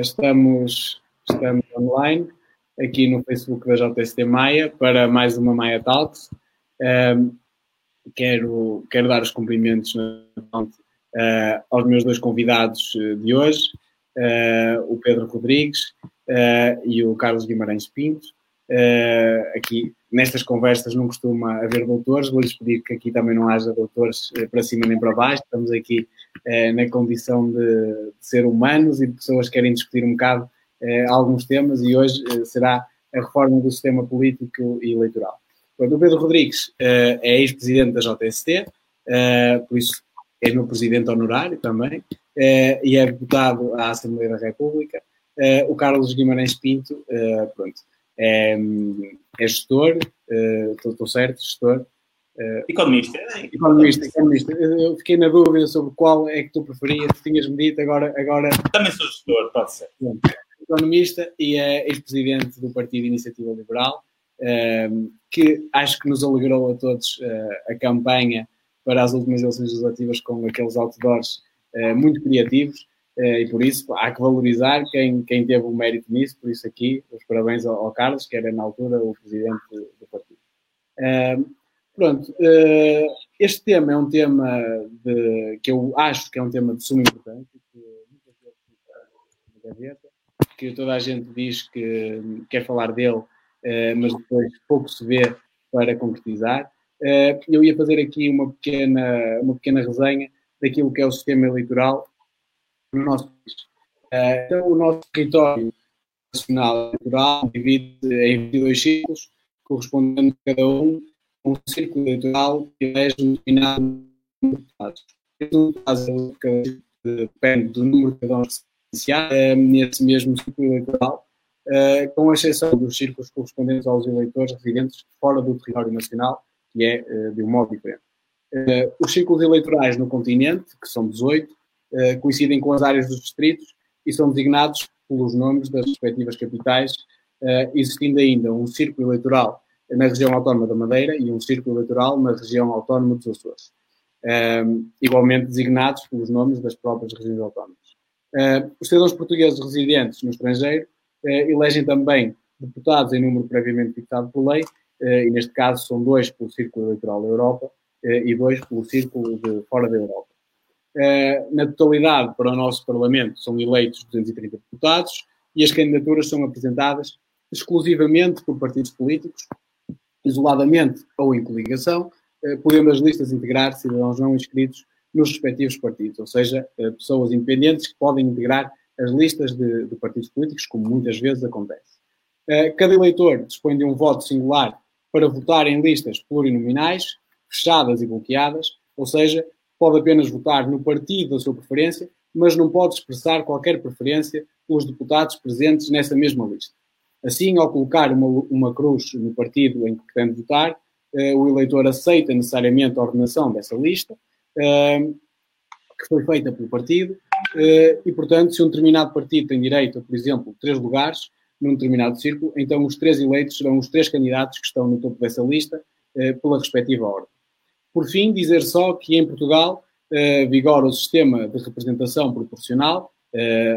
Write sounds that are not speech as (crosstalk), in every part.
estamos, estamos online aqui no Facebook da JST Maia para mais uma Maia Talks. quero, quero dar os cumprimentos uh, aos meus dois convidados de hoje, o Pedro Rodrigues e o Carlos Guimarães Pinto. aqui nestas conversas não costuma haver doutores, vou-lhes pedir que aqui também não haja doutores para cima nem para baixo, estamos aqui na condição de, de, ser humanos e de pessoas que querem discutir um bocado eh, alguns temas e hoje eh, será a reforma do sistema político e eleitoral. o Pedro Rodrigues é ex-presidente da JST, por isso é meu presidente honorário também, e é deputado à Assembleia da República. o Carlos Guimarães Pinto, pronto, é, é gestor, estou certo, gestor, Uh, economista. Economista, economista. Eu fiquei na dúvida sobre qual é que tu preferias, se tinhas-me dito, agora, agora... Também sou gestor, pode ser economista e é ex-presidente do Partido Iniciativa Liberal, ehm, que acho que nos alegrou a todos eh, a campanha para as últimas eleições legislativas com aqueles outdoors eh, muito criativos eh, e por isso há que valorizar quem, quem teve o mérito nisso, por isso aqui os parabéns ao, ao Carlos, que era na altura o presidente do partido. Pronto, este tema é um tema de, que eu acho que é um tema de suma importância, que na que toda a gente diz que quer falar dele, eh, mas depois pouco se vê para concretizar. Eh, eu ia fazer aqui uma pequena, uma pequena resenha daquilo que é o sistema eleitoral no nosso país. Eh, então, o nosso território nacional eleitoral divide em 22 círculos, correspondendo a cada um um círculo eleitoral que elege um determinado número de deputados. Esse depende do número de cidadãos uh, nesse mesmo círculo eleitoral, uh, com exceção dos círculos correspondentes aos eleitores residentes fora do território nacional, que é uh, de um modo diferente. os círculos eleitorais no continente, que são 18, coincidem com as áreas dos distritos e são designados pelos nomes das respectivas capitais, existindo ainda um círculo eleitoral na região autónoma da Madeira e um círculo eleitoral na região autónoma dos Açores, igualmente designados pelos nomes das próprias regiões autónomas. Uh, os cidadãos portugueses residentes no estrangeiro uh, elegem também deputados em número previamente fixado por lei, uh, e neste caso são dois pelo Círculo Eleitoral da Europa e dois pelo Círculo de fora da Europa. na totalidade, para o nosso Parlamento, são eleitos 230 deputados e as candidaturas são apresentadas exclusivamente por partidos políticos, isoladamente ou em coligação, podendo as listas integrar cidadãos não inscritos nos respectivos partidos, ou seja, eh, pessoas independentes que podem integrar as listas de, de partidos políticos, como muitas vezes acontece. Eh, cada eleitor dispõe de um voto singular para votar em listas plurinominais, fechadas e bloqueadas, ou seja, pode apenas votar no partido da sua preferência, mas não pode expressar qualquer preferência pelos deputados presentes nessa mesma lista. Assim, ao colocar uma, uma cruz no partido em que pretende votar, eh, o eleitor aceita necessariamente a ordenação dessa lista que foi feita pelo partido, uh, e, portanto, se um determinado partido tem direito a, por exemplo, três lugares num determinado círculo, então os três eleitos serão os três candidatos que estão no topo dessa lista pela respectiva ordem. Por fim, dizer só que em Portugal vigora o sistema de representação proporcional,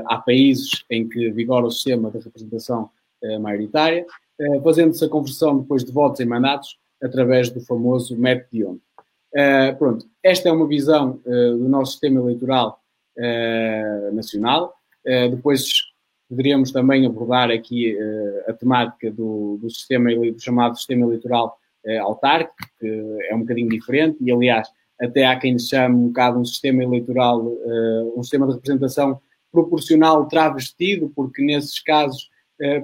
há países em que vigora o sistema de representação maioritária, fazendo-se a conversão depois de votos em mandatos através do famoso método de Ohm. Uh, pronto, esta é uma visão do nosso sistema eleitoral nacional. depois poderíamos também abordar aqui a temática do, do sistema do chamado sistema eleitoral autárquico, que é um bocadinho diferente, e aliás, até há quem chame um bocado um sistema eleitoral, um sistema de representação proporcional travestido, porque nesses casos,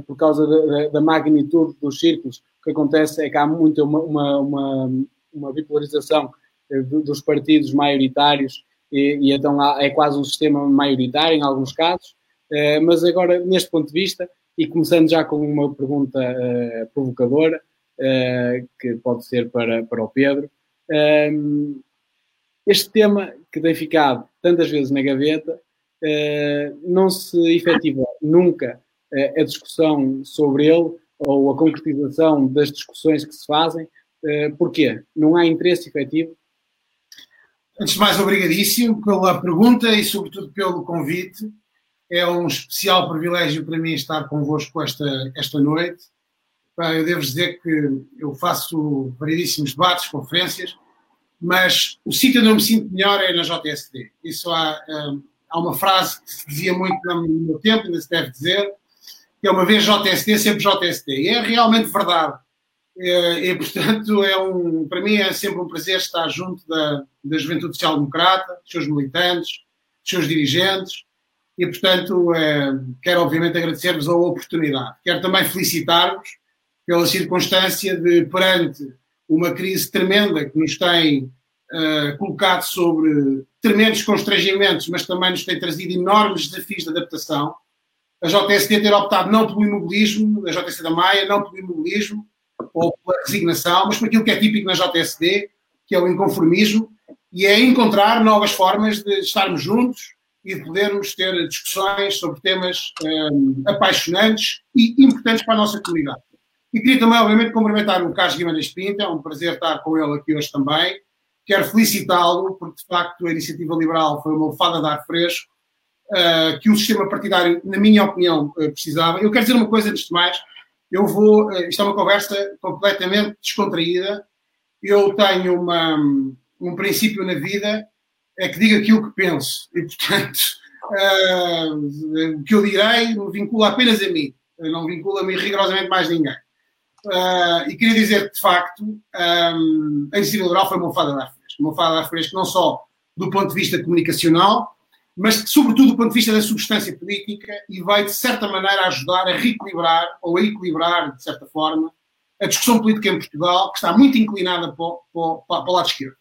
por causa da, magnitude dos círculos, o que acontece é que há muito uma, uma, uma uma bipolarização eh, dos partidos maioritários e, e, então é quase um sistema maioritário em alguns casos. Eh, mas agora, neste ponto de vista, e começando já com uma pergunta provocadora, que pode ser para, para o Pedro, este tema que tem ficado tantas vezes na gaveta, não se efetiva nunca a discussão sobre ele ou a concretização das discussões que se fazem, Uh, porquê? Não há interesse efetivo? Antes de mais, obrigadíssimo pela pergunta e, sobretudo, pelo convite. É um especial privilégio para mim estar convosco esta, esta noite. Eu devo dizer que eu faço variedíssimos debates, conferências, mas o sítio onde eu me sinto melhor é na JSD. Isso há, hum, há uma frase que se dizia muito no meu tempo, ainda se deve dizer, é uma vez JSD, sempre JSD. E é realmente verdade. E, portanto, é um, para mim é sempre um prazer estar junto da, da Juventude Social Democrata, dos seus militantes, dos seus dirigentes, e, portanto, é, quero obviamente agradecer-vos a oportunidade. Quero também felicitar-vos pela circunstância de, perante uma crise tremenda que nos tem uh, colocado sobre tremendos constrangimentos, mas também nos tem trazido enormes desafios de adaptação, a JSD ter optado não pelo imobilismo, a JSD da Maia, não pelo imobilismo ou pela resignação, mas por aquilo que é típico na JSD, que é o inconformismo, e é encontrar novas formas de estarmos juntos e de podermos ter discussões sobre temas um, apaixonantes e importantes para a nossa comunidade. E queria também, obviamente, cumprimentar o Carlos Guimarães Pinto, é um prazer estar com ele aqui hoje também. Quero felicitá-lo, porque de facto a iniciativa liberal foi uma fada de ar fresco, uh, que o sistema partidário, na minha opinião, uh, precisava. Eu quero dizer uma coisa antes de mais, eu vou, uh, isto é uma conversa completamente descontraída, eu tenho uma, um princípio na vida, é que diga aquilo que penso, e portanto, (laughs) o que eu direi me vincula apenas a mim, não vincula-me rigorosamente mais ninguém. Uh, e queria dizer que, de facto, um, a iniciativa liberal foi uma fada de ar fresco. Uma fada de ar fresco não só do ponto de vista comunicacional, mas sobretudo do ponto de vista da substância política e vai, de certa maneira, ajudar a reequilibrar ou a equilibrar, de certa forma, a discussão política em Portugal, que está muito inclinada para para, para o lado esquerdo.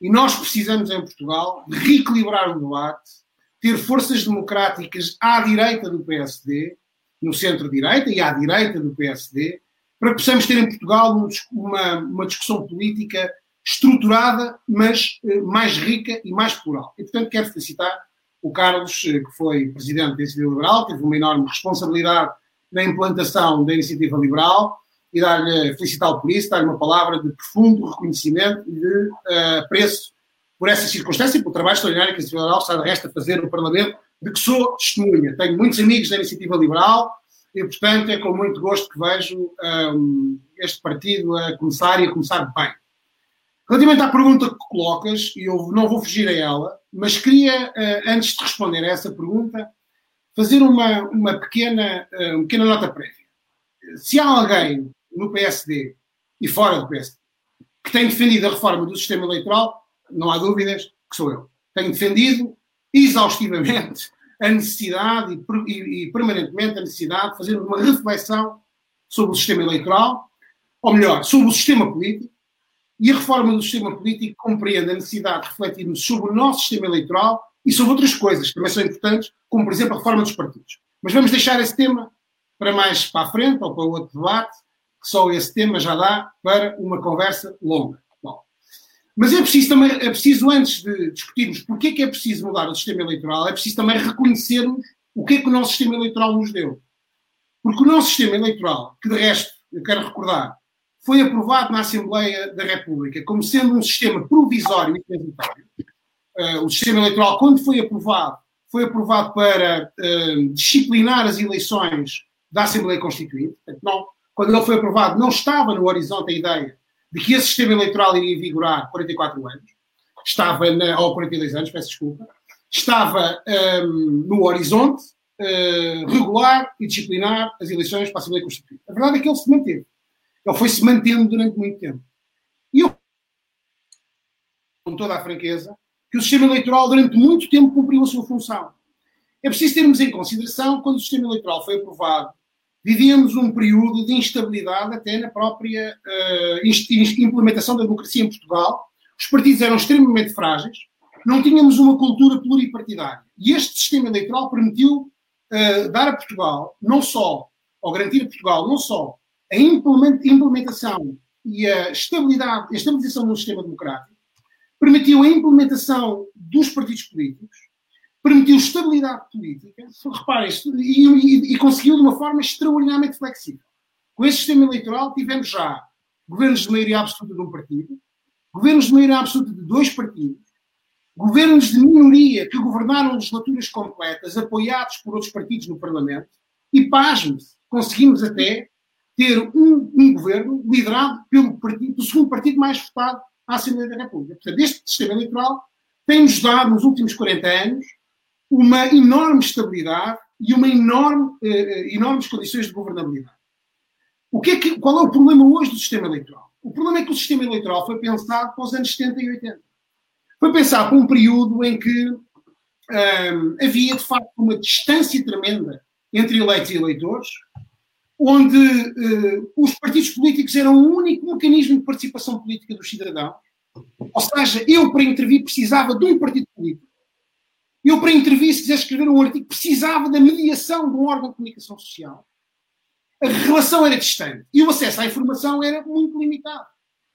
E nós precisamos, em Portugal, de reequilibrar o debate, ter forças democráticas à direita do PSD, no centro-direita e à direita do PSD, para que possamos ter em Portugal uma, uma discussão política estruturada, mas eh, mais rica e mais plural. E, portanto, quero felicitar o Carlos, eh, que foi presidente da Iniciativa Liberal, teve uma enorme responsabilidade na implantação da Iniciativa Liberal e dar-lhe, felicitá-lo por isso, dar-lhe uma palavra de profundo reconhecimento e de uh, apreço por essa circunstância e pelo trabalho extraordinário que a Iniciativa Liberal está de resto a fazer no Parlamento, de que sou testemunha. Tenho muitos amigos da Iniciativa Liberal e, portanto, é com muito gosto que vejo um, este partido a começar e a começar bem. Relativamente à pergunta que colocas, e eu não vou fugir a ela, mas queria, uh, antes de responder a essa pergunta, fazer uma, uma, pequena, uh, uma pequena nota prévia. Se há alguém no PSD e fora do PSD que tem defendido a reforma do sistema eleitoral, não há dúvidas que sou eu. Tenho defendido exaustivamente a necessidade e, e, permanentemente a necessidade de fazer uma reflexão sobre o sistema eleitoral, ou melhor, sobre o sistema político, e a reforma do sistema político compreende a necessidade de refletirmos sobre o nosso sistema eleitoral e sobre outras coisas que também são importantes, como por exemplo a reforma dos partidos. Mas vamos deixar esse tema para mais para a frente ou para outro debate, que só esse tema já dá para uma conversa longa. Mas é preciso também, é preciso antes de discutirmos porque é que é preciso mudar o sistema eleitoral, é preciso também reconhecermos o que é que o nosso sistema eleitoral nos deu. Porque o nosso sistema eleitoral, que de resto, eu quero recordar, foi aprovado na Assembleia da República como sendo um sistema provisório e transitório. Uh, o sistema eleitoral, quando foi aprovado, foi aprovado para uh, disciplinar as eleições da Assembleia Constituinte. Portanto, não, quando ele foi aprovado, não estava no horizonte a ideia de que esse sistema eleitoral iria vigorar 44 anos, estava, na, ou 42 anos, peço desculpa, estava um, no horizonte uh, regular e disciplinar as eleições para a Assembleia Constituinte. A verdade é que ele se manteve. Ele foi se mantendo durante muito tempo. E eu, com toda a franqueza, que o sistema eleitoral durante muito tempo cumpriu a sua função. É preciso termos em consideração, quando o sistema eleitoral foi aprovado vivíamos um período de instabilidade até na própria uh, implementação da democracia em Portugal. Os partidos eram extremamente frágeis, não tínhamos uma cultura pluripartidária. E este sistema eleitoral permitiu uh, dar a Portugal, não só, ou garantir a Portugal, não só a implementação e a estabilidade, a estabilização do sistema democrático, permitiu a implementação dos partidos políticos, permitiu estabilidade política, reparem, e, e, e, conseguiu de uma forma extraordinariamente flexível. Com esse sistema eleitoral tivemos já governos de maioria absoluta de um partido, governos de maioria absoluta de dois partidos, governos de minoria que governaram legislaturas completas, apoiados por outros partidos no Parlamento, e pasme-se, conseguimos até ter um, um, governo liderado pelo, partido, pelo segundo partido mais votado à Assembleia da República. Portanto, este sistema eleitoral tem-nos dado, nos últimos 40 anos, uma enorme estabilidade e uma enorme, eh, eh, enormes condições de governabilidade. O que é que, qual é o problema hoje do sistema eleitoral? O problema é que o sistema eleitoral foi pensado para os anos 70 e 80. Foi pensado para um período em que hum, havia, de facto, uma distância tremenda entre eleitos e eleitores, onde uh, os partidos políticos eram o único mecanismo de participação política dos cidadãos. Ou seja, eu, para intervir, precisava de um partido político. Eu, para intervir, se quiser escrever um artigo, precisava da mediação de um órgão de comunicação social. A relação era distante e o acesso à informação era muito limitado.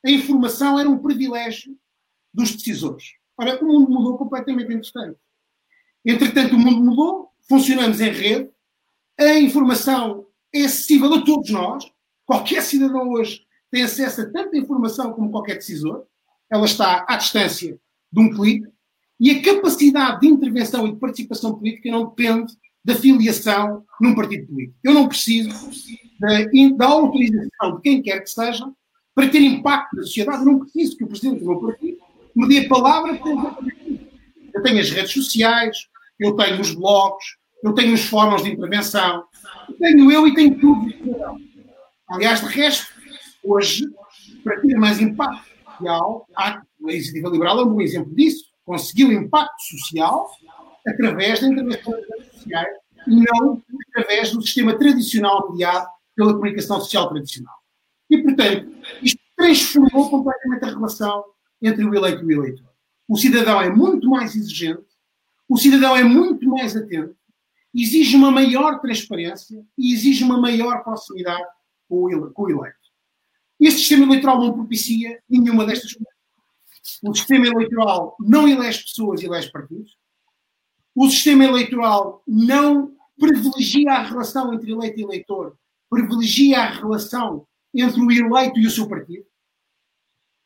A informação era um privilégio dos decisores. Ora, o mundo mudou completamente entretanto. Entretanto, o mundo mudou, funcionamos em rede, a informação é acessível a todos nós, qualquer cidadão hoje tem acesso a tanta informação como qualquer decisor, ela está à distância de um clique, e a capacidade de intervenção e de participação política não depende da filiação num partido político. Eu não preciso da, da autorização de quem quer que seja para ter impacto na sociedade. Eu não preciso que o presidente do meu partido me dê a palavra para Eu tenho as redes sociais, eu tenho os blogs, eu tenho os fóruns de intervenção, tenho eu e tenho tudo. Aliás, de resto, hoje, para ter mais impacto social, a iniciativa liberal é um bom exemplo disso conseguiu impacto social através da intervenção sociais e não através do sistema tradicional mediado pela comunicação social tradicional. E, portanto, isto transformou completamente a relação entre o eleito e o eleitor. O cidadão é muito mais exigente, o cidadão é muito mais atento, exige uma maior transparência e exige uma maior proximidade com o eleito. Este sistema eleitoral não propicia nenhuma destas coisas. O sistema eleitoral não elege pessoas, elege partidos. O sistema eleitoral não privilegia a relação entre eleito e eleitor, privilegia a relação entre o eleito e o seu partido.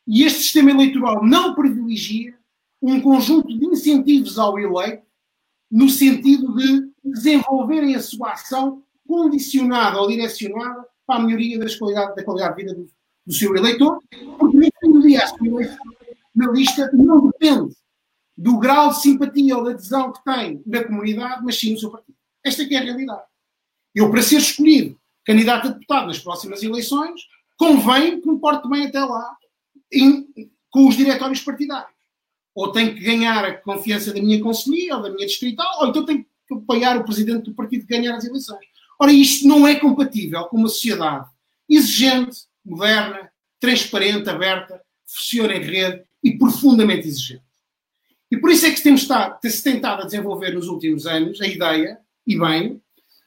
E este sistema eleitoral não privilegia um conjunto de incentivos ao eleito no sentido de desenvolverem a sua ação condicionada ou direcionada para a melhoria das qualidade, da qualidade de vida do, do seu eleitor, porque no fim do dia a sua lista não depende do grau de simpatia ou de adesão que tem na comunidade, mas sim no seu partido. Esta é a realidade. Eu, para ser escolhido candidato a deputado nas próximas eleições, convém que me porte bem até lá em, com os diretórios partidários. Ou tenho que ganhar a confiança da minha conselhia ou da minha distrital, ou então tenho que apoiar o presidente do partido ganhar as eleições. Ora, isto não é compatível com uma sociedade exigente, moderna, transparente, aberta, funciona em rede e profundamente exigente. E por isso é que temos estado, se tentado a desenvolver nos últimos anos a ideia, e bem,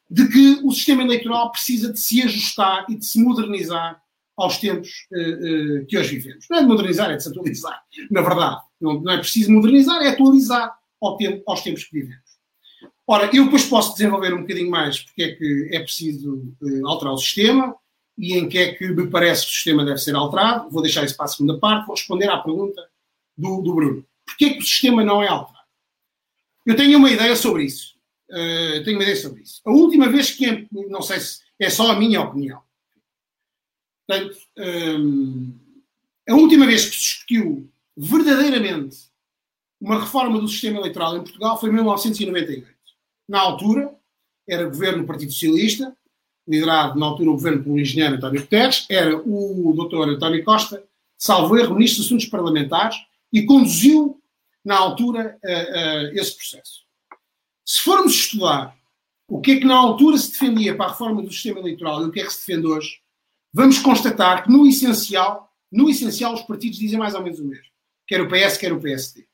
de que o sistema eleitoral precisa de se ajustar e de se modernizar aos tempos uh, uh, que hoje vivemos. Não é de modernizar, é de se atualizar. (laughs) Na verdade, não, não é preciso modernizar, é atualizar ao tempo, aos tempos que vivemos. Ora, eu depois posso desenvolver um bocadinho mais porque é que é preciso uh, alterar o sistema, e em que é que me parece que o sistema deve ser alterado. Vou deixar isso para a segunda parte, vou responder à pergunta do, do Bruno. Porquê é que o sistema não é alterado? Eu tenho uma ideia sobre isso. Uh, tenho uma ideia sobre isso. A última vez que, não sei se é só a minha opinião, portanto, um, a última vez que se discutiu verdadeiramente uma reforma do sistema eleitoral em Portugal foi em 1998. Na altura, era governo do Partido Socialista, liderado na altura o governo pelo engenheiro António Guterres, era o doutor António Costa, salvo erro, ministro de Assuntos Parlamentares, e conduziu, na altura, uh, uh, esse processo. Se formos estudar o que é que na altura se defendia para a reforma do sistema eleitoral e o que é que se defende hoje, vamos constatar que, no essencial, no essencial, os partidos dizem mais ou menos o mesmo. Quer o PS, quer o PSD.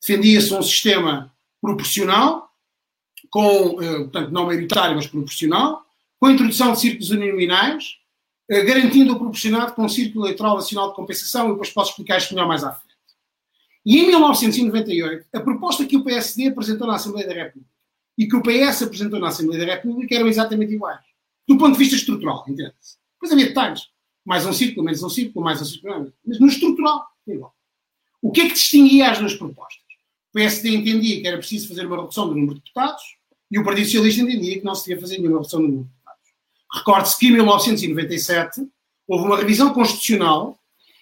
Defendia-se um sistema proporcional, com, uh, portanto, não maioritário, mas proporcional, com a introdução de círculos uninominais, eh, garantindo o proporcionado com o Círculo Eleitoral Nacional de Compensação, e depois posso explicar isto melhor mais à frente. E em 1998, a proposta que o PSD apresentou na Assembleia da República e que o PS apresentou na Assembleia da República eram exatamente iguais. Do ponto de vista estrutural, entende-se. Depois havia detalhes. Mais um círculo, menos um círculo, mais um círculo. Mas no estrutural, é igual. O que é que distinguia as duas propostas? PSD entendia que era preciso fazer uma redução do número de deputados e o Partido Socialista entendia que não se devia fazer nenhuma redução do número de deputados. Recorde-se que em 1997 houve uma revisão constitucional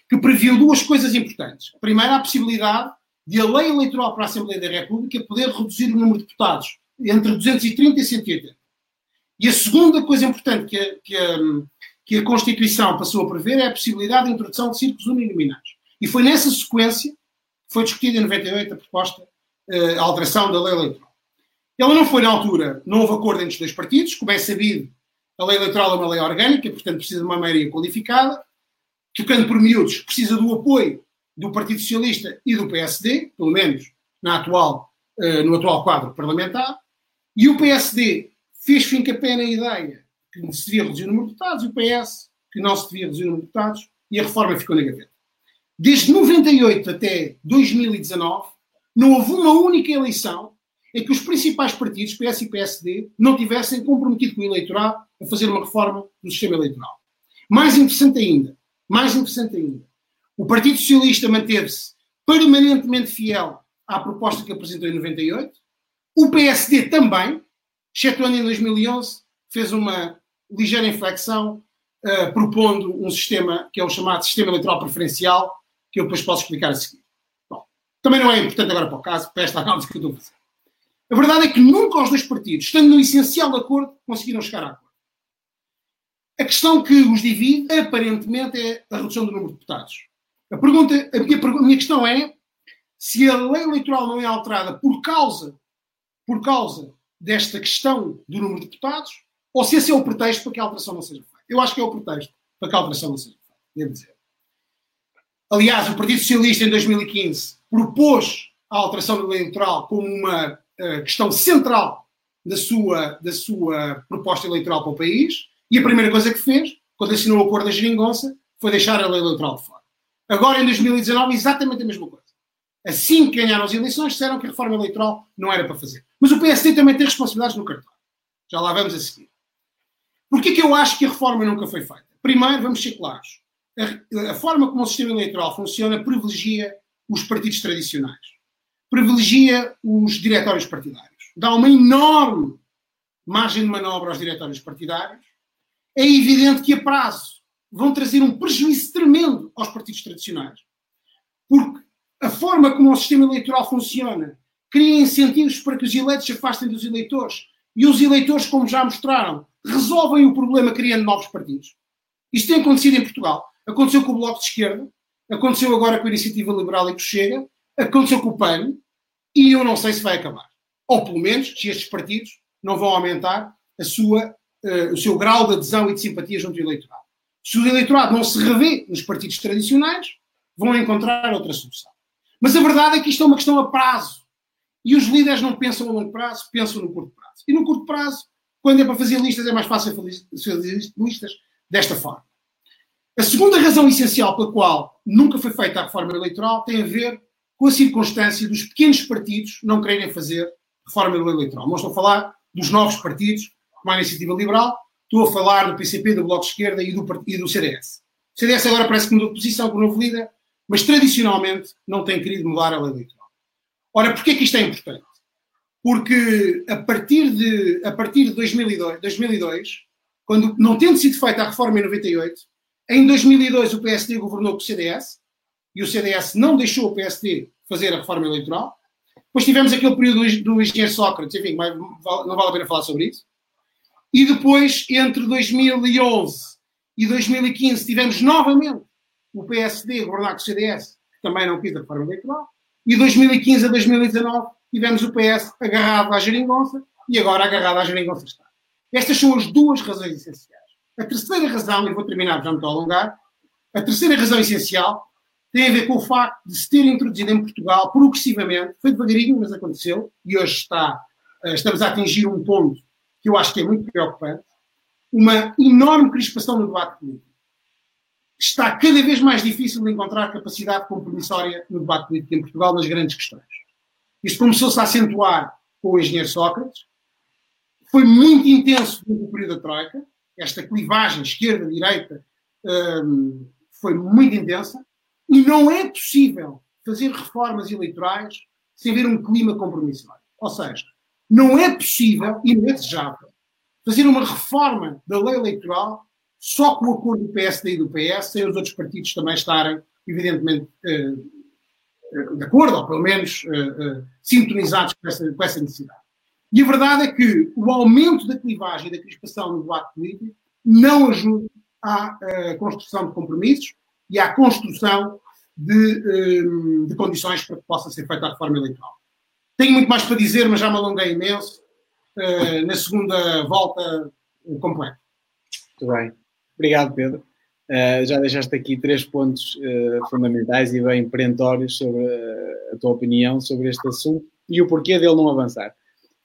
que previu duas coisas importantes. Primeiro, a possibilidade de a lei eleitoral para a Assembleia da República poder reduzir o número de deputados entre 230 e 180. E a segunda coisa importante que a, que a, que a Constituição passou a prever é a possibilidade de introdução de círculos uninominais. E foi nessa sequência foi discutida em 98 a proposta, eh, a alteração da lei eleitoral. Ela não foi na altura, não houve acordo entre os dois partidos, como é sabido, a lei eleitoral é uma lei orgânica, portanto precisa de uma maioria qualificada, tocando por miúdos, precisa do apoio do Partido Socialista e do PSD, pelo menos na atual, uh, no atual quadro parlamentar, e o PSD fez fim pé na ideia que se devia reduzir o número de deputados, e o PS que não se devia reduzir o número de deputados, e a reforma ficou na gaveta. Desde 98 até 2019, não houve uma única eleição em que os principais partidos, PS e PSD, não tivessem comprometido com o eleitorado a fazer uma reforma do sistema eleitoral. Mais interessante ainda, mais interessante ainda, o Partido Socialista manteve-se permanentemente fiel à proposta que apresentou em 98, o PSD também, excetuando em 2011, fez uma ligeira inflexão, uh, propondo um sistema que é o chamado sistema eleitoral preferencial, que eu depois posso explicar a seguir. Bom, também não é importante agora para o caso, para esta análise que eu estou a fazer. A verdade é que nunca os dois partidos, estando no essencial acordo, conseguiram chegar a acordo. A questão que os divide, aparentemente, é a redução do número de deputados. A, pergunta, a, minha, a minha questão é se a lei eleitoral não é alterada por causa, por causa desta questão do número de deputados, ou se esse é o pretexto para que a alteração não seja feita. Eu acho que é o pretexto para que a alteração não seja feita, devo dizer. Aliás, o Partido Socialista, em 2015, propôs a alteração da lei eleitoral como uma uh, questão central da sua, da sua proposta eleitoral para o país, e a primeira coisa que fez, quando assinou o acordo da geringonça, foi deixar a lei eleitoral de fora. Agora, em 2019, exatamente a mesma coisa. Assim que ganharam as eleições, disseram que a reforma eleitoral não era para fazer. Mas o PSD também tem responsabilidades no cartão. Já lá vamos a seguir. Porquê que eu acho que a reforma nunca foi feita? Primeiro, vamos ser claros. A, forma como o sistema eleitoral funciona privilegia os partidos tradicionais. Privilegia os diretórios partidários. Dá uma enorme margem de manobra aos diretórios partidários. É evidente que a prazo vão trazer um prejuízo tremendo aos partidos tradicionais. Porque a forma como o sistema eleitoral funciona cria incentivos para que os eleitos se afastem dos eleitores. E os eleitores, como já mostraram, resolvem o problema criando novos partidos. Isto tem acontecido em Portugal. Aconteceu com o Bloco de Esquerda, aconteceu agora com a Iniciativa Liberal e com o Chega, aconteceu com o PAN, e eu não sei se vai acabar. Ou pelo menos se estes partidos não vão aumentar a sua, uh, o seu grau de adesão e de simpatia junto ao eleitorado. Se o eleitorado não se revê nos partidos tradicionais, vão encontrar outra solução. Mas a verdade é que isto é uma questão a prazo. E os líderes não pensam a longo prazo, pensam no curto prazo. E no curto prazo, quando é para fazer listas, é mais fácil fazer listas desta forma. A segunda razão essencial pela qual nunca foi feita a reforma eleitoral tem a ver com a circunstância dos pequenos partidos não quererem fazer reforma eleitoral. Não estou a falar dos novos partidos, como a Iniciativa Liberal, Estou a falar do PCP, do Bloco de Esquerda e do, e do CDS. O CDS agora parece que mudou de posição com o novo líder, mas tradicionalmente não tem querido mudar a lei eleitoral. Ora, porquê que isto é importante? Porque a partir de, a partir de 2002, 2002, quando não tendo sido feita a reforma em 98, em 2002 o PSD governou com o CDS e o CDS não deixou o PSD fazer a reforma eleitoral. Depois tivemos aquele período do engenheiro Sócrates, enfim, não vale a pena falar sobre isso. E depois, entre 2011 e 2015, tivemos novamente o PSD governar com o CDS, que também não quis a reforma eleitoral. E 2015 a 2019 tivemos o PS agarrado à geringonça e agora agarrado à geringonça está. Estas são as duas razões essenciais. A terceira razão, e vou terminar, já me estou a alongar, a terceira razão essencial tem a ver com o facto de se ter introduzido em Portugal progressivamente, foi devagarinho, mas aconteceu, e hoje está, eh, estamos a atingir um ponto que eu acho que é muito preocupante, uma enorme crispação no debate político. Está cada vez mais difícil de encontrar capacidade compromissória no debate político em Portugal nas grandes questões. Isto começou-se a acentuar com o engenheiro Sócrates, foi muito intenso no período da Troika, esta clivagem esquerda-direita um, foi muito intensa, e não é possível fazer reformas eleitorais sem haver um clima compromissário. Ou seja, não é possível e não é desejável fazer uma reforma da lei eleitoral só com o acordo do PSD e do PS, sem os outros partidos também estarem, evidentemente, eh, eh, de acordo, ou pelo menos eh, sintonizados com com essa necessidade. E a verdade é que o aumento da clivagem e da crispação no debate político não ajuda à construção de compromissos e à construção de, de, condições para que possa ser feita a reforma eleitoral. Tenho muito mais para dizer, mas já me alonguei imenso. na segunda volta, completo. Muito bem. Obrigado, Pedro. Uh, já deixaste aqui três pontos uh, fundamentais e bem perentórios sobre uh, a tua opinião sobre este assunto e o porquê dele não avançar.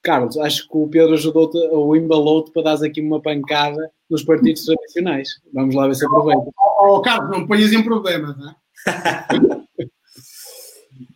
Carlos, acho que o Pedro ajudou-te ou embalou-te para dar aqui uma pancada nos partidos tradicionais. Vamos lá ver se aproveita. Oh, oh, Carlos, não ponhas em problemas, não é? (laughs)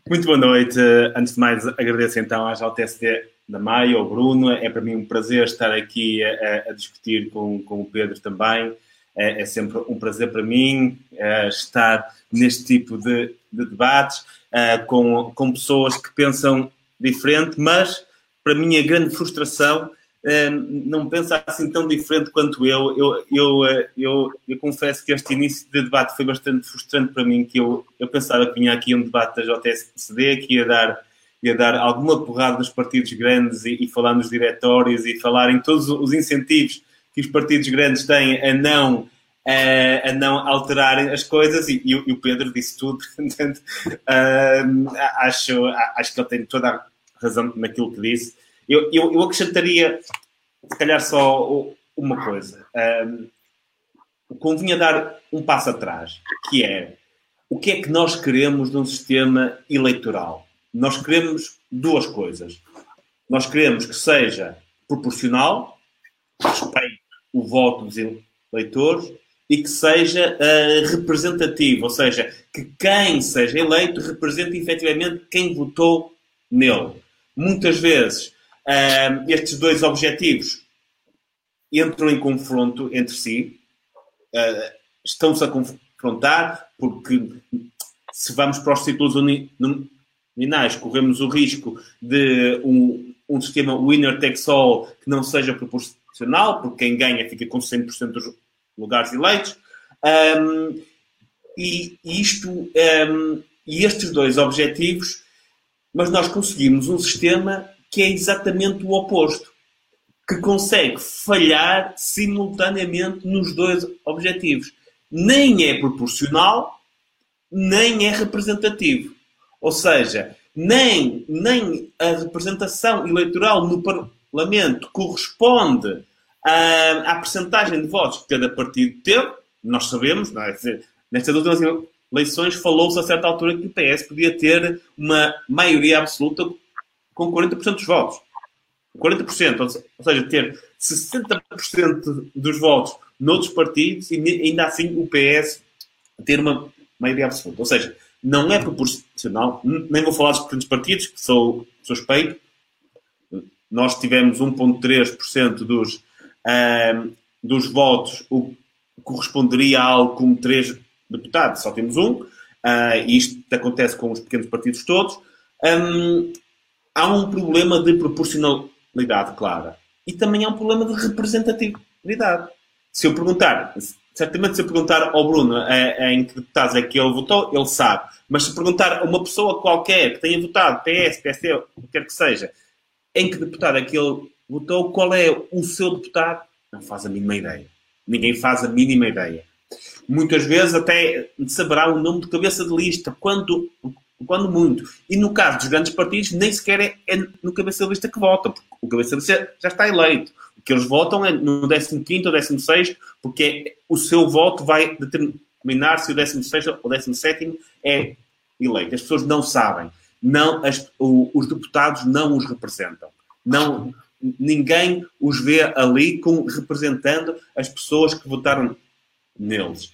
Muito boa noite. Antes de mais, agradeço então à JTSD da Maia, ao Bruno. É para mim um prazer estar aqui a, a discutir com, com o Pedro também. É, é sempre um prazer para mim é, estar neste tipo de, de debates é, com, com pessoas que pensam diferente, mas para mim a grande frustração é, não pensa assim tão diferente quanto eu. Eu, eu, é, eu. eu, confesso que este início de debate foi bastante frustrante para mim, que eu, eu pensava que vinha aqui um debate da JSD que ia dar, ia dar alguma porrada nos partidos grandes e, e falar nos diretórios e falar em todos os incentivos que os partidos grandes têm a não, a, a não alterarem as coisas e, e, o Pedro disse tudo. (laughs) Portanto, uh, acho, acho que ele tem toda a razão naquilo que disse. Eu, eu, eu acrescentaria, se calhar, só uma coisa. Um, convinha dar um passo atrás, que é o que é que nós queremos num sistema eleitoral? Nós queremos duas coisas. Nós queremos que seja proporcional, respeite o voto dos eleitores e que seja uh, representativo, ou seja, que quem seja eleito represente efetivamente quem votou nele. Muitas vezes uh, estes dois objetivos entram em confronto entre si, uh, estão-se a confrontar, porque se vamos para os ciclos nominais, corremos o risco de um, um sistema winner takes all que não seja proporcional porque quem ganha fica com 100% dos lugares eleitos. Um, e isto, um, e estes dois objetivos, mas nós conseguimos um sistema que é exatamente o oposto, que consegue falhar simultaneamente nos dois objetivos. Nem é proporcional, nem é representativo. Ou seja, nem, nem a representação eleitoral no, Lamento, corresponde à, à percentagem de votos que cada partido teve. Nós sabemos, não é? Nestas últimas eleições falou-se a certa altura que o PS podia ter uma maioria absoluta com 40% dos votos. 40%, ou seja, ter 60% dos votos noutros partidos e ainda assim o PS ter uma maioria absoluta. Ou seja, não é proporcional, nem vou falar dos pequenos partidos, que sou suspeito, nós tivemos 1,3% dos, uh, dos votos, o que corresponderia a algo como 3 deputados, só temos um, uh, e isto acontece com os pequenos partidos todos. Um, há um problema de proporcionalidade clara e também há um problema de representatividade. Se eu perguntar, certamente se eu perguntar ao Bruno é, em que deputados é que ele votou, ele sabe. Mas se perguntar a uma pessoa qualquer que tenha votado PS, PSD, o que quer que seja, em que deputado é que ele votou, qual é o seu deputado, não faz a mínima ideia. Ninguém faz a mínima ideia. Muitas vezes até saberá o nome de cabeça de lista, quando, quando muito. E no caso dos grandes partidos, nem sequer é, é no cabeça de lista que votam, porque o cabeça de lista já está eleito. O que eles votam é no 15 ou 16, porque o seu voto vai determinar se o 16 ou 17 é eleito. As pessoas não sabem não, as, o, os deputados não os representam. Não, ninguém os vê ali com, representando as pessoas que votaram neles.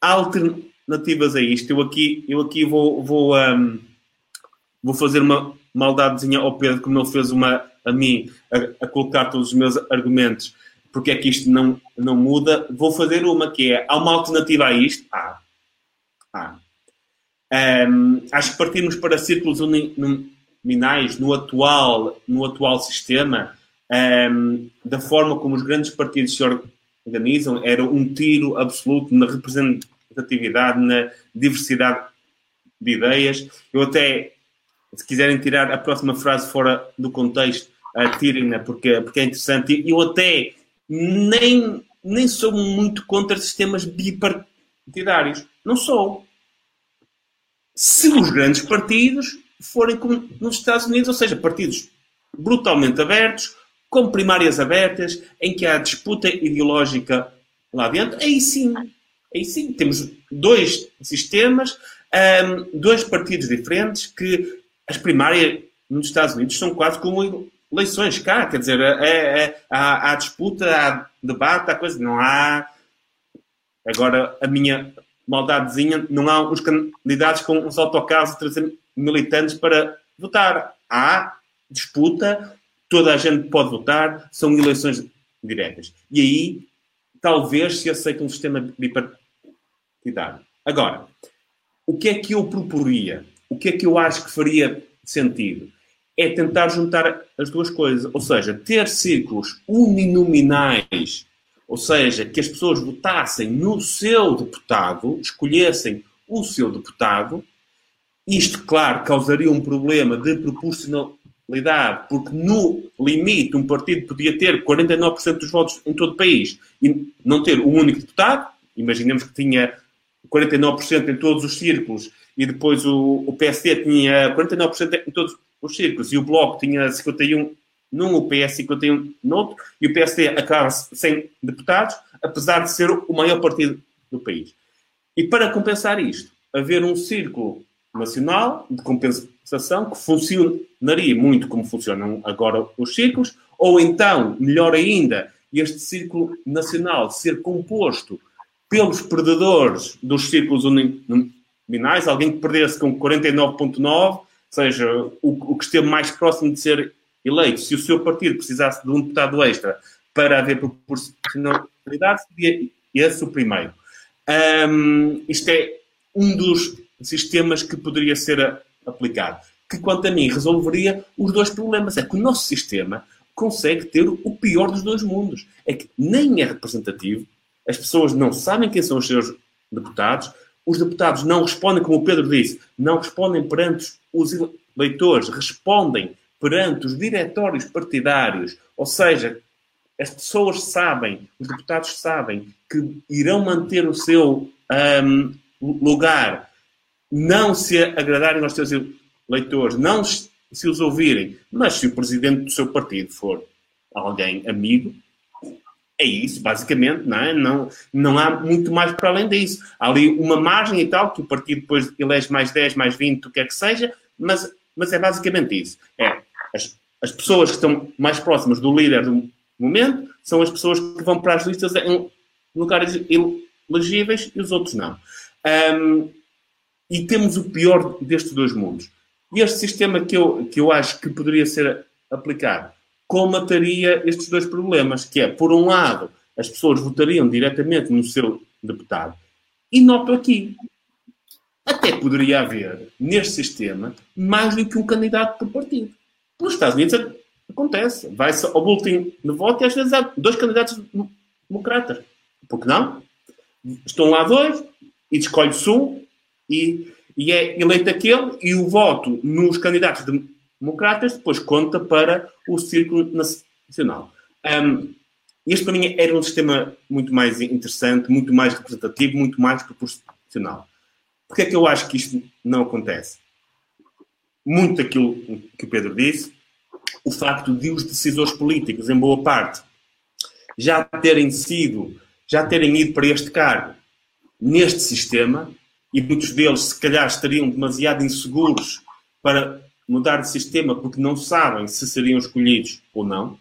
Alternativas a isto. Eu aqui, eu aqui vou, vou, um, vou fazer uma maldadezinha ao Pedro, como ele fez uma a mim, a, a, colocar todos os meus argumentos, porque é que isto não, não muda. Vou fazer uma que é: há uma alternativa a isto? Há. Há. Um, acho que partimos para círculos uninominais no atual, no atual sistema, um, da forma como os grandes partidos se organizam, era um tiro absoluto na representatividade, na diversidade de ideias. Eu até, se quiserem tirar a próxima frase fora do contexto, tirem-na porque, porque é interessante. Eu até nem, nem sou muito contra sistemas bipartidários. Não sou. Se os grandes partidos forem como nos Estados Unidos, ou seja, partidos brutalmente abertos, com primárias abertas, em que há disputa ideológica lá dentro, aí sim, aí sim, temos dois sistemas, um, dois partidos diferentes, que as primárias nos Estados Unidos são quase como eleições cá, quer dizer, é, é, há, há, disputa, há debate, há coisa, não há. Agora, a minha maldadezinha, não há os candidatos com uns autocarros a trazer militantes para votar. Há disputa, toda a gente pode votar, são eleições diretas. E aí, talvez se aceite um sistema bipartidário. Agora, o que é que eu proporia? O que é que eu acho que faria sentido? É tentar juntar as duas coisas. Ou seja, ter círculos uninominais, ou seja, que as pessoas votassem no seu deputado, escolhessem o seu deputado. Isto, claro, causaria um problema de porque no limite um partido podia ter 49% dos votos em todo o país e não ter um único deputado, imaginemos que tinha 49% em todos os círculos e depois o, o PSD tinha 49% em todos os círculos e o Bloco tinha 51% num, o PS 51% no outro, e o PSD acaba sem deputados, apesar de ser o maior partido do país. E para compensar isto, haver um círculo nacional de compensação que funcionaria muito como funcionam agora os círculos, ou então, melhor ainda, este círculo nacional ser composto pelos perdedores dos círculos uninominais, alguém que perdesse com 49,9, ou seja, o, o que esteve mais próximo de ser eleito, se o seu partido precisasse de um deputado extra para haver proporcionalidade, seria esse o primeiro. Um, isto é um dos sistemas que poderia ser aplicado. Que, quanto a mim, resolveria os dois problemas. É que o nosso sistema consegue ter o pior dos dois mundos. É que nem é representativo, as pessoas não sabem quem são os seus deputados, os deputados não respondem, como o Pedro disse, não respondem perante os eleitores, respondem perante os diretórios partidários, ou seja, as pessoas sabem, os deputados sabem que irão manter o seu um, lugar não se agradarem aos seus eleitores, não se os ouvirem, mas se o presidente do seu partido for alguém amigo, é isso, basicamente, não é? Não, não há muito mais para além disso. Há ali uma margem e tal, que o partido depois elege mais 10, mais 20, o que é que seja, mas, mas é basicamente isso. É, as, as pessoas que estão mais próximas do líder do momento são as pessoas que vão para as listas em lugares elegíveis e os outros não. Um, e temos o pior destes dois mundos. E este sistema que eu, que eu acho que poderia ser aplicado comataria estes dois problemas, que é, por um lado, as pessoas votariam diretamente no seu deputado. E noto aqui, até poderia haver, neste sistema, mais do que um candidato por partido. Nos Estados Unidos acontece. Vai-se ao boletim de voto e às vezes há dois candidatos democratas. Por que não? Estão lá dois e escolhe-se um e, e é eleito aquele, e o voto nos candidatos democratas depois conta para o círculo nacional. Um, este para mim era um sistema muito mais interessante, muito mais representativo, muito mais proporcional. Porquê é que eu acho que isto não acontece? Muito daquilo que o Pedro disse, o facto de os decisores políticos, em boa parte, já terem sido, já terem ido para este cargo neste sistema, e muitos deles, se calhar, estariam demasiado inseguros para mudar de sistema porque não sabem se seriam escolhidos ou não.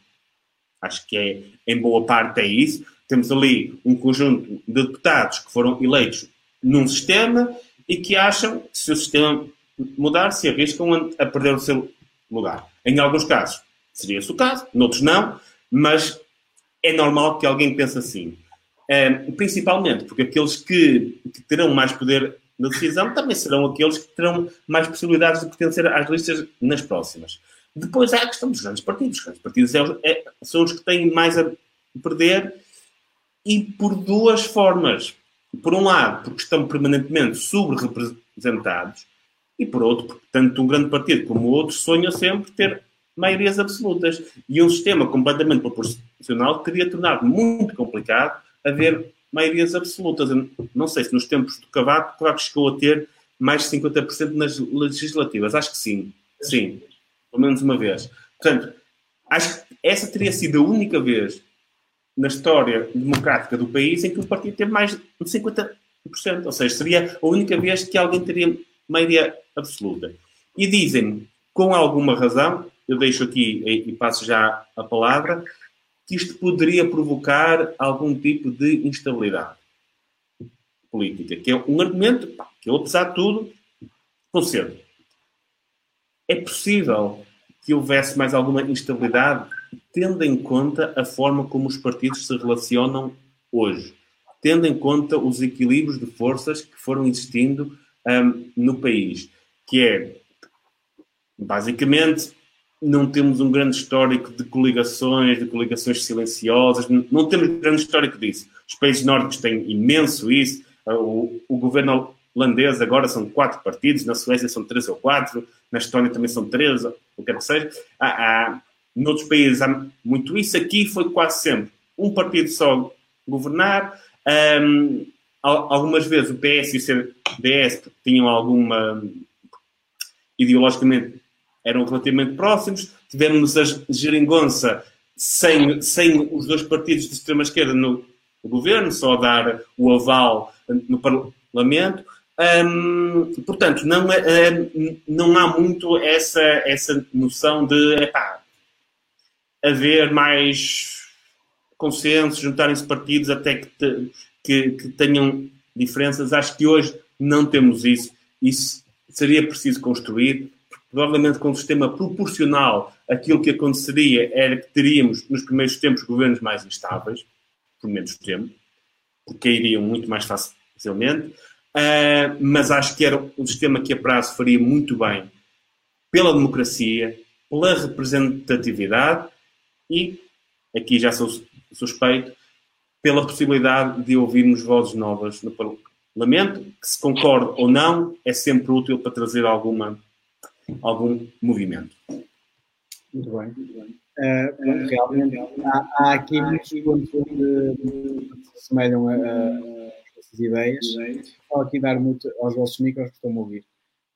Acho que é, em boa parte é isso. Temos ali um conjunto de deputados que foram eleitos num sistema e que acham que se o sistema mudar, se arriscam a perder o seu lugar. Em alguns casos seria esse o caso, noutros não, mas é normal que alguém pense assim. Uh, principalmente porque aqueles que, que, terão mais poder da decisão também serão aqueles que terão mais possibilidades de pertencer às listas nas próximas. Depois há a questão dos grandes partidos. Os grandes partidos é, é, são os que têm mais a perder e por duas formas. Por um lado, porque estão permanentemente subrepresentados e por outro, porque tanto um grande partido como o outro sonham sempre ter maiorias absolutas. E um sistema completamente proporcional teria tornado muito complicado haver maiorias absolutas. Eu não sei se nos tempos do Cavaco, Cavaco chegou a ter mais de 50% nas legislativas. Acho que sim. Sim. Pelo menos uma vez. Portanto, acho que essa teria sido a única vez na história democrática do país em que o partido teve mais de 50%. Ou seja, seria a única vez que alguém teria maioria absoluta. E dizem, com alguma razão, eu deixo aqui e passo já a palavra, que isto poderia provocar algum tipo de instabilidade política, que é um argumento que eu, apesar de tudo, concedo. É possível que houvesse mais alguma instabilidade, tendo em conta a forma como os partidos se relacionam hoje, tendo em conta os equilíbrios de forças que foram existindo um, no país, que é basicamente não temos um grande histórico de coligações, de coligações silenciosas, não temos um grande histórico disso. Os países nórdicos têm imenso isso. O, o governo holandês agora são quatro partidos, na Suécia são três ou quatro, na Estónia também são três, o que quer que seja. Há, há, noutros países há muito isso. Aqui foi quase sempre um partido só governar. Um, algumas vezes o PS e o CDS tinham alguma ideologicamente eram relativamente próximos. Tivemos a geringonça sem, sem os dois partidos de extrema-esquerda no, no, governo, só dar o aval no Parlamento. Hum, portanto, não, é, não há muito essa, essa noção de epá, haver mais consenso, juntarem-se partidos até que, te, que, que tenham diferenças. Acho que hoje não temos isso. Isso seria preciso construir provavelmente com um sistema proporcional, aquilo que aconteceria era que teríamos, nos primeiros tempos, governos mais instáveis, por menos tempo, porque iriam muito mais facilmente, uh, mas acho que era um sistema que a prazo faria muito bem pela democracia, pela representatividade e, aqui já sou suspeito, pela possibilidade de ouvirmos vozes novas no Parlamento, que se concorde ou não, é sempre útil para trazer alguma algum movimento. Muito bem. Muito bem. Uh, realmente há, há, aqui muitos pontos que se assemelham a, a, essas ideias. Vou aqui dar muito aos vossos micros que estão a ouvir.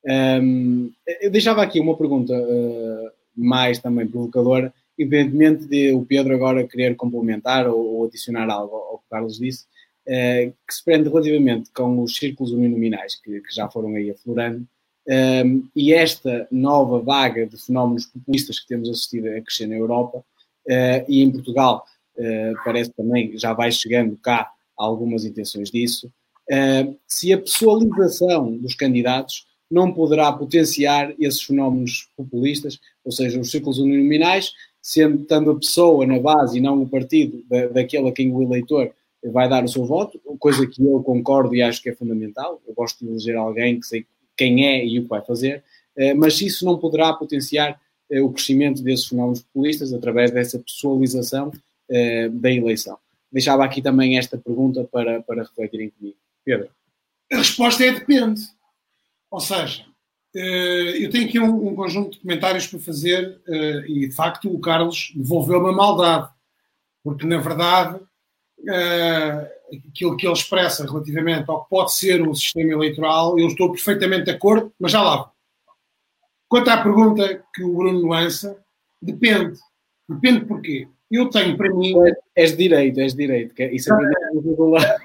Um, eu deixava aqui uma pergunta uh, mais também provocadora, independentemente de o Pedro agora querer complementar ou, ou adicionar algo ao que o Carlos disse, uh, que se prende relativamente com os círculos uninominais que, que já foram aí aflorando um, e esta nova vaga de fenómenos populistas que temos assistido a crescer na Europa uh, e em Portugal, uh, parece também já vai chegando cá algumas intenções disso. Uh, se a pessoalização dos candidatos não poderá potenciar esses fenómenos populistas, ou seja, os círculos uninominais, sendo estando a pessoa na base e não o partido da, daquele a quem o eleitor vai dar o seu voto, coisa que eu concordo e acho que é fundamental. Eu gosto de eleger alguém que sei quem é e o que vai fazer, eh, mas isso não poderá potenciar eh, o crescimento desses fenómenos populistas através dessa pessoalização eh, da eleição. Deixava aqui também esta pergunta para, para refletirem comigo. Pedro. A resposta é depende. Ou seja, eu tenho aqui um, um conjunto de comentários para fazer e, de facto, o Carlos devolveu uma maldade. Porque, na verdade, aquilo que ele expressa relativamente ao que pode ser um sistema eleitoral, eu estou perfeitamente de acordo, mas já lá vou. Quanto à pergunta que o Bruno lança, depende. Depende porquê. Eu tenho para mim. És direito, és direito. Que é, isso é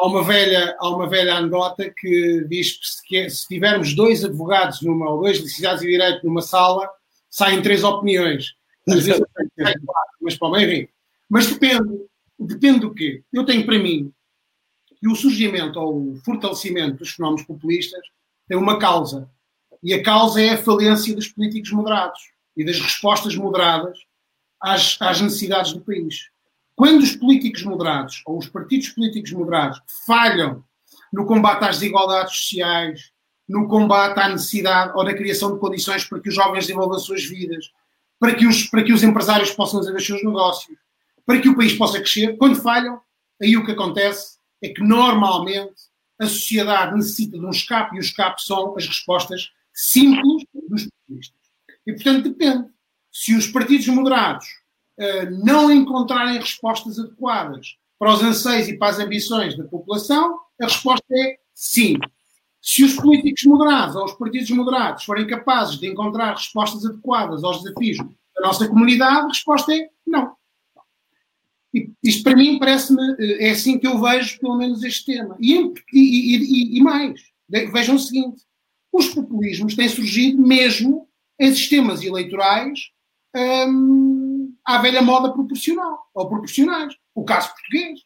há uma velha há uma velha anedota que diz que se tivermos dois advogados numa ou dois licenciados em direito numa sala saem três opiniões às vezes mas para o meio mas depende Depende do quê? Eu tenho para mim que o surgimento ou o fortalecimento dos fenómenos populistas tem uma causa. E a causa é a falência dos políticos moderados e das respostas moderadas às, às necessidades do país. Quando os políticos moderados ou os partidos políticos moderados falham no combate às desigualdades sociais, no combate à necessidade ou na criação de condições para que os jovens desenvolvam as suas vidas, para que os, para que os empresários possam fazer os seus negócios, para que o país possa crescer. Quando falham, aí o que acontece é que normalmente a sociedade necessita de um escape e o escape são as respostas simples dos populistas. E, portanto, depende. Se os partidos moderados uh, não encontrarem respostas adequadas para os anseios e para as ambições da população, a resposta é sim. Se os políticos moderados ou os partidos moderados forem capazes de encontrar respostas adequadas aos desafios da nossa comunidade, a resposta é não. E isto para mim parece-me, eh, é assim que eu vejo pelo menos este tema. E, e, e, e mais, vejam o seguinte: os populismos têm surgido mesmo em sistemas eleitorais hum, à velha moda proporcional, ou proporcionais. O caso português.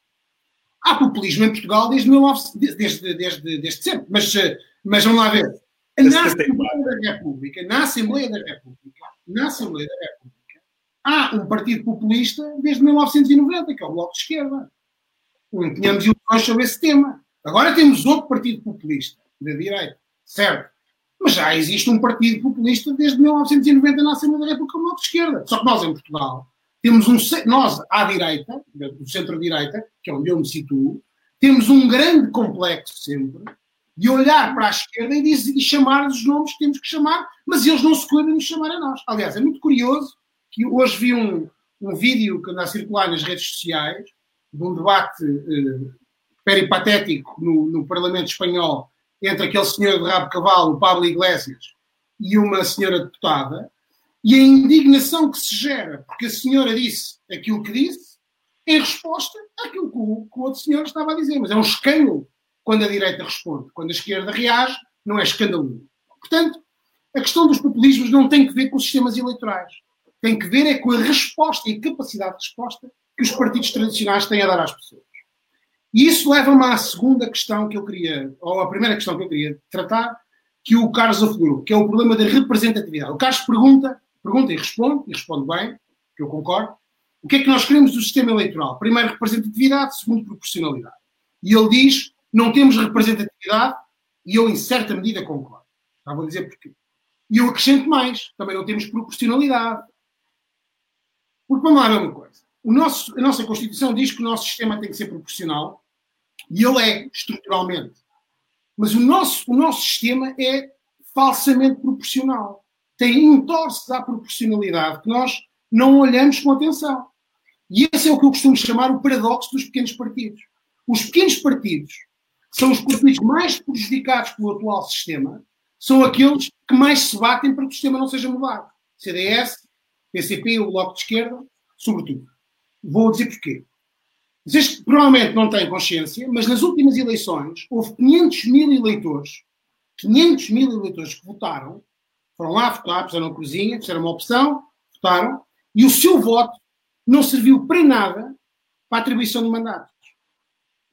Há populismo em Portugal desde, 19, desde, desde, desde sempre, mas, eh, mas vamos lá ver. Na Assembleia da República, na Assembleia da República, na Assembleia da República, há um partido populista desde 1990, que é o Bloco de Esquerda. Não tínhamos ilusões sobre esse tema. Agora temos outro partido populista, da direita, certo? Mas já existe um partido populista desde 1990 na Assembleia da República, o Bloco de Esquerda. Só que nós, em Portugal, temos um, nós, à direita, do centro-direita, que é onde eu me situo, temos um grande complexo sempre de olhar para a esquerda e, dizer, e chamar os nomes que temos que chamar, mas eles não se cuidam de nos chamar a nós. Aliás, é muito curioso que hoje vi um, um vídeo que anda a circular nas redes sociais de um debate eh, peripatético no, no, Parlamento Espanhol entre aquele senhor de rabo cavalo, o Pablo Iglesias, e uma senhora deputada, e a indignação que se gera, porque a senhora disse aquilo que disse, em resposta àquilo que o, que o outro senhor estava a dizer. Mas é um escândalo quando a direita responde. Quando a esquerda reage, não é escandaloso. Portanto, a questão dos populismos não tem que ver com os sistemas eleitorais. Tem que ver é com a resposta e a capacidade de resposta que os partidos tradicionais têm a dar às pessoas. E isso leva-me à segunda questão que eu queria, ou à primeira questão que eu queria tratar, que o Carlos aflorou, que é o problema da representatividade. O Carlos pergunta pergunta e responde, e responde bem, que eu concordo. O que é que nós queremos do sistema eleitoral? Primeiro, representatividade, segundo, proporcionalidade. E ele diz: não temos representatividade, e eu, em certa medida, concordo. Já vou dizer porquê. E eu acrescento mais: também não temos proporcionalidade. Porque vamos lá ver uma coisa. O nosso, a nossa Constituição diz que o nosso sistema tem que ser proporcional, e ele é, estruturalmente. Mas o nosso, o nosso sistema é falsamente proporcional tem entorces à proporcionalidade que nós não olhamos com atenção. E esse é o que eu costumo chamar o paradoxo dos pequenos partidos. Os pequenos partidos são os partidos mais prejudicados pelo atual sistema, são aqueles que mais se batem para que o sistema não seja mudado. CDS, PCP, o Bloco de Esquerda, sobretudo. Vou dizer porquê. Vocês provavelmente não têm consciência, mas nas últimas eleições houve 500 mil eleitores, 500 mil eleitores que votaram foram lá votar, puseram na cozinha, fizeram uma opção, votaram, e o seu voto não serviu para nada para a atribuição de mandatos.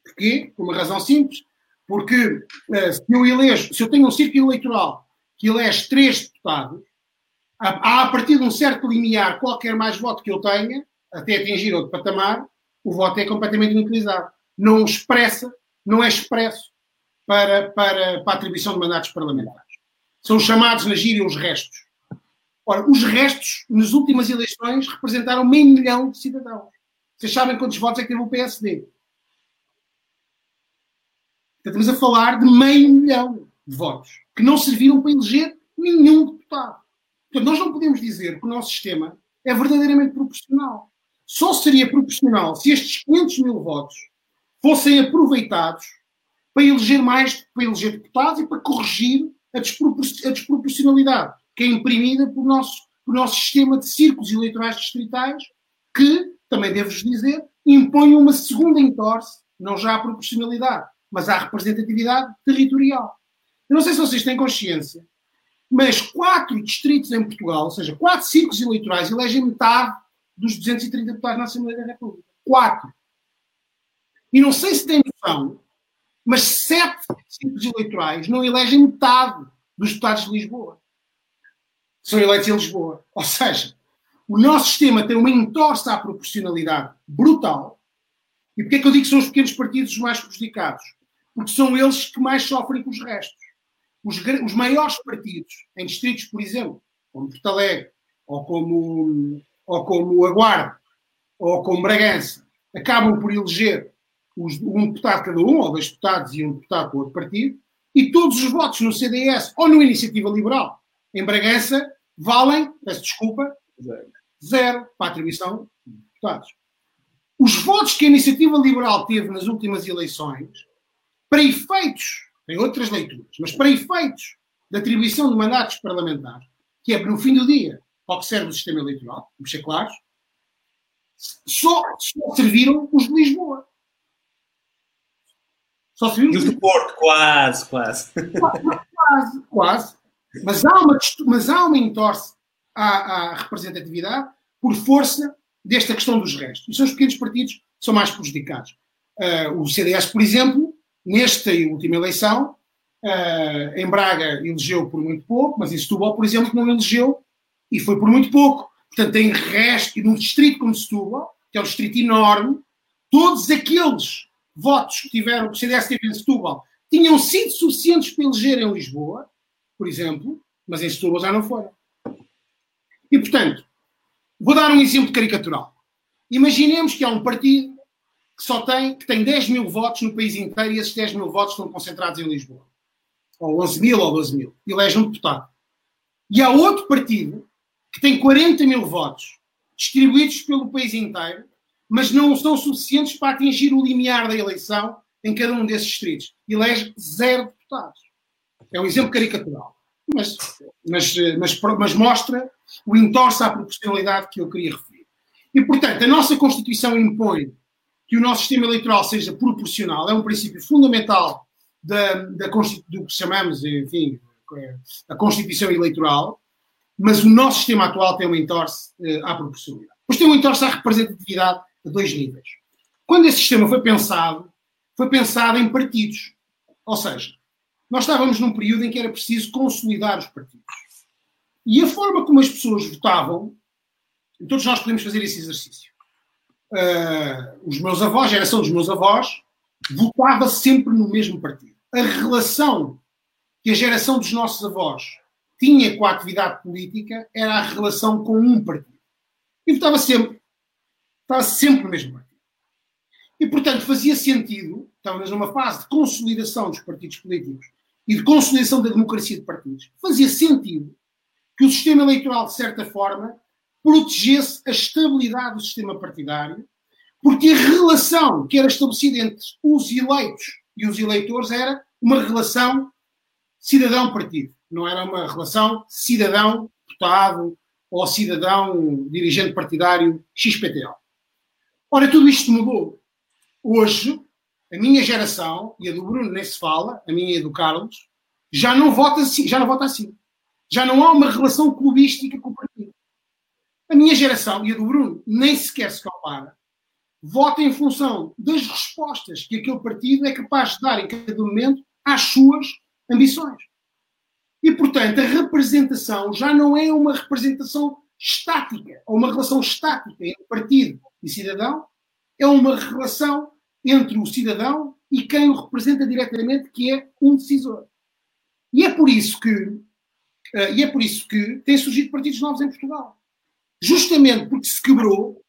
Porquê? Por uma razão simples. Porque uh, se eu elejo, se eu tenho um círculo eleitoral que elege três deputados, a, a partir de um certo limiar, qualquer mais voto que eu tenha, até atingir outro patamar, o voto é completamente inutilizado. Não expressa, não é expresso para, para, para a atribuição de mandatos parlamentares. São chamados na gíria os restos. Ora, os restos, nas últimas eleições, representaram meio milhão de cidadãos. Vocês sabem quantos votos é que teve o PSD? Estamos a falar de meio milhão de votos que não serviram para eleger nenhum deputado. Portanto, nós não podemos dizer que o nosso sistema é verdadeiramente proporcional. Só seria proporcional se estes 500 mil votos fossem aproveitados para eleger mais, para eleger deputados e para corrigir a, despropor a desproporcionalidade que é imprimida por nosso, por nosso sistema de círculos eleitorais distritais, que, também devo-vos dizer, impõe uma segunda entorse, não já a proporcionalidade, mas à representatividade territorial. Eu não sei se vocês têm consciência, mas quatro distritos em Portugal, ou seja, quatro círculos eleitorais, elegem metade dos 230 deputados na Assembleia da República. Quatro. E não sei se têm noção mas sete círculos eleitorais não elegem metade dos deputados de Lisboa. São eleitos em Lisboa. Ou seja, o nosso sistema tem uma entorse à proporcionalidade brutal. E porquê é que eu digo que são os pequenos partidos os mais prejudicados? porque são eles que mais sofrem com os restos. Os, os maiores partidos, em distritos, por exemplo, como Porto Alegre, ou como, ou como a Guarda, ou como Bragança, acabam por eleger os, um deputado cada um, ou dois deputados e um deputado para outro partido, e todos os votos no CDS ou no Iniciativa Liberal em Bragança valem, peço desculpa, zero, zero para a atribuição de deputados. Os votos que a Iniciativa Liberal teve nas últimas eleições, para efeitos, tem outras leituras, mas para efeitos da atribuição de mandatos parlamentares, que é no fim do dia ao que serve o sistema eleitoral, vamos ser claros, só, só serviram os de Lisboa. Só serviram os do Porto, quase, quase. Quase, quase. Mas há uma, mas há uma entorse à, à representatividade por força desta questão dos restos. E são os pequenos partidos que são mais prejudicados. Uh, o CDS, por exemplo, nesta última eleição, uh, em Braga elegeu por muito pouco, mas em Setúbal, por exemplo, não elegeu e foi por muito pouco. Portanto, em resto, num distrito como Setúbal, que é um distrito enorme, todos aqueles votos que tiveram, que o CDS teve em Setúbal, tinham sido suficientes para eleger em Lisboa, por exemplo, mas em Setúbal já não foram. E, portanto, vou dar um exemplo caricatural. Imaginemos que há um partido que só tem, que tem 10 mil votos no país inteiro e esses 10 mil votos estão concentrados em Lisboa. Ou 11 mil ou 12 mil. Elege um deputado. E há outro partido que tem 40 mil votos distribuídos pelo país inteiro, mas não são suficientes para atingir o limiar da eleição em cada um desses distritos. Elege zero deputados. É um exemplo caricatural. Mas, mas, mas, mas mostra o entorce à proporcionalidade que eu queria referir. E, portanto, a nossa Constituição impõe que o nosso sistema eleitoral seja proporcional. É um princípio fundamental da, da, do que chamamos, enfim, a Constituição Eleitoral mas o nosso sistema atual tem uma entorse uh, à proporcionalidade. Depois tem uma entorse à representatividade a dois níveis. Quando esse sistema foi pensado, foi pensado em partidos. Ou seja, nós estávamos num período em que era preciso consolidar os partidos. E a forma como as pessoas votavam, todos nós podemos fazer esse exercício. Uh, os meus avós, a geração dos meus avós, votava sempre no mesmo partido. A relação que a geração dos nossos avós tinha com a atividade política era a relação com um partido. E votava sempre. Estava sempre no mesmo partido. E, portanto, fazia sentido, estávamos numa fase de consolidação dos partidos políticos e de consolidação da democracia de partidos, fazia sentido que o sistema eleitoral, de certa forma, protegesse a estabilidade do sistema partidário, porque a relação que era estabelecida entre os eleitos e os eleitores era uma relação cidadão-partido não era uma relação cidadão-deputado ou cidadão dirigente partidário XPTO. Ora, tudo isto mudou. Hoje, a minha geração, e a do Bruno nem se fala, a minha e a do Carlos, já não vota assim. Já não vota assim. Já não há uma relação clubística com. A minha geração e a do Bruno nem sequer se compara. Vota em função das respostas que aquele partido é capaz de dar em cada momento às suas ambições. E, portanto, a representação já não é uma representação estática, ou uma relação estática entre partido e cidadão, é uma relação entre o cidadão e quem o representa diretamente, que é um decisor. E é por isso que, uh, e é por isso que têm surgido partidos novos em Portugal. Justamente porque se quebrou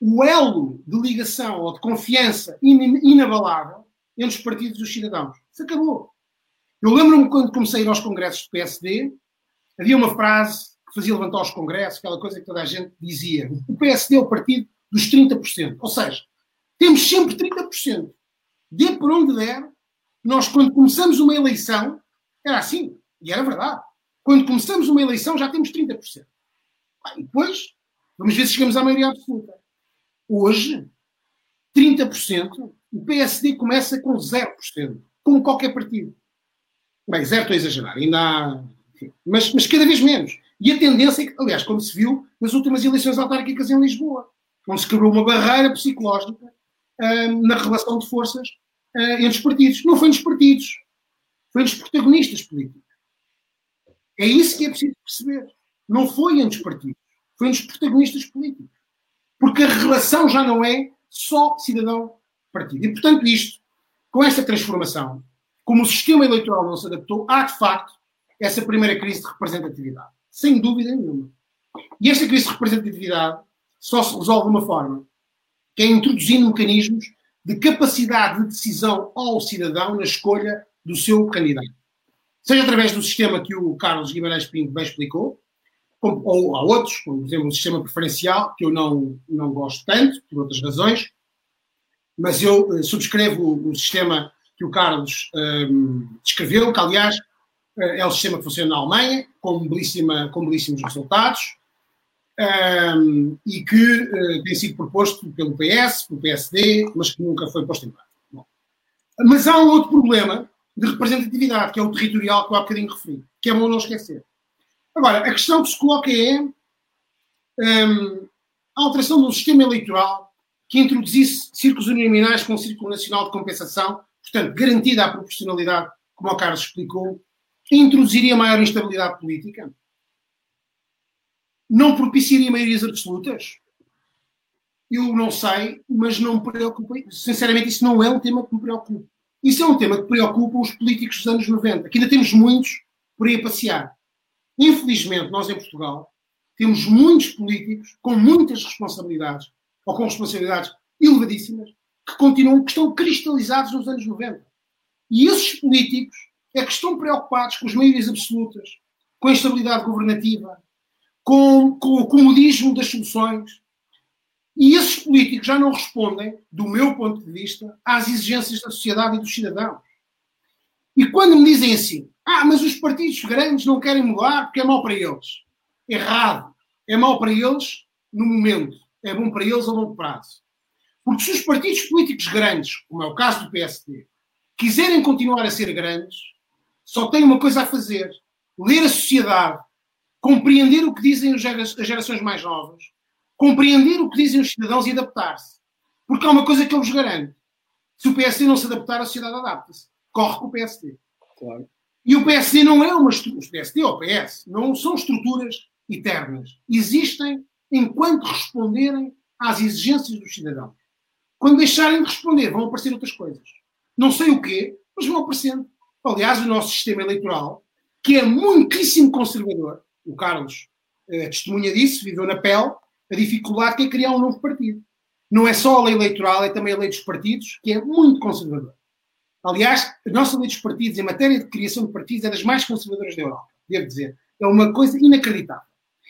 o elo de ligação ou de confiança inabalável entre os partidos e os cidadãos. Se acabou. Eu lembro-me quando comecei a ir aos congressos do PSD, havia uma frase que fazia levantar os congressos, aquela coisa que toda a gente dizia. O PSD é o partido dos 30%. Ou seja, temos sempre 30%. Dê por onde der, nós quando começamos uma eleição, era assim, e era verdade. Quando começamos uma eleição já temos 30%. E depois, vamos ver se chegamos à maioria absoluta. Hoje, 30%, o PSD começa com 0%, como qualquer partido. Bem, zero estou a exagerar, ainda há. Mas, mas cada vez menos. E a tendência, é que, aliás, como se viu nas últimas eleições autárquicas em Lisboa, onde se quebrou uma barreira psicológica uh, na relação de forças uh, entre os partidos. Não foi nos partidos, foi nos protagonistas políticos. É isso que é preciso perceber. Não foi entre os partidos, foi nos protagonistas políticos. Porque a relação já não é só cidadão-partido. E, portanto, isto, com esta transformação, como o sistema eleitoral não se adaptou, há de facto essa primeira crise de representatividade. Sem dúvida nenhuma. E esta crise de representatividade só se resolve de uma forma, que é introduzindo mecanismos de capacidade de decisão ao cidadão na escolha do seu candidato. Seja através do sistema que o Carlos Guimarães Pinto bem explicou, ou há outros, como por exemplo o sistema preferencial, que eu não, não gosto tanto, por outras razões, mas eu uh, subscrevo o, o, sistema que o Carlos um, ehm, descreveu, que aliás uh, é o sistema que funciona na Alemanha, com, belíssima, com belíssimos resultados, um, ehm, e que uh, tem sido proposto pelo PS, pelo PSD, mas que nunca foi posto em prática. Mas há um outro problema de representatividade, que é o territorial que eu há bocadinho referi, que é bom não esquecer. Agora, a questão que se coloca é um, a alteração do sistema eleitoral que introduzisse círculos uninominais com um círculo nacional de compensação, portanto, garantida a proporcionalidade, como o Carlos explicou, introduziria maior instabilidade política? Não propiciaria maiorias absolutas? Eu não sei, mas não me preocupa. Sinceramente, isso não é um tema que me preocupa. Isso é um tema que preocupa os políticos dos anos 90, que ainda temos muitos por aí a passear. Infelizmente, nós em Portugal temos muitos políticos com muitas responsabilidades, ou com responsabilidades elevadíssimas, que continuam, que estão cristalizados nos anos 90. E esses políticos é que estão preocupados com as maiorias absolutas, com a instabilidade governativa, com, com o comodismo das soluções. E esses políticos já não respondem, do meu ponto de vista, às exigências da sociedade e dos cidadãos. E quando me dizem assim, ah, mas os partidos grandes não querem mudar porque é mau para eles. Errado. É mau para eles no momento. É bom para eles a longo prazo. Porque se os partidos políticos grandes, como é o caso do PSD, quiserem continuar a ser grandes, só têm uma coisa a fazer: ler a sociedade, compreender o que dizem as gerações mais novas, compreender o que dizem os cidadãos e adaptar-se. Porque há uma coisa que eu vos garanto: se o PSD não se adaptar, a sociedade adapta-se. Corre com o PSD. Claro. E o PSD não é uma estrutura, o PSD ou o PS, não são estruturas eternas. Existem enquanto responderem às exigências dos cidadãos. Quando deixarem de responder, vão aparecer outras coisas. Não sei o quê, mas vão aparecendo. Aliás, o nosso sistema eleitoral, que é muitíssimo conservador, o Carlos eh, testemunha disso, viveu na pele, a dificuldade que é criar um novo partido. Não é só a lei eleitoral, é também a lei dos partidos, que é muito conservadora. Aliás, a nossa lei dos partidos, em matéria de criação de partidos, é das mais conservadoras da Europa, devo dizer. É uma coisa inacreditável.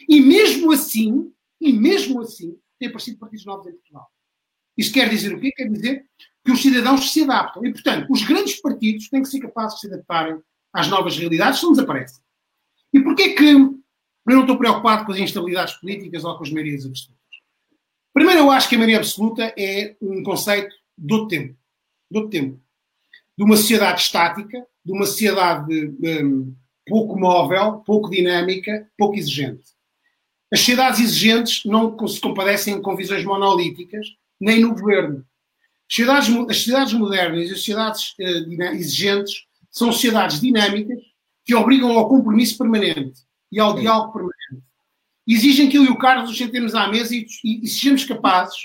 E mesmo assim, e mesmo assim, tem aparecido partidos novos em Portugal. Isto quer dizer o quê? Quer dizer que os cidadãos se adaptam. E, portanto, os grandes partidos têm que ser capazes de se adaptarem às novas realidades, senão desaparecem. E porquê que eu não estou preocupado com as instabilidades políticas ou com as maiorias absolutas? Primeiro, eu acho que a maioria absoluta é um conceito do tempo. Do tempo de uma sociedade estática, de uma sociedade um, pouco móvel, pouco dinâmica, pouco exigente. As sociedades exigentes não se compadecem com visões monolíticas, nem no governo. As sociedades, as sociedades modernas e as sociedades uh, exigentes são sociedades dinâmicas que obrigam ao compromisso permanente e ao Sim. diálogo permanente. Exigem que eu e o Carlos nos sentemos à mesa e, e, e sejamos capazes,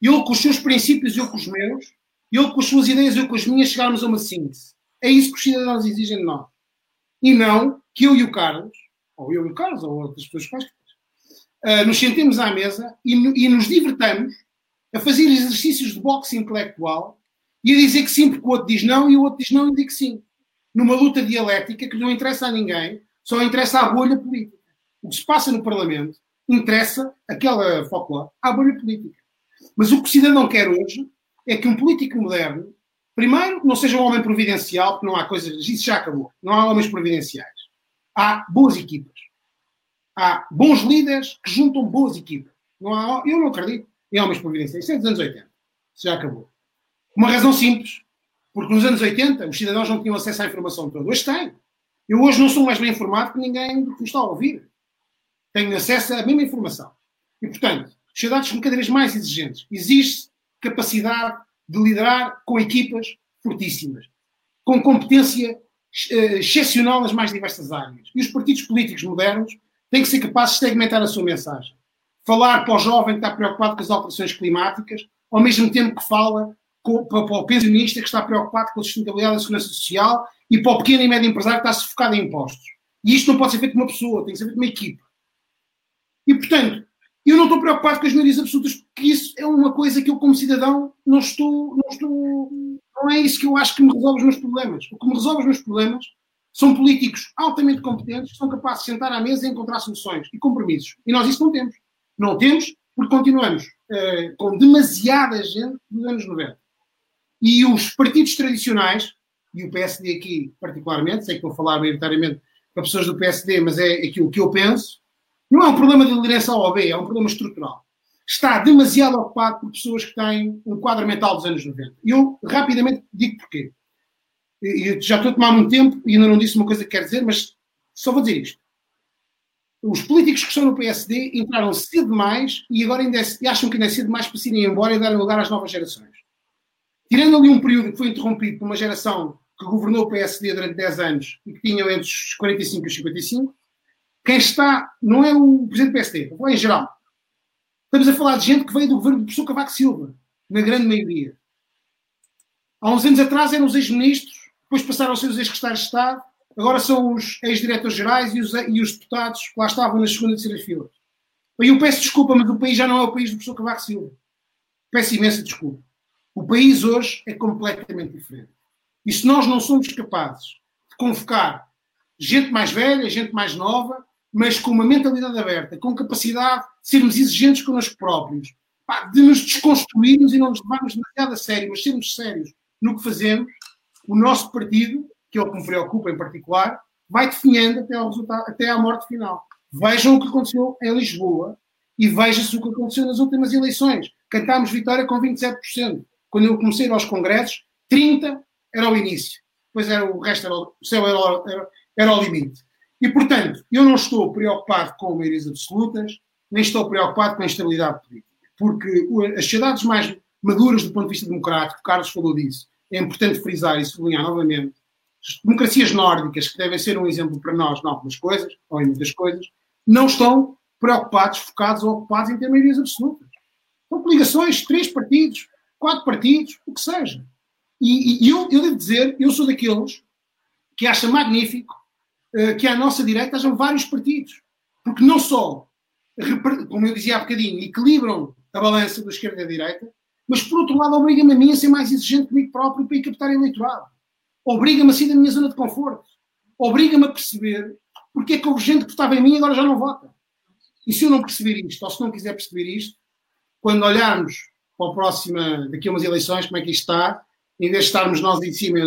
eu com os seus princípios e eu com os meus, ele com as suas ideias, eu com as minhas, chegarmos a uma síntese. É isso que os cidadãos exigem de nós. E não que eu e o Carlos, ou eu e o Carlos, ou outras pessoas quaisquer, uh, nos sentemos à mesa e, e nos divertamos a fazer exercícios de boxe intelectual e a dizer que sim, porque o outro diz não e o outro diz não e diz que sim. Numa luta dialética que não interessa a ninguém, só interessa à bolha política. O que se passa no Parlamento interessa aquela folclore à bolha política. Mas o que o cidadão quer hoje é que um político moderno, primeiro, não seja um homem providencial, porque não há coisas, isso já acabou. Não há homens providenciais. Há boas equipas. Há bons líderes que juntam boas equipas. Não há, eu não acredito em homens providenciais. Isso é dos anos 80. Isso já acabou. Uma razão simples. Porque nos anos 80 os cidadãos não tinham acesso à informação toda. Hoje têm. Eu hoje não sou mais bem informado que ninguém que me está a ouvir. Tenho acesso à mesma informação. E, portanto, sociedades são cada vez mais exigentes. Existe capacidade de liderar com equipas fortíssimas, com competência uh, excepcional nas mais diversas áreas. E os partidos políticos modernos têm que ser capazes de segmentar a sua mensagem. Falar para o jovem que está preocupado com as alterações climáticas, ao mesmo tempo que fala para, o pensionista que está preocupado com a sustentabilidade da segurança social e para o pequeno e médio empresário que está sufocado em impostos. E isto não pode ser feito com uma pessoa, tem que ser feito com uma equipa. E, portanto, eu não estou preocupado com as maiorias absolutas, porque isso é uma coisa que eu, como cidadão, não estou, não estou. Não é isso que eu acho que me resolve os meus problemas. O que me resolve os meus problemas são políticos altamente competentes que são capazes de sentar à mesa e encontrar soluções e compromissos. E nós isso não temos. Não temos porque continuamos uh, com demasiada gente dos anos 90. E os partidos tradicionais, e o PSD aqui particularmente, sei que vou falar maioritariamente para pessoas do PSD, mas é aquilo que eu penso, não é um problema de liderança A ou B, é um problema estrutural. Está demasiado ocupado por pessoas que têm um quadro mental dos anos 90. E eu rapidamente digo porquê. Eu já estou a tomar muito tempo e ainda não disse uma coisa que quero dizer, mas só vou dizer isto. Os políticos que estão no PSD entraram cedo demais e agora ainda é, acham que ainda é cedo demais para se irem embora e darem lugar às novas gerações. Tirando ali um período que foi interrompido por uma geração que governou o PSD durante 10 anos e que tinham entre os 45 e os 55, quem está não é o presidente do PSD, vou em geral. Estamos a falar de gente que veio do governo do professor Cavaco Silva, na grande maioria. Há uns anos atrás eram os ex-ministros, depois passaram a ser os ex-secretários de Estado, agora são os ex-diretores gerais e os, e os deputados que lá estavam nas segundas e terceiras filas. E eu peço desculpa, mas o país já não é o país do professor Cavaco Silva. Peço imensa desculpa. O país hoje é completamente diferente. E se nós não somos capazes de convocar gente mais velha, gente mais nova, mas com uma mentalidade aberta, com capacidade de sermos exigentes connosco próprios, de nos desconstruirmos e não nos levarmos demasiado a sério, mas sermos sérios no que fazemos, o nosso partido, que é o que me preocupa em particular, vai definhando até, ao resultado, até à morte final. Vejam o que aconteceu em Lisboa e veja-se o que aconteceu nas últimas eleições. Cantámos vitória com 27%. Quando eu comecei aos congressos, 30% era o início. Depois era o resto, era o, o céu era, era, era o limite. E, portanto, eu não estou preocupado com maiorias absolutas, nem estou preocupado com a instabilidade política. Porque as sociedades mais maduras do ponto de vista democrático, Carlos falou disso, é importante frisar e sublinhar novamente, as democracias nórdicas, que devem ser um exemplo para nós em algumas coisas, ou em muitas coisas, não estão preocupados, focados ou ocupados em ter maiorias absolutas. São coligações, três partidos, quatro partidos, o que seja. E, e eu, eu devo dizer, eu sou daqueles que acha magnífico que à nossa direita hajam vários partidos. Porque não só, como eu dizia há bocadinho, equilibram a balança da esquerda e da direita, mas por outro lado obriga-me a mim a ser mais exigente comigo próprio para ir captar eleitorado. Obriga-me a sair da minha zona de conforto. Obriga-me a perceber porque é que houve gente que votava em mim agora já não vota. E se eu não perceber isto, ou se não quiser perceber isto, quando olharmos para a próxima, daqui a umas eleições, como é que isto está, em vez de estarmos nós em cima,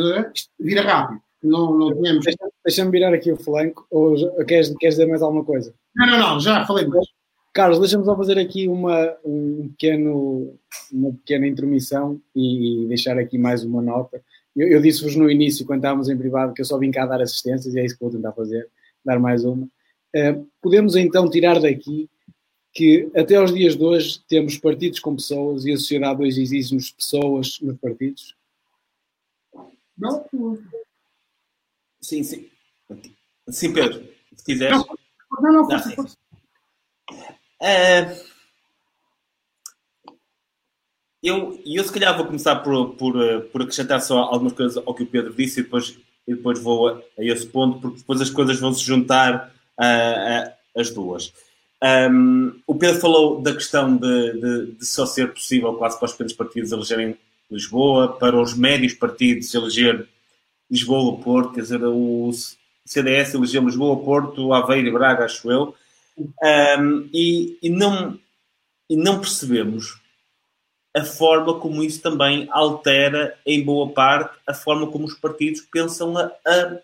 vira rápido. Não, não tínhamos. Deixa-me virar aqui o flanco, ou queres, queres dizer mais alguma coisa? Não, não, não, já falei mais. Carlos, deixa-me só fazer aqui uma, um pequeno, uma pequena intermissão e, e deixar aqui mais uma nota. Eu, eu disse-vos no início, quando estávamos em privado, que eu só vim cá dar assistências e é isso que vou tentar fazer, dar mais uma. Uh, podemos então tirar daqui que até aos dias de hoje temos partidos com pessoas e a sociedade hoje exige-nos pessoas nos partidos? Não, Sim, sim. Sim, Pedro, se quiseres. Não, não, não, força, É... Eu, eu se calhar vou começar por, por, por acrescentar só algumas coisas ao que o Pedro disse e depois, e depois vou a, a esse ponto, porque depois as coisas vão se juntar uh, as duas. Um, o Pedro falou da questão de, de, de, só ser possível quase para os pequenos partidos elegerem Lisboa, para os médios partidos eleger Lisboa, Porto, quer dizer, o CDS elegeu Lisboa, Porto, Aveiro e Braga, acho eu, um, e, e, não, e não percebemos a forma como isso também altera, em boa parte, a forma como os partidos pensam a, a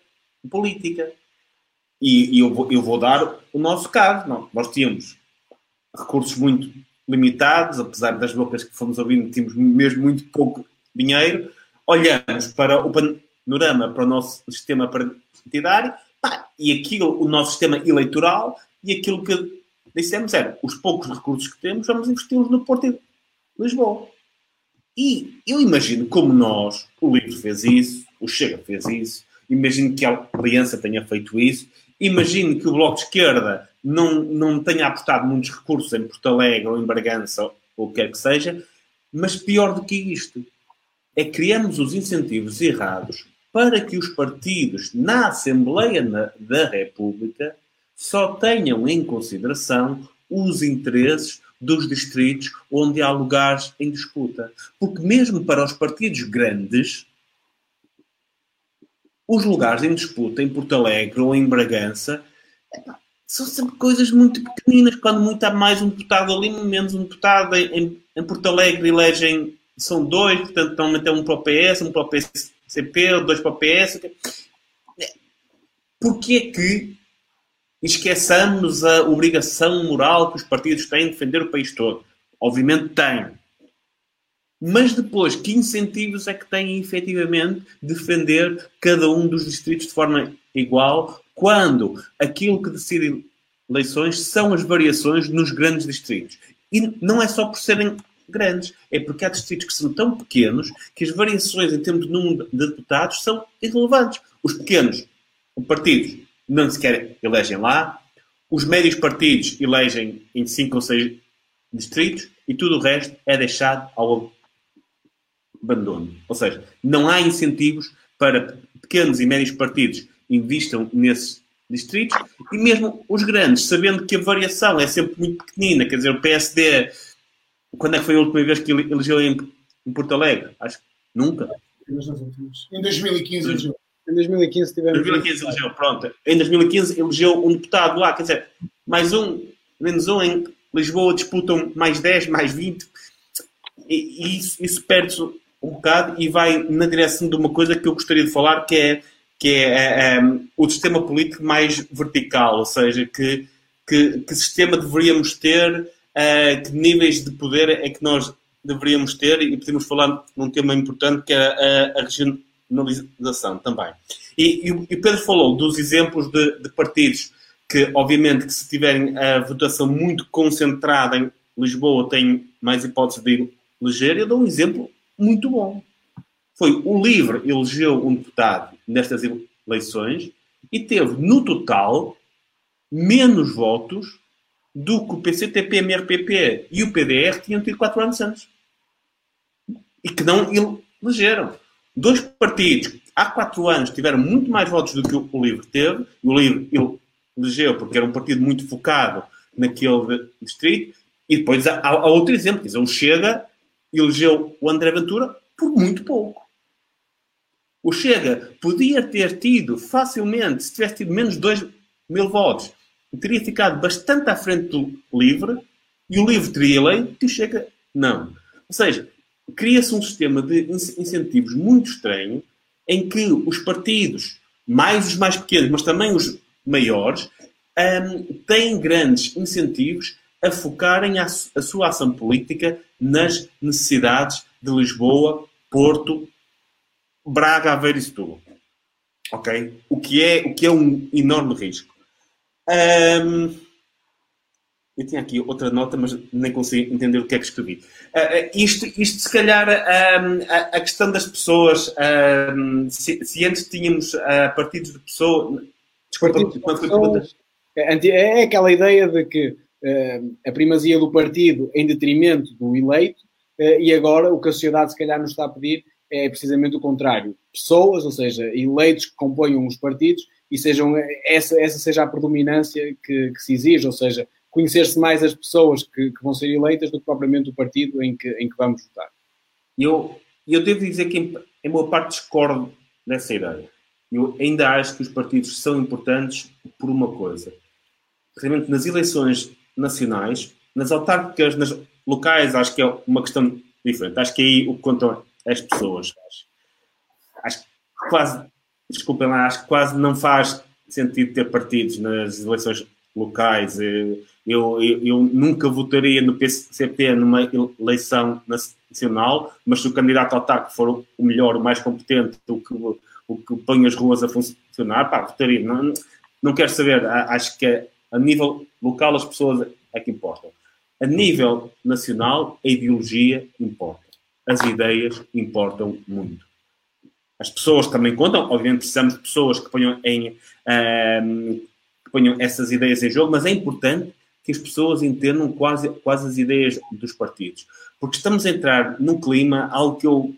política. E, e eu, vou, eu, vou, dar o nosso caso. Não, nós tínhamos recursos muito limitados, apesar das bocas que fomos ouvindo, tínhamos mesmo muito pouco dinheiro. Olhamos para o panorama para o nosso sistema partidário pá, e aquilo, o nosso sistema eleitoral e aquilo que dissemos era os poucos recursos que temos, vamos investi-los no Porto de Lisboa. E eu imagino como nós, o Livro fez isso, o Chega fez isso, imagino que a Aliança tenha feito isso, imagino que o Bloco de Esquerda não, não tenha apostado muitos recursos em Porto Alegre ou em Bragança ou o que quer que seja, mas pior do que isto, é criamos os incentivos errados para que os partidos na Assembleia da República só tenham em consideração os interesses dos distritos onde há lugares em disputa. Porque mesmo para os partidos grandes, os lugares em disputa em Porto Alegre ou em Bragança são sempre coisas muito pequeninas. Quando muito há mais um deputado ali, menos um deputado. Em, em Porto Alegre elegem, são dois, portanto, normalmente é um para o PS, um para o PCP, dois para PS. Porquê que esqueçamos a obrigação moral que os partidos têm de defender o país todo? Obviamente têm. Mas depois, que incentivos é que têm efetivamente defender cada um dos distritos de forma igual, quando aquilo que decide eleições são as variações nos grandes distritos? E não é só por serem grandes, é porque há distritos que são tão pequenos que as variações em termos de número de deputados são irrelevantes. Os pequenos partidos não sequer elegem lá, os médios partidos elegem em cinco ou seis distritos e tudo o resto é deixado ao abandono. Ou seja, não há incentivos para pequenos e médios partidos investam nesses distritos e mesmo os grandes, sabendo que a variação é sempre muito pequenina, quer dizer, o PSD, quando é que foi a última vez que elegeu em, em Porto Alegre? Acho que nunca. Em 2015 elegeu. Em 2015 tivemos. Em 2015 elegeu, pronto. Em 2015 elegeu um deputado lá, quer dizer, mais um, menos um, em Lisboa disputam mais 10, mais 20. E, e isso, isso perde-se um bocado e vai na direção de uma coisa que eu gostaria de falar, que é, que é, é, é o sistema político mais vertical, ou seja, que, que, que sistema deveríamos ter, uh, que níveis de poder é que nós deveríamos ter, e podemos falar num tema importante que é a, a regionalização também. E, e, o Pedro falou dos exemplos de, de partidos que, obviamente, que se tiverem a votação muito concentrada em Lisboa, têm mais hipóteses de eleger. Eu dou um exemplo muito bom. Foi o LIVRE elegeu um deputado nestas eleições e teve, no total, menos votos do que o PCTP, MRPP e o PDR tinham tido quatro anos antes. E que não elegeram. Dois partidos há quatro anos tiveram muito mais votos do que o LIVRE teve, e o LIVRE elegeu porque era um partido muito focado naquele distrito, e depois há, há outro exemplo, quer dizer, o Chega elegeu o André Ventura por muito pouco. O Chega podia ter tido facilmente, se tivesse tido menos de 2 mil votos, teria ficado bastante à frente do LIVRE e o LIVRE teria eleito e o Chega não. Ou seja, cria-se um sistema de incentivos muito estranho em que os partidos, mais os mais pequenos, mas também os maiores, um, têm grandes incentivos a focarem a, a sua ação política nas necessidades de Lisboa, Porto, Braga, Aveiro e Setúbal. Ok? O que é, o que é um enorme risco. Um, eu tinha aqui outra nota, mas nem consigo entender o que é que escrevi. Uh, isto, isto, se calhar, um, a, a, questão das pessoas, um, se, se, antes tínhamos uh, partidos de pessoas. Desculpa, partidos de pessoas, é, é aquela ideia de que uh, a primazia do partido em detrimento do eleito, e agora o que a sociedade se calhar nos está a pedir é precisamente o contrário. Pessoas, ou seja, eleitos que componham os partidos, e sejam essa, essa seja a predominância que, que se exige, ou seja, conhecer-se mais as pessoas que, que, vão ser eleitas do que propriamente o partido em que, em que vamos votar. Eu, eu devo dizer que em, em boa parte discordo dessa ideia. Eu ainda acho que os partidos são importantes por uma coisa. Realmente nas eleições nacionais, nas autárquicas, nas locais, acho que é uma questão diferente. Acho que aí o que contam é as pessoas. Acho, acho que quase, desculpem lá, acho que quase não faz sentido ter partidos nas eleições locais. Eu, eu, eu nunca votaria no PCP numa eleição nacional, mas se o candidato autárquico for o melhor, o mais competente, o que, o que põe as ruas a funcionar, pá, votaria. Não, não quero saber. Acho que a nível local as pessoas é que importam. A nível nacional, a ideologia importa. As ideias importam muito. As pessoas também contam, obviamente precisamos de pessoas que ponham, em, um, ehm, que ponham essas ideias em jogo, mas é importante que as pessoas entendam quase, quase as ideias dos partidos. Porque estamos a entrar num clima, algo que eu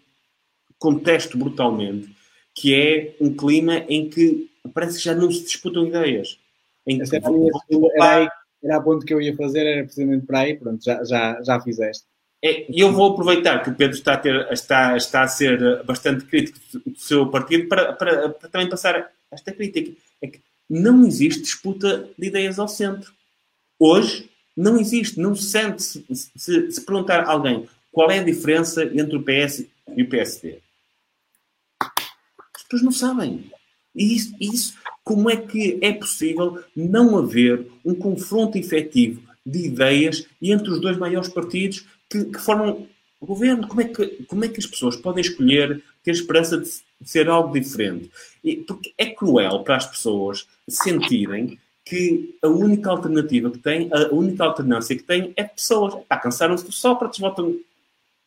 contesto brutalmente, que é um clima em que parece que já não se disputam ideias. Em que era, era, a ponto que eu ia fazer, era precisamente para aí, pronto, já, já, já fizeste. É, eu vou aproveitar que o Pedro está a, ter, está, está a ser bastante crítico do seu partido para, para, para também passar esta crítica. É que não existe disputa de ideias ao centro. Hoje, não existe, não se sente. Se, se, se perguntar a alguém qual é a diferença entre o PS e o PSD, as pessoas não sabem. E isso, isso, como é que é possível não haver um confronto efetivo de ideias entre os dois maiores partidos que, que formam o governo? Como é, que, como é que as pessoas podem escolher ter esperança de ser algo diferente? E, porque é cruel para as pessoas sentirem que a única alternativa que têm, a única alternância que têm é pessoas. Pá, cansaram-se do Sócrates, votam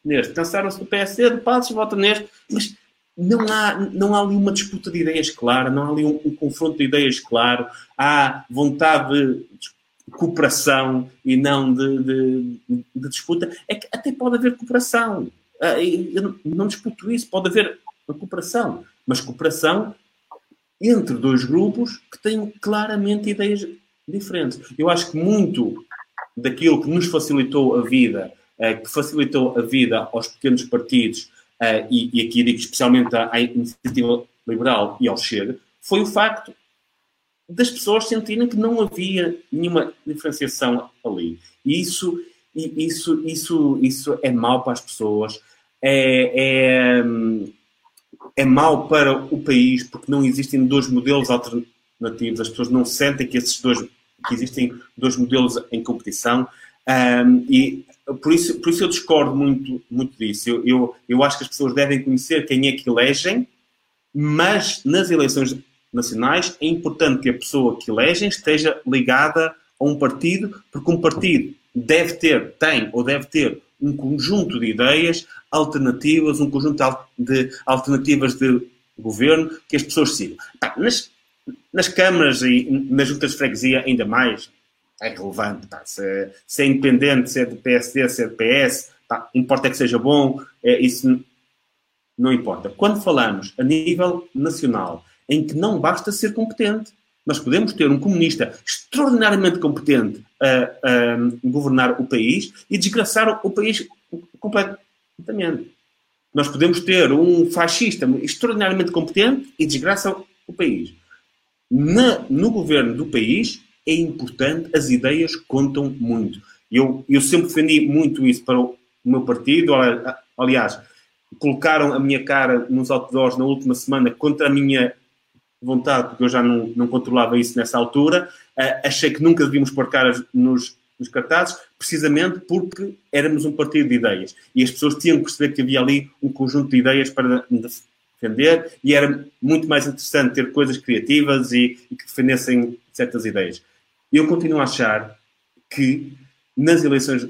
neste. Cansaram-se do PSD, do Passos, votam neste. Mas não há, não há ali uma disputa de ideias clara, não há ali um, um confronto de ideias claro. Há vontade de cooperação e não de, de, de disputa. É que até pode haver cooperação. Ah, eu não disputo isso, pode haver cooperação. Mas cooperação entre dois grupos que têm claramente ideias diferentes. Eu acho que muito daquilo que nos facilitou a vida, eh, que facilitou a vida aos pequenos partidos, eh, e, aqui digo especialmente à, iniciativa liberal e ao Chega, foi o facto das pessoas sentirem que não havia nenhuma diferenciação ali. E isso, isso, isso, isso é mau para as pessoas, é, é, é mau para o país porque não existem dois modelos alternativos, as pessoas não sentem que esses dois que existem dois modelos em competição um, e por isso, por isso eu discordo muito, muito disso. Eu, eu, eu acho que as pessoas devem conhecer quem é que elegem, mas nas eleições nacionais é importante que a pessoa que elegem esteja ligada a um partido, porque um partido deve ter, tem ou deve ter um conjunto de ideias alternativas, um conjunto de alternativas de governo que as pessoas sigam. nas, nas câmaras e nas juntas de freguesia, ainda mais, é relevante. Pá. Se, se, é independente, se é do PSD, se é do PS, pá, importa que seja bom, é, isso não importa. Quando falamos a nível nacional, em que não basta ser competente, mas podemos ter um comunista extraordinariamente competente a, a governar o país e desgraçar o país completamente. Nós podemos ter um fascista extraordinariamente competente e desgraça o país. Na, no governo do país é importante, as ideias contam muito. Eu, eu sempre defendi muito isso para o meu partido. Aliás, colocaram a minha cara nos outdoors na última semana contra a minha vontade, porque eu já não, não controlava isso nessa altura. Uh, achei que nunca devíamos pôr caras nos, nos cartazes, precisamente porque éramos um partido de ideias. E as pessoas tinham que perceber que havia ali um conjunto de ideias para defender e era muito mais interessante ter coisas criativas e, e que defendessem certas ideias. Eu continuo a achar que nas eleições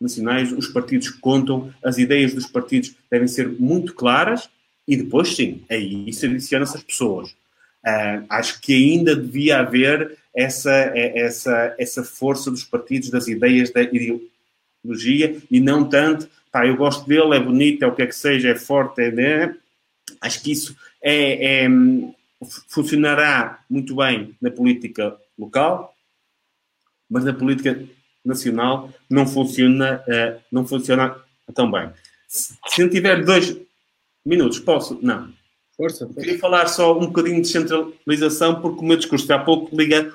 nacionais os partidos contam, as ideias dos partidos devem ser muito claras e depois, sim, aí isso adiciona-se as pessoas. Uh, acho que ainda devia haver essa, essa, essa força dos partidos, das ideias, da ideologia e não tanto, pá, eu gosto dele, é bonito, é o que é que seja, é forte, é. Né? Acho que isso é, é, funcionará muito bem na política local, mas na política nacional não funciona, uh, não funciona tão bem. Se, se eu tiver dois minutos, posso? Não. Força, força. Queria falar só um bocadinho de centralização, porque o meu discurso há pouco liga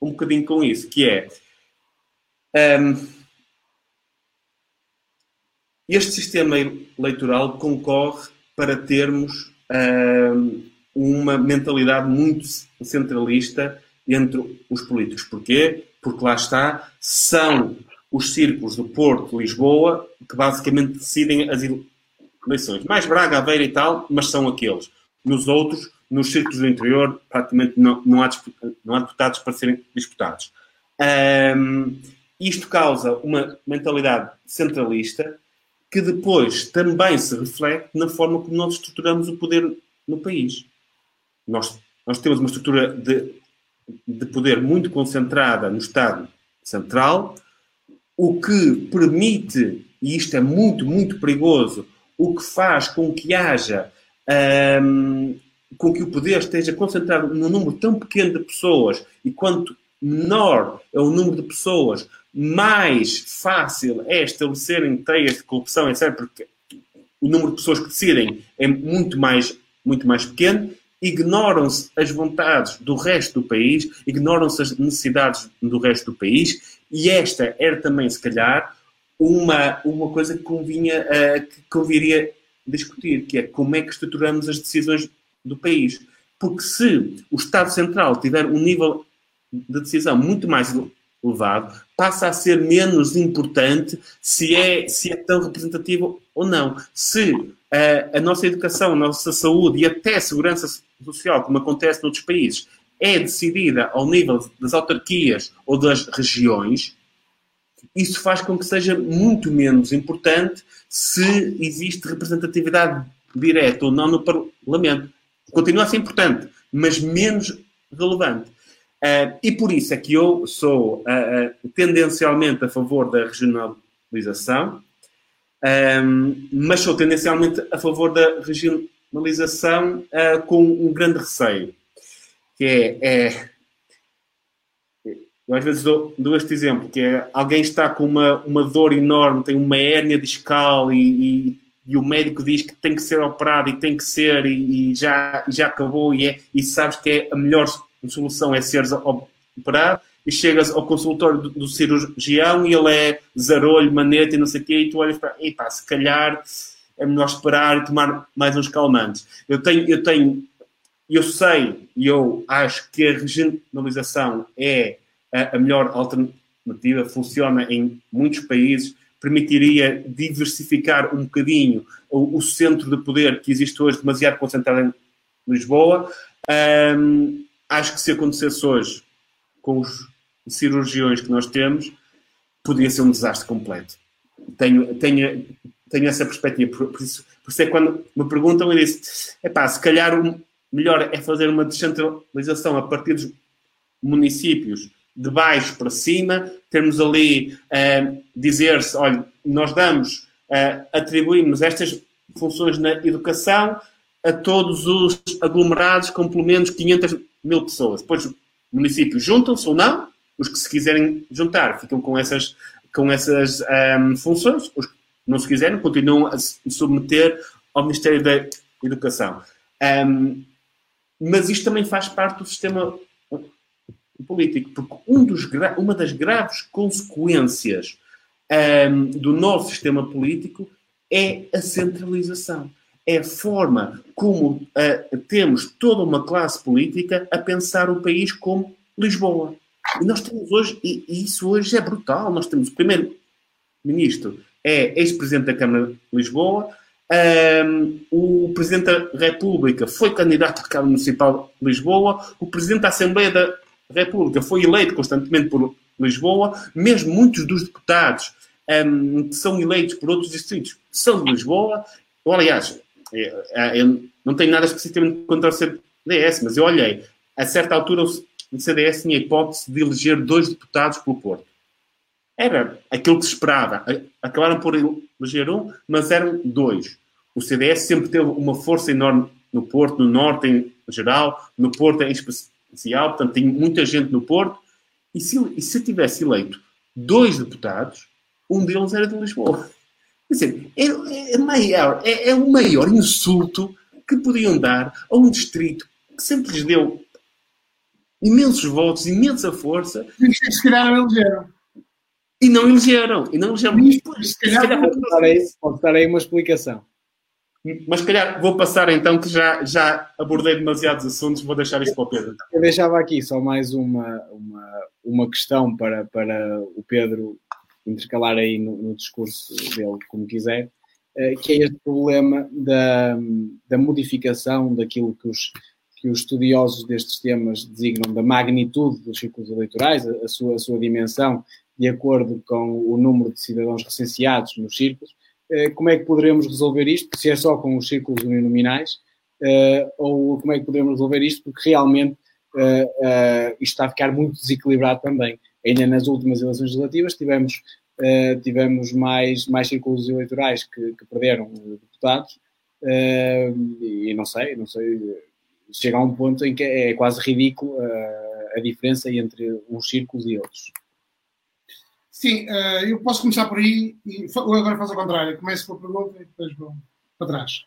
um bocadinho com isso, que é um, este sistema eleitoral concorre para termos um, uma mentalidade muito centralista entre os políticos. Porquê? Porque lá está, são os círculos do Porto, Lisboa, que basicamente decidem as Mais Braga, Aveira e tal, mas são aqueles. Nos outros, nos círculos do interior, praticamente não, não, há, não há deputados para serem disputados. Um, isto causa uma mentalidade centralista que depois também se reflete na forma como nós estruturamos o poder no país. Nós, nós temos uma estrutura de, de poder muito concentrada no Estado Central, o que permite, e isto é muito, muito perigoso, o que faz com que haja um, com que o poder esteja concentrado num número tão pequeno de pessoas e quanto menor é o número de pessoas, mais fácil é estabelecerem teias de corrupção, etc. Porque o número de pessoas que decidem é muito mais, muito mais pequeno, ignoram-se as vontades do resto do país, ignoram-se as necessidades do resto do país, e esta era também, se calhar, uma, uma coisa que convinha, uh, que conviria discutir, que é como é que estruturamos as decisões do país. Porque se o Estado Central tiver um nível de decisão muito mais elevado, passa a ser menos importante se é, se é tão representativo ou não. Se uh, a nossa educação, a nossa saúde e até a segurança social, como acontece noutros países, é decidida ao nível das autarquias ou das regiões, isso faz com que seja muito menos importante se existe representatividade direta ou não no Parlamento. Continua a ser importante, mas menos relevante. Uh, e por isso é que eu sou uh, uh, tendencialmente a favor da regionalização, um, mas sou tendencialmente a favor da regionalização com um grande receio, que é, é eu às vezes dou, dou, este exemplo, que é alguém está com uma, uma dor enorme, tem uma hérnia discal e, e, e o médico diz que tem que ser operado e tem que ser e, e já, já acabou e, é, e sabes que é a melhor solução é seres operado e chegas ao consultório do, do cirurgião e ele é zarolho, maneta e não sei o quê e tu olhas para, epá, se calhar é melhor esperar e tomar mais uns calmantes. Eu tenho, eu tenho, eu sei e eu acho que a regionalização é a, melhor alternativa, funciona em muitos países, permitiria diversificar um bocadinho o, o, centro de poder que existe hoje, demasiado concentrado em Lisboa. Um, acho que se acontecesse hoje com os cirurgiões que nós temos, poderia ser um desastre completo. Tenho, tenho, tenho essa perspectiva. Por, por, isso, por isso é que quando me perguntam, eu disse: é pá, se calhar o melhor é fazer uma descentralização a partir dos municípios de baixo para cima, termos ali uh, dizer-se, olha, nós damos, uh, atribuímos estas funções na educação a todos os aglomerados com pelo menos 500 mil pessoas. Depois os municípios juntam-se ou não, os que se quiserem juntar ficam com essas, com essas um, funções, os que não se quiserem continuam a se submeter ao Ministério da Educação. Um, mas isto também faz parte do sistema político, porque um dos, uma das graves consequências um, do novo sistema político é a centralização. É a forma como uh, temos toda uma classe política a pensar o país como Lisboa. E nós temos hoje, e, e isso hoje é brutal, nós temos o primeiro-ministro, é ex-presidente da Câmara de Lisboa, um, o Presidente da República foi candidato à Câmara Municipal de Lisboa, o Presidente da Assembleia da República foi eleito constantemente por Lisboa, mesmo muitos dos deputados um, que são eleitos por outros distritos são de Lisboa. Ou, aliás, eu, é, eu não tenho nada especificamente contra o CDS, mas eu olhei, a certa altura o CDS tinha a hipótese de eleger dois deputados pelo Porto. Era aquilo que se esperava. Acabaram por eleger um, mas eram dois. O CDS sempre teve uma força enorme no Porto, no Norte em geral, no Porto em específico presidencial, portanto, tem muita gente no Porto. E se, e se tivesse eleito dois deputados, um deles era de Lisboa. Quer dizer, é, é, maior, é, é o maior insulto que podiam dar a um distrito que sempre lhes deu imensos votos, imensa força. E se calhar não elegeram. E não elegeram. E não elegeram. se calhar, se calhar dar aí, pode dar aí uma explicação. Mas calhar vou passar então, que já, já abordei demasiados assuntos, vou deixar isto para o Pedro. Eu deixava aqui só mais uma, uma, uma questão para, para o Pedro intercalar aí no, no discurso dele, como quiser, eh, que é este problema da, da modificação daquilo que os, que os estudiosos destes temas designam da magnitude dos círculos eleitorais, a, a, sua, a sua dimensão, de acordo com o número de cidadãos recenseados nos círculos, como é que poderemos resolver isto, se é só com os círculos uninominais, eh, ou como é que poderemos resolver isto, porque realmente eh, isto está a ficar muito desequilibrado também. Ainda nas últimas eleições legislativas tivemos tivemos mais, mais círculos eleitorais que, que perderam deputados, e não sei, não sei, chega a um ponto em que é quase ridículo a diferença entre uns círculos e outros. Sim, eu posso começar por aí, e agora faço ao contrário, começo com a pergunta e depois vou para trás.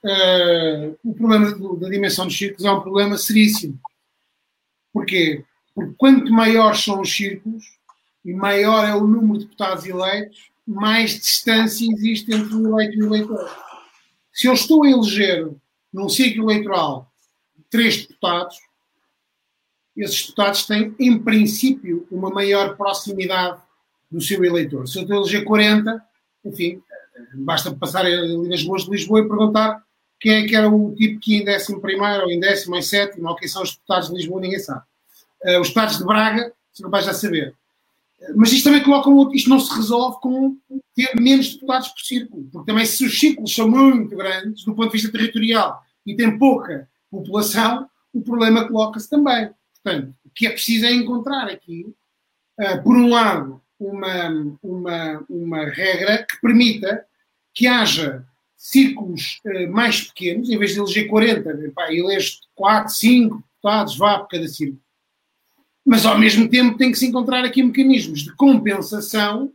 o problema da dimensão dos círculos é um problema seríssimo. Porquê? Porque quanto maiores são os círculos e maior é o número de deputados eleitos, mais distância existe entre o eleito e o eleitor. Se eu estou a eleger num ciclo eleitoral três deputados, esses deputados têm, em princípio, uma maior proximidade do seu eleitor. Se eu estou a eleger 40, enfim, basta passar ali nas ruas de Lisboa e perguntar quem é que era o tipo que em décimo primeiro, ou em décimo, em sétimo, ou quem são os deputados de Lisboa, ninguém sabe. Uh, os deputados de Braga, são capazes de saber. Mas isto também coloca um outro, isto não se resolve com ter menos deputados por círculo, porque também se os círculos são muito grandes do ponto de vista territorial e tem pouca população, o problema coloca-se também. Portanto, o que é preciso é encontrar aqui, uh, por um lado, uma, uma, uma regra que permita que haja círculos uh, mais pequenos, em vez de eleger 40, pá, elege 4, 5 deputados, vá por cada círculo mas ao mesmo tempo tem que se encontrar aqui mecanismos de compensação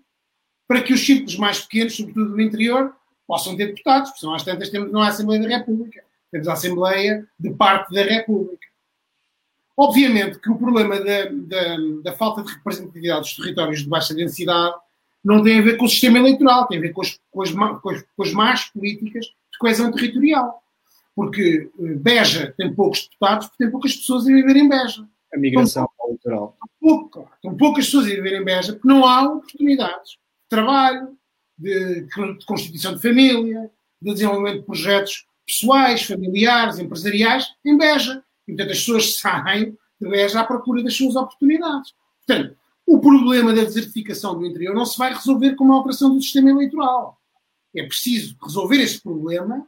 para que os círculos mais pequenos, sobretudo do interior, possam ter deputados, porque senão às tantas temos, não há Assembleia da República, temos a Assembleia de parte da República. Obviamente que o problema da, da, da, falta de representatividade dos territórios de baixa densidade não tem a ver com o sistema eleitoral, tem a ver com as, com as, com as, com as más políticas de coesão territorial. Porque eh, Beja tem poucos deputados porque tem poucas pessoas a viver em Beja a migração cultural. Pouco, estão poucas pessoas a viver em Beja porque não há oportunidades de trabalho, de, de constituição de família, de desenvolvimento de projetos pessoais, familiares, empresariais em Beja. Portanto, as pessoas saem de Beja à procura das suas oportunidades. Portanto, o problema da desertificação do interior não se vai resolver com uma alteração do sistema eleitoral. É preciso resolver esse problema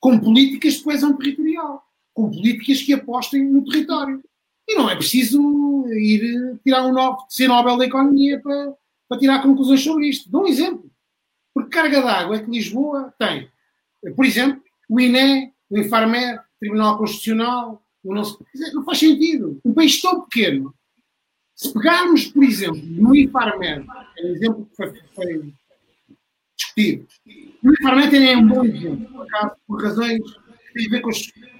com políticas de coesão territorial, com políticas que apostem no território. E não é preciso ir tirar um novo, ser Nobel da Economia para, para tirar conclusões sobre isto. Dou um exemplo. Porque carga d'água é que Lisboa tem, por exemplo, o INE, o Infarmer, Tribunal Constitucional, o não, não faz sentido. Um país tão pequeno. Se pegarmos, por exemplo, no Infarmer, é um exemplo que foi, foi discutido. O Infarmer é um bom exemplo, por por razões que têm a ver com,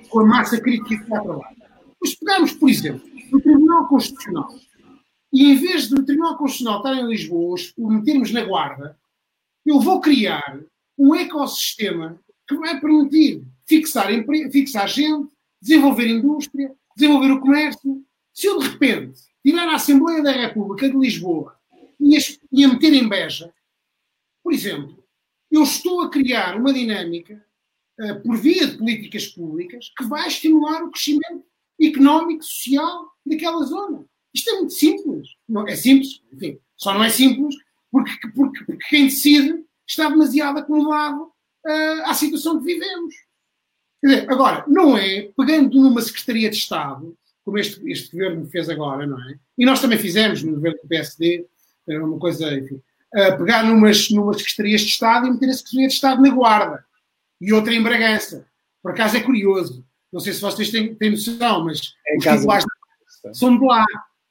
com a massa crítica que está a trabalhar. Mas pegamos, por exemplo, no Tribunal Constitucional e em vez do Tribunal Constitucional estar em Lisboa, o metermos na guarda, eu vou criar um ecossistema que vai permitir fixar, fixar gente, desenvolver indústria, desenvolver o comércio. Se eu, de repente, tirar a Assembleia da República de Lisboa a, e a meter em Beja, por exemplo, eu estou a criar uma dinâmica, uh, por via de políticas públicas, que vai estimular o crescimento económico, social daquela zona. Isto é muito simples. Não, é simples, enfim, só não é simples porque, porque, porque quem decide está demasiado acomodado uh, à situação que vivemos. Dizer, agora, não é pegando numa Secretaria de Estado, como este, este governo fez agora, não é? E nós também fizemos no governo do PSD, era uma coisa, enfim, pegar numas, numas Secretarias de Estado e meter a Secretaria de Estado na Guarda e outra em Bragança. Por acaso é curioso. Não sei se vocês têm, têm noção, mas é os titulares são de lá.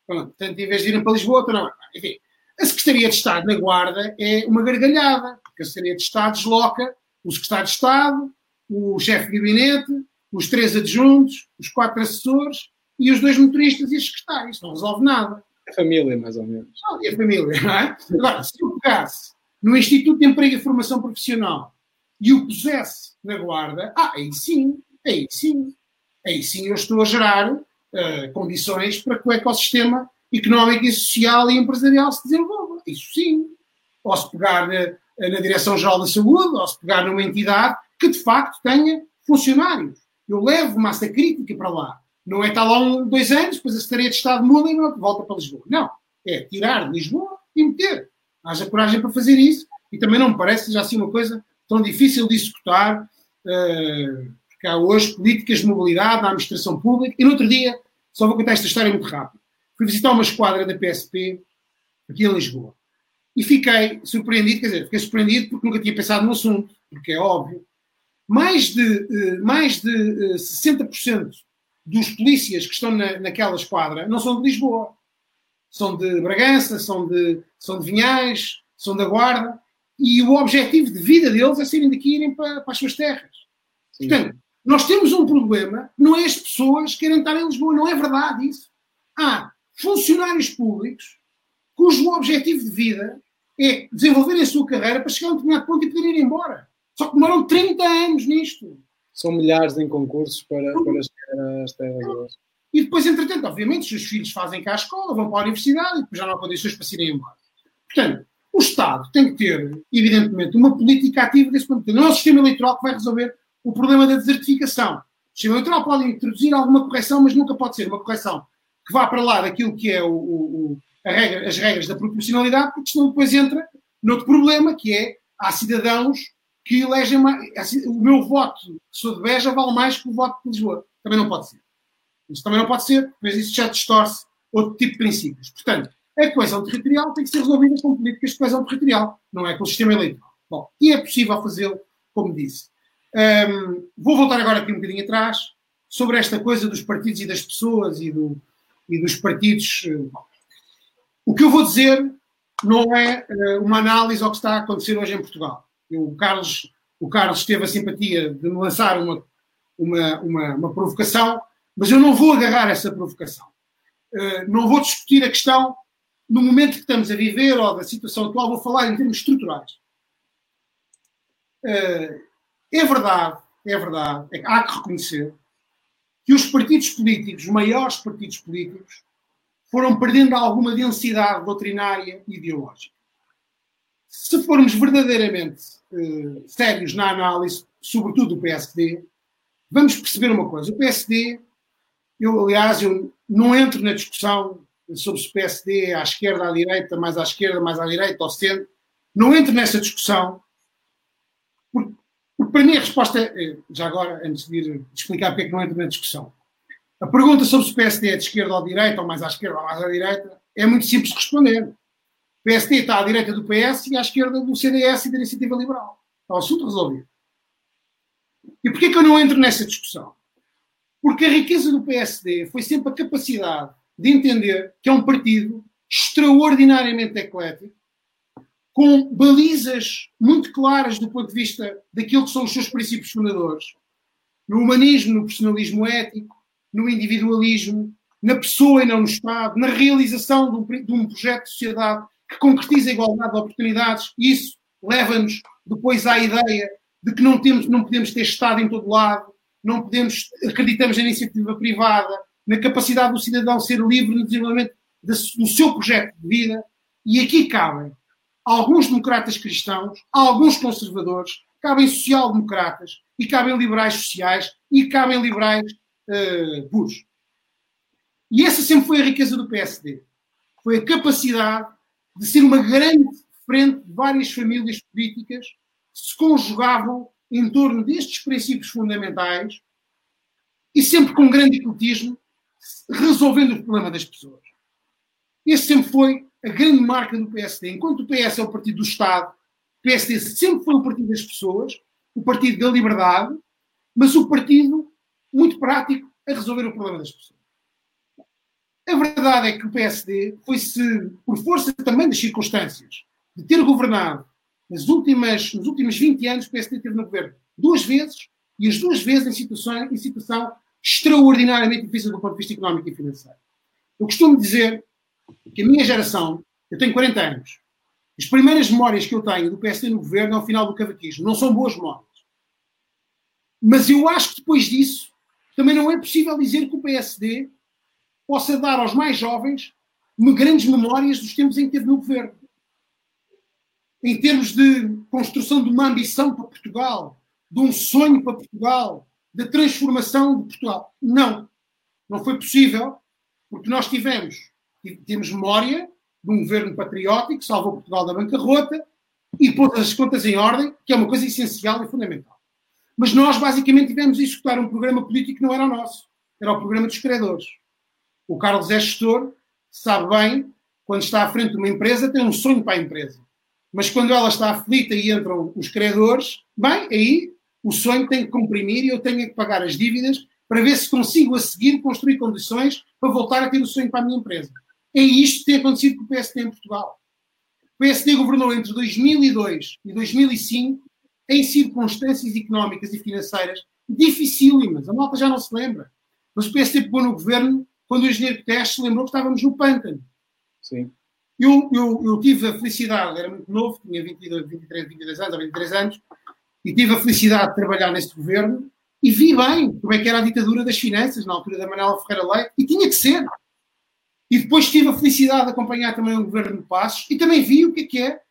Pronto, portanto, em vez de irem para Lisboa, não. Enfim, a Secretaria de Estado na Guarda é uma gargalhada, porque a Secretaria de Estado desloca o Secretário de Estado, o chefe de gabinete, os três adjuntos, os quatro assessores e os dois motoristas e os secretários. Não resolve nada. A família, mais ou menos. Não, e a família, não é? Agora, se eu pegasse no Instituto de Emprego e Formação Profissional e o pusesse na Guarda, ah, aí sim, aí sim, aí sim eu estou a gerar uh, condições para que o ecossistema económico e social e empresarial se desenvolva. Isso sim. Ou se pegar na, na Direção-Geral da Saúde, ou se pegar numa entidade que de facto tenha funcionários. Eu levo massa crítica para lá. Não é estar lá um, dois anos, depois a Secretaria de Estado muda e volta para Lisboa. Não. É tirar de Lisboa e meter. Haja coragem para fazer isso. E também não me parece já assim uma coisa tão difícil de executar. Uh, porque há hoje políticas de mobilidade na administração pública. E no outro dia, só vou contar esta história muito rápido. Fui visitar uma esquadra da PSP aqui em Lisboa. e fiquei surpreendido, quer dizer, fiquei surpreendido porque nunca tinha pensado no assunto, porque é óbvio. Mais de, eh, mais de 60% eh, dos polícias que estão na, naquela esquadra não são de Lisboa. São de Bragança, são de, são de Vinhais, são da Guarda. E o objetivo de vida deles é saírem daqui e irem para, para as suas terras. Sim. Portanto, nós temos um problema, não é as pessoas que querem estar em Lisboa, não é verdade isso. Há funcionários públicos cujo objetivo de vida é desenvolver a sua carreira para chegar a um determinado ponto e poder ir embora. Só que demoram 30 anos nisto. São milhares em concursos para, para chegar às terras E depois, entretanto, obviamente, os seus filhos fazem cá a escola, vão para a universidade e depois já não há condições para se irem embora. Portanto, o Estado tem que ter, evidentemente, uma política ativa desse ponto de vista. Não é o sistema eleitoral que vai resolver o problema da desertificação. O sistema eleitoral pode introduzir alguma correção, mas nunca pode ser uma correção que vá para lá daquilo que é o, o, regra, as regras da proporcionalidade, porque senão depois entra noutro problema, que é há cidadãos que elegem mais. O meu voto, sou de Beja, vale mais que o voto de Lisboa. Também não pode ser. Isso também não pode ser, pois isso já distorce outro tipo de princípios. Portanto, a coesão territorial tem que ser resolvida com políticas de coesão territorial, não é com o sistema eleitoral. Bom, e é possível fazê-lo, como disse. Um, vou voltar agora aqui um bocadinho atrás sobre esta coisa dos partidos e das pessoas e, do, e dos partidos. Bom, o que eu vou dizer não é uh, uma análise ao que está a acontecer hoje em Portugal. O, Carlos, o Carlos teve a simpatia de me lançar uma, uma, uma, uma provocação, mas eu não vou agarrar essa provocação. Uh, não vou discutir a questão no momento que estamos a viver ou da situação atual, vou falar em termos estruturais. Uh, é verdade, é verdade, é há que reconhecer que os partidos políticos, os maiores partidos políticos, foram perdendo alguma densidade doutrinária e ideológica. Se formos verdadeiramente uh, sérios na análise, sobretudo do PSD, vamos perceber uma coisa. O PSD, eu, aliás, eu não entro na discussão sobre se o PSD é à esquerda, à direita, mais à esquerda, mais à direita, ao centro. Não entro nessa discussão, porque, porque para mim a resposta, é, já agora, antes de ir explicar porque é que não entro na discussão, a pergunta sobre se o PSD é de esquerda ou de direita, ou mais à esquerda ou mais à direita, é muito simples de responder. O PSD está à direita do PS e à esquerda do CDS e da Iniciativa Liberal. Está o assunto resolvido. E porquê que eu não entro nessa discussão? Porque a riqueza do PSD foi sempre a capacidade de entender que é um partido extraordinariamente eclético, com balizas muito claras do ponto de vista daquilo que são os seus princípios fundadores, no humanismo, no personalismo ético, no individualismo, na pessoa e não no Estado, na realização de um, de um projeto de sociedade que concretiza a igualdade de oportunidades. Isso leva-nos depois à ideia de que não, temos, não podemos ter Estado em todo lado, não podemos, acreditamos na iniciativa privada, na capacidade do cidadão ser livre no desenvolvimento do seu projeto de vida. E aqui cabem alguns democratas cristãos, alguns conservadores, cabem social-democratas e cabem liberais sociais e cabem liberais uh, puros. E essa sempre foi a riqueza do PSD. Foi a capacidade de ser uma grande frente de várias famílias políticas que se conjugavam em torno destes princípios fundamentais e sempre com grande ecletismo, resolvendo o problema das pessoas. Esse sempre foi a grande marca do PSD. Enquanto o PS é o partido do Estado, o PSD sempre foi o partido das pessoas, o partido da liberdade, mas o partido muito prático a resolver o problema das pessoas. A verdade é que o PSD foi-se, por força também das circunstâncias, de ter governado nas últimas, nos últimos 20 anos, o PSD teve no governo duas vezes, e as duas vezes em situação, em situação extraordinariamente difícil do ponto de vista económico e financeiro. Eu costumo dizer que a minha geração, eu tenho 40 anos, as primeiras memórias que eu tenho do PSD no governo é o final do cavaquismo. Não são boas memórias. Mas eu acho que depois disso também não é possível dizer que o PSD possa dar aos mais jovens grandes memórias dos tempos em que teve no governo. Em termos de construção de uma ambição para Portugal, de um sonho para Portugal, da transformação de Portugal. Não. Não foi possível, porque nós tivemos, temos memória de um governo patriótico que salvou Portugal da bancarrota e pôs as contas em ordem, que é uma coisa essencial e fundamental. Mas nós, basicamente, tivemos a executar um programa político que não era o nosso. Era o programa dos credores. O Carlos é gestor, sabe bem, quando está à frente de uma empresa, tem um sonho para a empresa. Mas quando ela está aflita e entram os credores, bem, aí o sonho tem que comprimir e eu tenho que pagar as dívidas para ver se consigo a seguir construir condições para voltar a ter o sonho para a minha empresa. É isto que tem acontecido com o PSD em Portugal. O PSD governou entre 2002 e 2005 em circunstâncias económicas e financeiras dificílimas. A malta já não se lembra. Mas o PSD pegou no governo quando o engenheiro Guterres se lembrou que estávamos no pântano. Sim. Eu, eu, eu, tive a felicidade, era muito novo, tinha 22, 23, 22 anos ou 23 anos, e tive a felicidade de trabalhar neste governo e vi bem como é que era a ditadura das finanças na altura da Manuela Ferreira Leite, e tinha que ser. E depois tive a felicidade de acompanhar também o governo de Passos e também vi o que é que é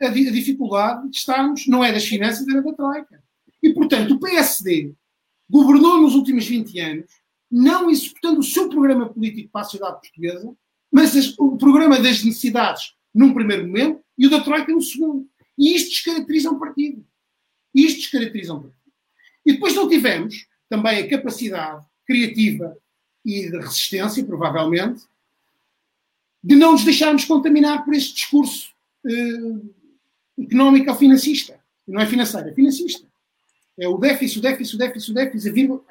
a, dificuldade de estarmos, não é das finanças, era da Troika. E, portanto, o PSD governou nos últimos 20 anos, não executando o seu programa político para a sociedade portuguesa, mas o programa das necessidades num primeiro momento e o da Troika no segundo. E isto descaracteriza um partido. Isto descaracteriza um partido. E depois não tivemos também a capacidade criativa e de resistência, provavelmente, de não nos deixarmos contaminar por este discurso eh, económico financista. Não é financeiro, é financista. É o déficit, o déficit, o déficit, o déficit, a vírgula.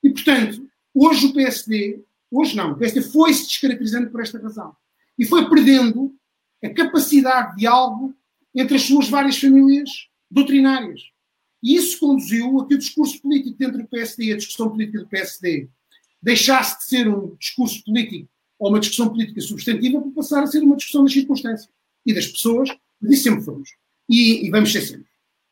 E, portanto, hoje o PSD, hoje não, o PSD foi-se descaracterizando por esta razão. E foi perdendo a capacidade de diálogo entre as suas várias famílias doutrinárias. E isso conduziu a que o discurso político dentro do PSD e a discussão política do PSD deixasse de ser um discurso político ou uma discussão política substantiva para passar a ser uma discussão das circunstâncias e das pessoas, isso sempre fomos. E, e vamos ser sempre.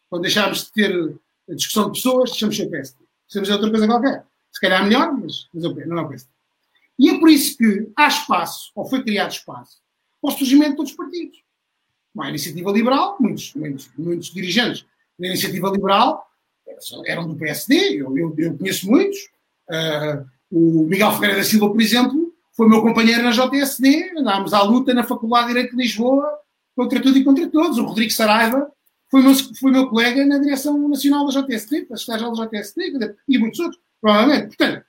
Quando deixarmos de ter a discussão de pessoas, deixamos ser PSD. Deixamos outra coisa qualquer. Se calhar melhor, mas, mas não é o PSD. E é por isso que há espaço, ou foi criado espaço, para o surgimento de todos os partidos. Uma iniciativa liberal, muitos, muitos, muitos dirigentes da iniciativa liberal eram do PSD, eu, eu, eu conheço muitos. Uh, o Miguel Ferreira da Silva, por exemplo, foi meu companheiro na JSD, andámos à luta na Faculdade de Direito de Lisboa contra tudo e contra todos. O Rodrigo Saraiva foi meu, foi meu colega na direção nacional da JSD, da estágio da JSD, e muitos outros, provavelmente. Portanto,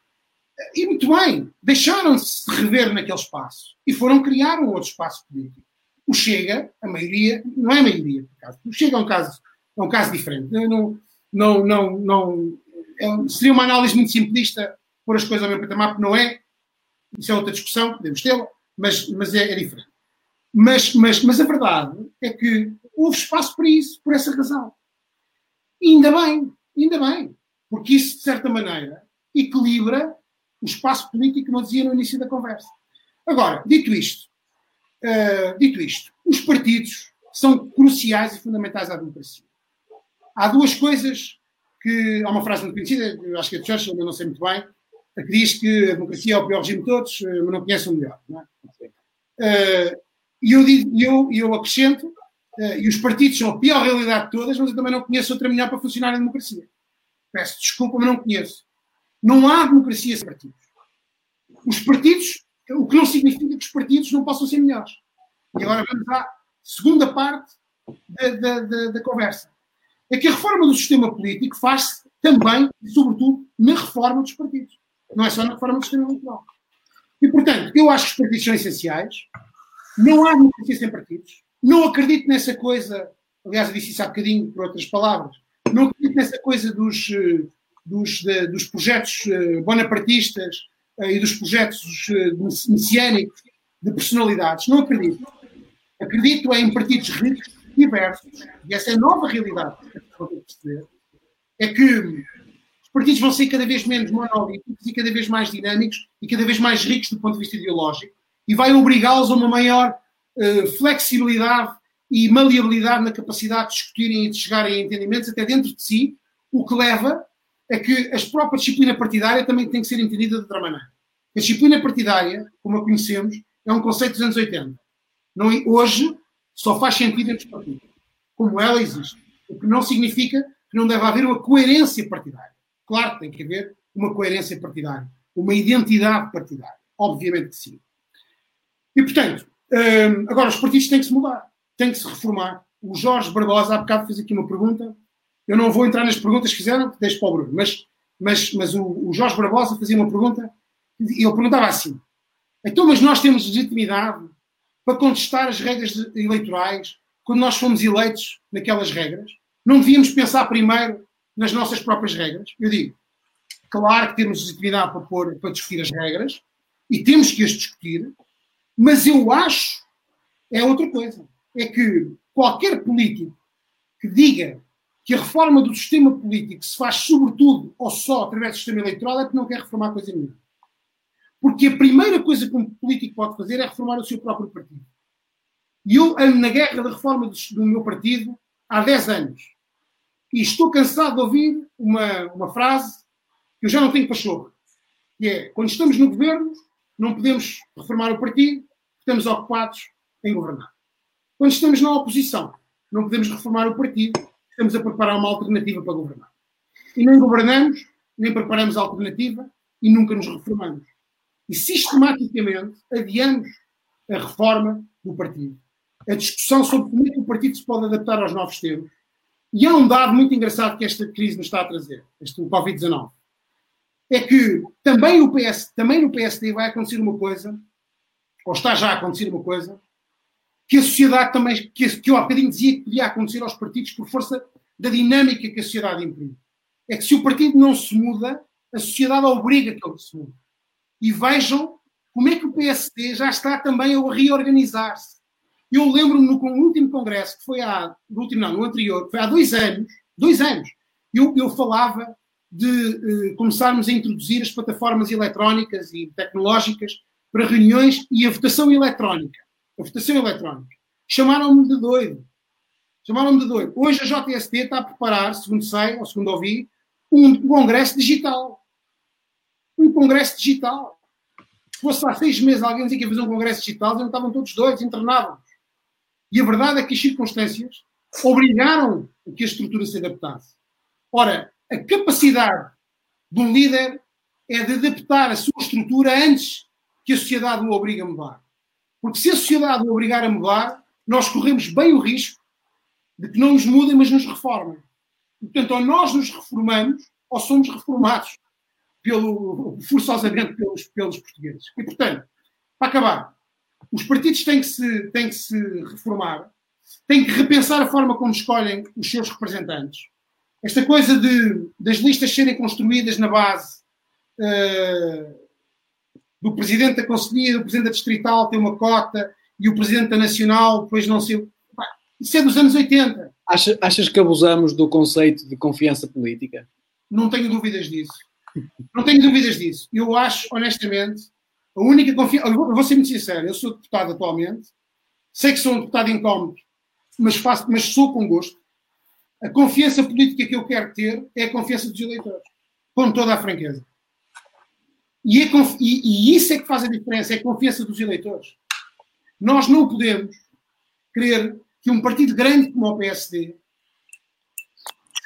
e muito bem, deixaram-se rever naquele espaço e foram criar um outro espaço político. O Chega, a maioria, não é a maioria, por caso. O Chega é um caso, é um caso diferente. Não, não, não, não, é, seria uma análise muito simplista pôr as coisas ao mesmo patamar, porque não é. Isso é outra discussão, podemos tê-la, mas, mas é, é diferente. Mas, mas, mas a verdade é que houve espaço para isso, por essa razão. E ainda bem, ainda bem, porque isso, de certa maneira, equilibra o espaço político que não dizia no início da conversa. Agora, dito isto, uh, dito isto, os partidos são cruciais e fundamentais à democracia. Há duas coisas que. Há uma frase muito conhecida, acho que é de Churchill, eu não sei muito bem, que diz que a democracia é o pior regime de todos, eh, mas não conhece o melhor. É? uh, e eu, eu, eu acrescento, uh, e os partidos são a pior realidade de todas, mas eu também não conheço outra melhor para funcionar a democracia. Peço desculpa, mas não conheço. Não há democracia sem partidos. Os partidos, o que não significa que os partidos não possam ser melhores. E agora vamos à segunda parte da, da, da, da conversa. É que a reforma do sistema político faz-se também, e sobretudo, na reforma dos partidos. Não é só na reforma do sistema eleitoral. E, portanto, eu acho que os partidos são essenciais. Não há democracia sem partidos. Não acredito nessa coisa, aliás, eu disse isso há bocadinho por outras palavras, nessa coisa dos, eh, dos, de, dos projetos uh, bonapartistas uh, e dos projetos uh, messiânicos de personalidades. Não acredito. Acredito em partidos ricos, diversos, e essa é a nova realidade que a perceber, é que os partidos vão ser cada vez menos monolíticos e cada vez mais dinâmicos e cada vez mais ricos do ponto de vista ideológico e vai obrigá-los a uma maior flexibilidade e maleabilidade na capacidade de discutirem e de chegarem a entendimentos até dentro de si, o que leva é que a própria disciplina partidária também tem que ser entendida de outra maneira. A disciplina partidária, como a conhecemos, é um conceito dos anos 80. Não, hoje só faz sentido entre os partidos, como ela existe. O que não significa que não deve haver uma coerência partidária. Claro que tem que haver uma coerência partidária, uma identidade partidária. Obviamente que sim. E, portanto, hum, agora os partidos têm que se mudar, têm que se reformar. O Jorge Barbosa, há bocado, fez aqui uma pergunta eu não vou entrar nas perguntas que fizeram, deixo para o Bruno, mas, mas, mas o, o Jorge Barbosa fazia uma pergunta e ele perguntava assim: então, mas nós temos legitimidade para contestar as regras eleitorais quando nós fomos eleitos naquelas regras? Não devíamos pensar primeiro nas nossas próprias regras? Eu digo, claro que temos legitimidade para, pôr, para discutir as regras e temos que as discutir, mas eu acho é outra coisa. É que qualquer político que diga que a reforma do sistema político se faz sobretudo ou só através do sistema eleitoral é porque não quer reformar coisa nenhuma. Porque a primeira coisa que um político pode fazer é reformar o seu próprio partido. E eu ando na guerra da reforma do, meu partido há 10 anos. E estou cansado de ouvir uma, uma frase que eu já não tenho pachorra. Que é, quando estamos no governo, não podemos reformar o partido, estamos ocupados em governar. Quando estamos na oposição, não podemos reformar o partido, estamos a preparar uma alternativa para governar. E nem governamos, nem preparamos a alternativa e nunca nos reformamos. E sistematicamente adiamos a reforma do partido. A discussão sobre como é que o partido se pode adaptar aos novos tempos. E há um dado muito engraçado que esta crise nos está a trazer, este Covid-19. É que também, o PS, também no PSD vai acontecer uma coisa, ou está já a acontecer uma coisa, que a sociedade também, que, que eu há bocadinho dizia que podia acontecer aos partidos por força da dinâmica que a sociedade imprime. É que se o partido não se muda, a sociedade obriga que ele se mude. E vejam como é que o PSD já está também a reorganizar-se. Eu lembro-me no último congresso, que foi há, no último não, no anterior, foi há dois anos, dois anos, eu, eu falava de eh, começarmos a introduzir as plataformas eletrónicas e tecnológicas para reuniões e a votação eletrónica a votação eletrónica. Chamaram-me de doido. Chamaram-me de doido. Hoje a JST está a preparar, segundo sei, ou segundo ouvi, um congresso digital. Um congresso digital. Se fosse há seis meses alguém dizia que ia fazer um congresso digital, eles não estavam todos doidos, internavam E a verdade é que as circunstâncias obrigaram a que a estrutura se adaptasse. Ora, a capacidade de um líder é de adaptar a sua estrutura antes que a sociedade o obrigue a mudar. Porque se a sociedade o obrigar a mudar, nós corremos bem o risco de que não nos mudem, mas nos reformem. Portanto, ou nós nos reformamos, ou somos reformados pelo, forçosamente pelos, pelos portugueses. E, portanto, para acabar, os partidos têm que, se, têm que se reformar, têm que repensar a forma como escolhem os seus representantes. Esta coisa de, das listas serem construídas na base uh, do presidente da Conselhia, do presidente da Distrital tem uma cota e o presidente da Nacional depois não sei. Isso é dos anos 80. Achas, achas que abusamos do conceito de confiança política? Não tenho dúvidas disso. Não tenho dúvidas disso. Eu acho, honestamente, a única confiança. Eu vou ser muito sincero, eu sou deputado atualmente, sei que sou um deputado incómodo, mas, faço, mas sou com gosto. A confiança política que eu quero ter é a confiança dos eleitores, com toda a franqueza. E, é, e, e, isso é que faz a diferença, é a confiança dos eleitores. Nós não podemos querer que um partido grande como o PSD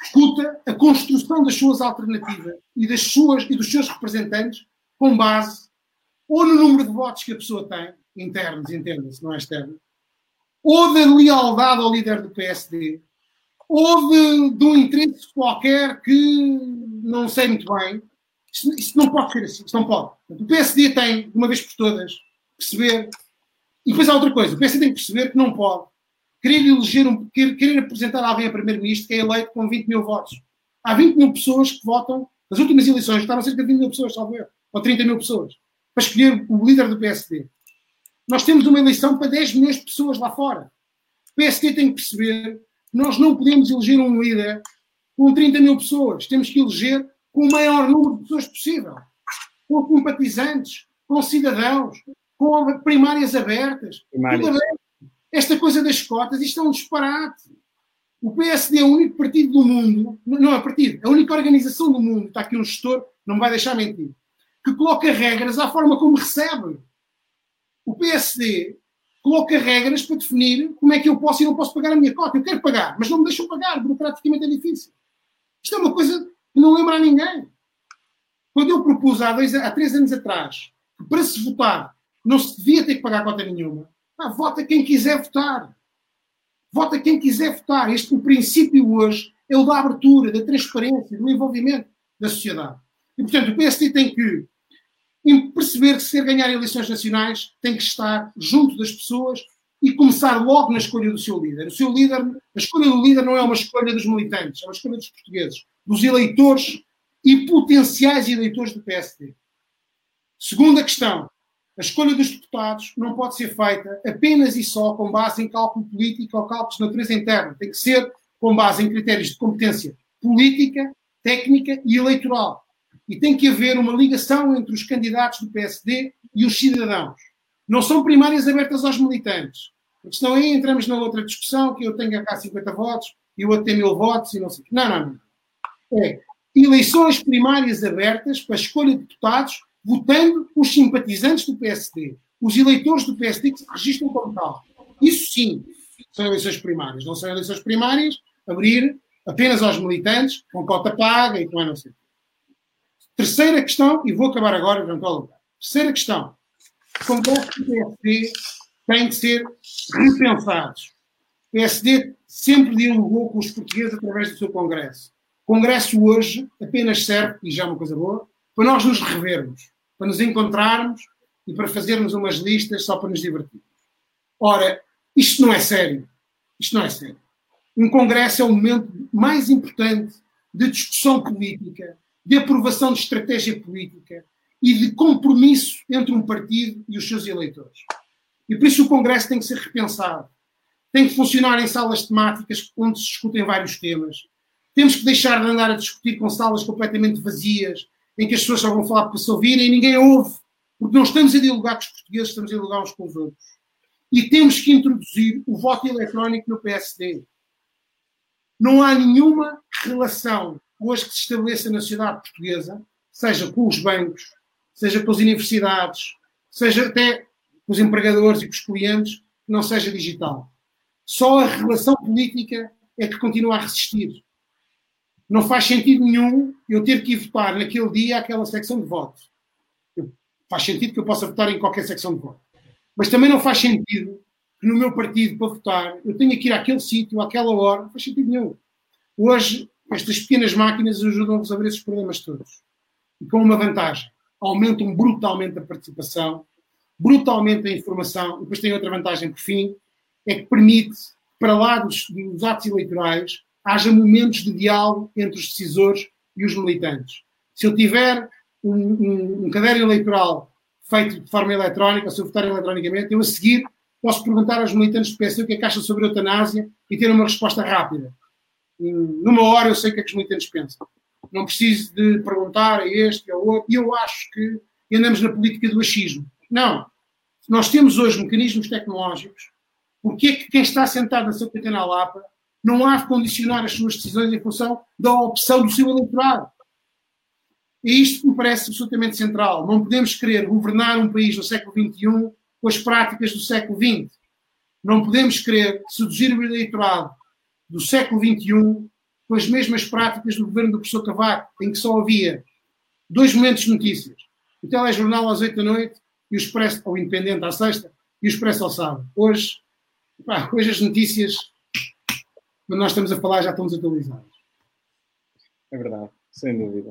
discuta a construção das suas alternativas e, das suas, e dos seus representantes com base ou no número de votos que a pessoa tem, internos, entenda-se, não é externo, ou da lealdade ao líder do PSD, ou de, de um interesse qualquer que não sei muito bem, isso, isso, não pode ser assim, isso não pode. O PSD tem, de uma vez por todas, perceber. E depois há outra coisa: o PSD tem que perceber que não pode querer eleger, um, querer, querer apresentar alguém a primeiro-ministro que é eleito com 20 mil votos. Há 20 mil pessoas que votam, nas últimas eleições, estavam cerca de 20 mil pessoas, salvo eu, ou 30 mil pessoas, para escolher o líder do PSD. Nós temos uma eleição para 10 milhões de pessoas lá fora. O PSD tem que perceber que nós não podemos eleger um líder com 30 mil pessoas. Temos que eleger com o maior número de pessoas possível, com simpatizantes, com cidadãos, com primárias abertas. Primárias. Esta coisa das cotas, isto é um disparate. O PSD é o único partido do mundo, não é partido, é a única organização do mundo, está aqui um gestor, não me vai deixar mentir, que coloca regras à forma como recebe. O PSD coloca regras para definir como é que eu posso e não posso pagar a minha cota. Eu quero pagar, mas não me deixam pagar, burocraticamente é difícil. Isto é uma coisa não lembra a ninguém. Quando eu propus há, dois, há três anos atrás que para se votar não se devia ter que pagar cota nenhuma, ah, vota quem quiser votar. Vota quem quiser votar. Este, o princípio hoje é o da abertura, da transparência, do envolvimento da sociedade. E, portanto, o PSD tem que perceber que se quer ganhar eleições nacionais tem que estar junto das pessoas e começar logo na escolha do seu líder. O seu líder, a escolha do líder não é uma escolha dos militantes, é uma escolha dos portugueses, dos eleitores e potenciais eleitores do PSD. Segunda questão, a escolha dos deputados não pode ser feita apenas e só com base em cálculo político ou cálculos de natureza interna. Tem que ser com base em critérios de competência política, técnica e eleitoral. E tem que haver uma ligação entre os candidatos do PSD e os cidadãos. Não são primárias abertas aos militantes. Porque senão aí entramos na outra discussão que eu tenho cá 50 votos e o outro tem mil votos e não sei. Não, não, não. É eleições primárias abertas para a escolha de deputados, votando os simpatizantes do PSD, os eleitores do PSD que se registram como tal. Isso sim são eleições primárias. Não são eleições primárias abrir apenas aos militantes, com cota paga e com a não sei. Terceira questão, e vou acabar agora, eventual lugar. Terceira questão. Os congressos do PSD têm que ser repensados. O PSD sempre dialogou com os portugueses através do seu congresso. O congresso hoje apenas serve, e já é uma coisa boa, para nós nos revermos, para nos encontrarmos e para fazermos umas listas só para nos divertirmos. Ora, isto não é sério. Isto não é sério. Um congresso é o momento mais importante de discussão política, de aprovação de estratégia política e de compromisso entre um partido e os seus eleitores. E por isso o Congresso tem que ser repensado. Tem que funcionar em salas temáticas onde se discutem vários temas. Temos que deixar de andar a discutir com salas completamente vazias, em que as pessoas só vão falar para se ouvirem e ninguém ouve. Porque não estamos a dialogar com os portugueses, estamos a dialogar uns com os outros. E temos que introduzir o voto eletrónico no PSD. Não há nenhuma relação hoje que se estabeleça na sociedade portuguesa, seja com os bancos, seja com as universidades, seja até com os empregadores e com os clientes, não seja digital. Só a relação política é que continua a resistir. Não faz sentido nenhum eu ter que ir votar naquele dia aquela secção de voto. Faz sentido que eu possa votar em qualquer secção de voto. Mas também não faz sentido que no meu partido, para votar, eu tenha que ir àquele sítio, àquela hora. Não faz sentido nenhum. Hoje, estas pequenas máquinas ajudam a resolver esses problemas todos. E com uma vantagem. Aumentam brutalmente a participação, brutalmente a informação. E depois tem outra vantagem, por fim, é que permite, para lá dos, dos atos eleitorais, haja momentos de diálogo entre os decisores e os militantes. Se eu tiver um, um, um caderno eleitoral feito de forma eletrónica, se eu votar eletronicamente, eu a seguir posso perguntar aos militantes do PSD o que é que acham sobre a eutanásia e ter uma resposta rápida numa hora eu sei o que é que os militantes pensam. Não preciso de perguntar a este ou a outro. E eu acho que andamos na política do achismo. Não. Nós temos hoje mecanismos tecnológicos. Porque é que quem está sentado na sua pequena lapa não há de condicionar as suas decisões em função da opção do seu eleitorado? E isto me parece absolutamente central. Não podemos querer governar um país no século XXI com as práticas do século XX. Não podemos querer seduzir o eleitorado do século XXI com as mesmas práticas do governo do professor Cavaco, em que só havia dois momentos de notícias. O telejornal às oito da noite e o Expresso, ou Independente à sexta, e o Expresso ao sábado. Hoje, pá, hoje as notícias, quando nós estamos a falar, já estão desatualizadas. É verdade, sem dúvida.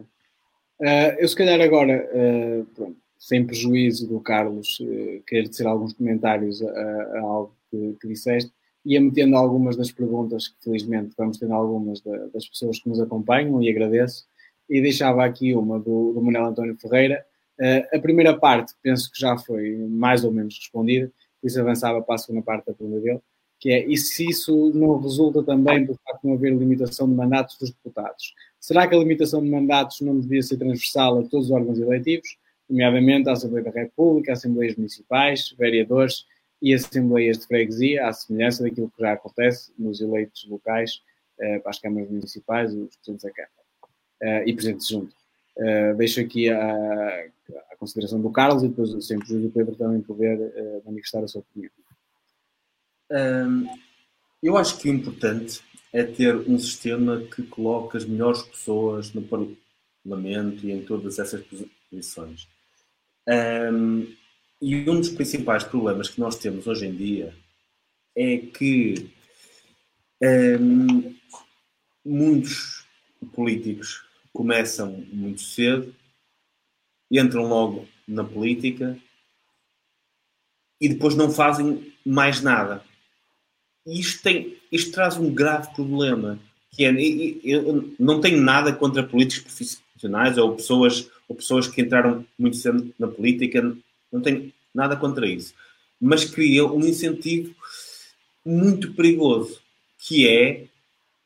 Uh, eu se calhar agora, uh, pronto, sem prejuízo do Carlos, uh, querer dizer alguns comentários a, a algo que, que disseste, ia metendo algumas das perguntas, que felizmente vamos tendo algumas das pessoas que nos acompanham e agradeço, e deixava aqui uma do, do Manuel António Ferreira. Uh, a primeira parte penso que já foi mais ou menos respondida, por isso avançava para a segunda parte da pergunta dele, que é, e se isso não resulta também do facto de não haver limitação de mandatos dos deputados? Será que a limitação de mandatos não devia ser transversal a todos os órgãos eletivos, nomeadamente à Assembleia da República, Assembleias Municipais, vereadores e assembleias de freguesia, à semelhança daquilo que já acontece nos eleitos locais uh, para as câmaras municipais, os presidentes da Câmara uh, e presidentes junto. Uh, deixo aqui a, a, consideração do Carlos e depois, sempre o Pedro também poder manifestar a sua opinião. Eu acho que o importante é ter um sistema que coloque as melhores pessoas no Parlamento e em todas essas posições. Um, e um dos principais problemas que nós temos hoje em dia é que hum, muitos políticos começam muito cedo, entram logo na política e depois não fazem mais nada. E isto, tem, isto traz um grave problema, que é, eu não tenho nada contra políticos profissionais ou pessoas, ou pessoas que entraram muito cedo na política, não tenho nada contra isso. Mas cria um incentivo muito perigoso, que é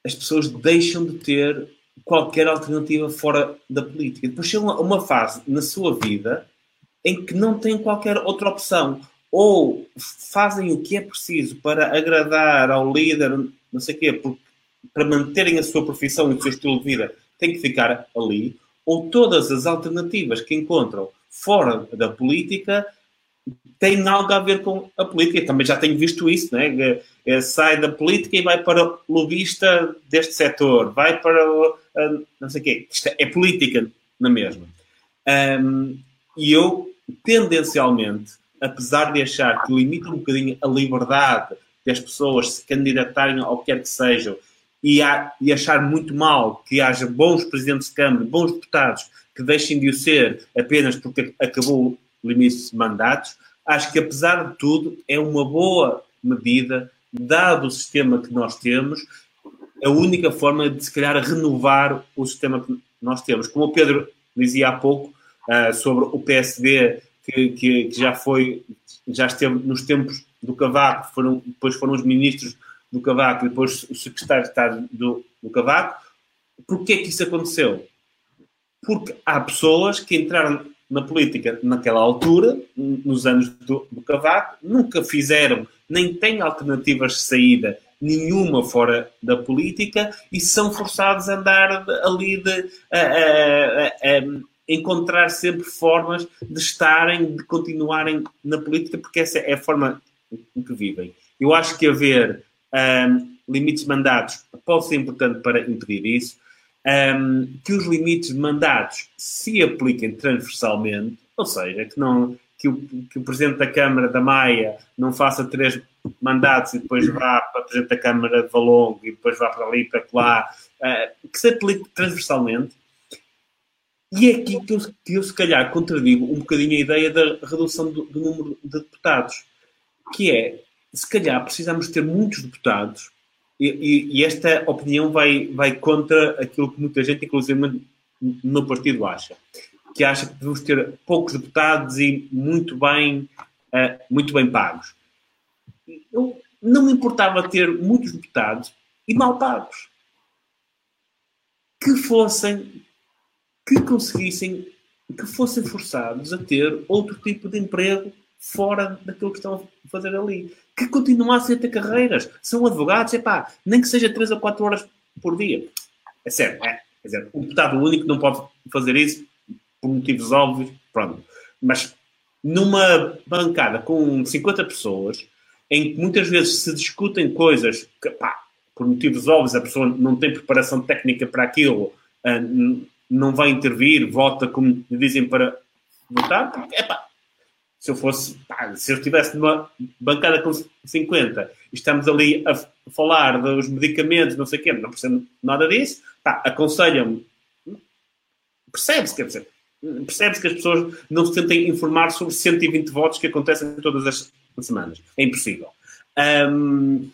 as pessoas deixam de ter qualquer alternativa fora da política. Depois chega uma fase na sua vida em que não têm qualquer outra opção. Ou fazem o que é preciso para agradar ao líder, não sei o quê, porque, para manterem a sua profissão e o seu estilo de vida, têm que ficar ali. Ou todas as alternativas que encontram fora da política têm algo a ver com a política. Também já tenho visto isso, né? É, sai da política e vai para o lobista deste setor, vai para o, não sei o quê. Isto é, é política na mesma. Um, e eu tendencialmente, apesar de achar que limita um bocadinho a liberdade das pessoas se candidatarem ao que quer que sejam e, e achar muito mal que haja bons presidentes de Câmara, bons deputados que deixem de o ser apenas porque acabou o limite de mandatos, acho que apesar de tudo é uma boa medida, dado o sistema que nós temos, a única forma de se calhar renovar o sistema que nós temos. Como o Pedro dizia há pouco, uh, sobre o PSD, que, que, que, já foi, já esteve nos tempos do Cavaco, foram, depois foram os ministros do Cavaco e depois o secretário de Estado do, do Cavaco. Porquê que isso aconteceu? Porque há pessoas que entraram na política naquela altura, nos anos do, do Cavaco, nunca fizeram, nem têm alternativas de saída nenhuma fora da política e são forçados a andar ali de, a, a, a, encontrar sempre formas de estarem, de continuarem na política, porque essa é a forma em que vivem. Eu acho que haver um, limites de mandatos pode ser importante para impedir isso. Um, que os limites de mandatos se apliquem transversalmente, ou seja, que, não, que, o, que o Presidente da Câmara da Maia não faça três mandatos e depois vá para o Presidente da Câmara de Valongo e depois vá para ali para lá, uh, que se aplique transversalmente e é aqui que eu, que eu, se calhar, contradigo um bocadinho a ideia da redução do, do, número de deputados, que é, se calhar, precisamos ter muitos deputados, e, e, e, esta opinião vai, vai contra aquilo que muita gente, inclusive no partido, acha. Que acha que devemos ter poucos deputados e muito bem, uh, muito bem pagos. Eu não me importava ter muitos deputados e mal pagos. Que fossem que conseguissem, que fossem forçados a ter outro tipo de emprego fora daquilo que estão a fazer ali. Que continuassem a ter carreiras. São advogados, é pá, nem que seja 3 ou 4 horas por dia. É sério, é. Quer dizer, o deputado único não pode fazer isso por motivos óbvios, pronto. Mas numa bancada com 50 pessoas, em que muitas vezes se discutem coisas que, pá, por motivos óbvios, a pessoa não tem preparação técnica para aquilo, ah, não vai intervir, vota como dizem para votar, epá, se eu fosse, pá, se eu estivesse numa bancada com 50 e estamos ali a falar dos medicamentos, não sei o quê, não percebo nada disso, pá, aconselham-me, percebe-se, quer dizer, percebe-se que as pessoas não se tentem informar sobre 120 votos que acontecem todas as semanas. É impossível. Um,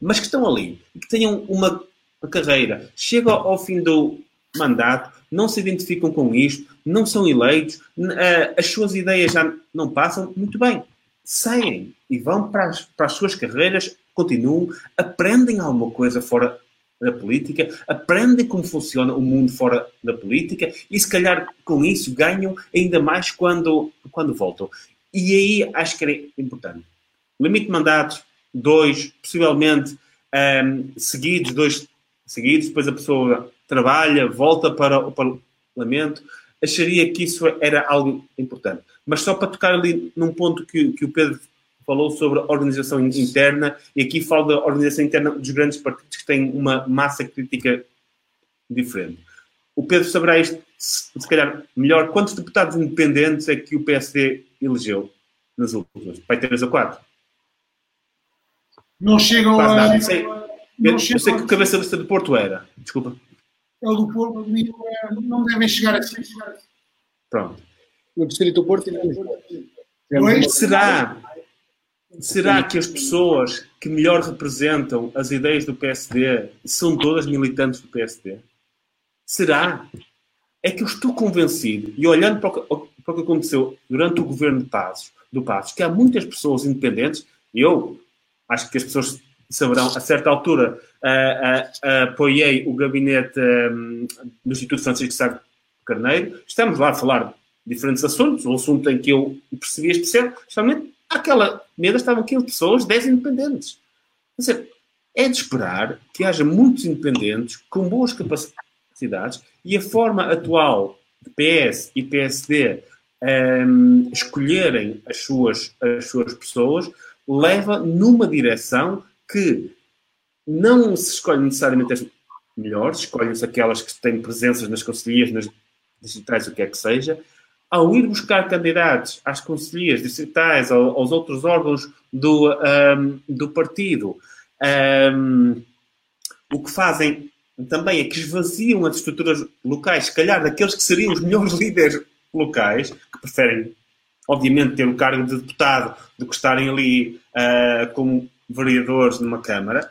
mas que estão ali, que tenham uma, uma carreira, chega ao fim do mandato, não se identificam com isto, não são eleitos, eh, as suas ideias já não passam, muito bem, saem e vão para as, para as suas carreiras, continuam, aprendem alguma coisa fora da política, aprendem como funciona o mundo fora da política e se calhar com isso ganham ainda mais quando, quando voltam. E aí acho que era importante. Limite de mandatos, dois, possivelmente um, ehm, seguidos, dois seguidos, depois a pessoa trabalha, volta para o Parlamento, acharia que isso era algo importante. Mas só para tocar ali num ponto que, que o Pedro falou sobre a organização interna, e aqui falo da organização interna dos grandes partidos que têm uma massa crítica diferente. O Pedro saberá isto, se calhar, melhor. Quantos deputados independentes é que o PSD elegeu nas últimas? Vai ter 3 ou 4? Não chegam a... eu, eu sei que o cabeça lista de Porto era. Desculpa é o do Porto, não devem chegar assim. Pronto. No Distrito do Porto e Dois? Será? Será que as pessoas que melhor representam as ideias do PSD são todas militantes do PSD? Será? É que eu estou convencido, e olhando para o que, para o que aconteceu durante o governo de Passos, do Passos, que há muitas pessoas independentes, e eu acho que as pessoas saberão, a certa altura, uh, uh, apoiei o gabinete um, do Instituto Francisco Sá Carneiro. Estamos lá a falar de diferentes assuntos, um assunto em que eu percebi especialmente aquela mesa estavam 15 pessoas, 10 independentes. Quer dizer, é de esperar que haja muitos independentes com boas capacidades e a forma atual de PS e PSD um, escolherem as suas, as suas pessoas leva numa direção que não se escolhe necessariamente as melhores, escolhem-se aquelas que têm presenças nas conselheiras, nas digitais, o que é que seja, ao ir buscar candidatos às conselheiras distritais, aos outros órgãos do, um, do partido, um, o que fazem também é que esvaziam as estruturas locais, se calhar daqueles que seriam os melhores (laughs) líderes locais, que preferem, obviamente, ter o cargo de deputado do que estarem ali uh, como vereadores numa Câmara,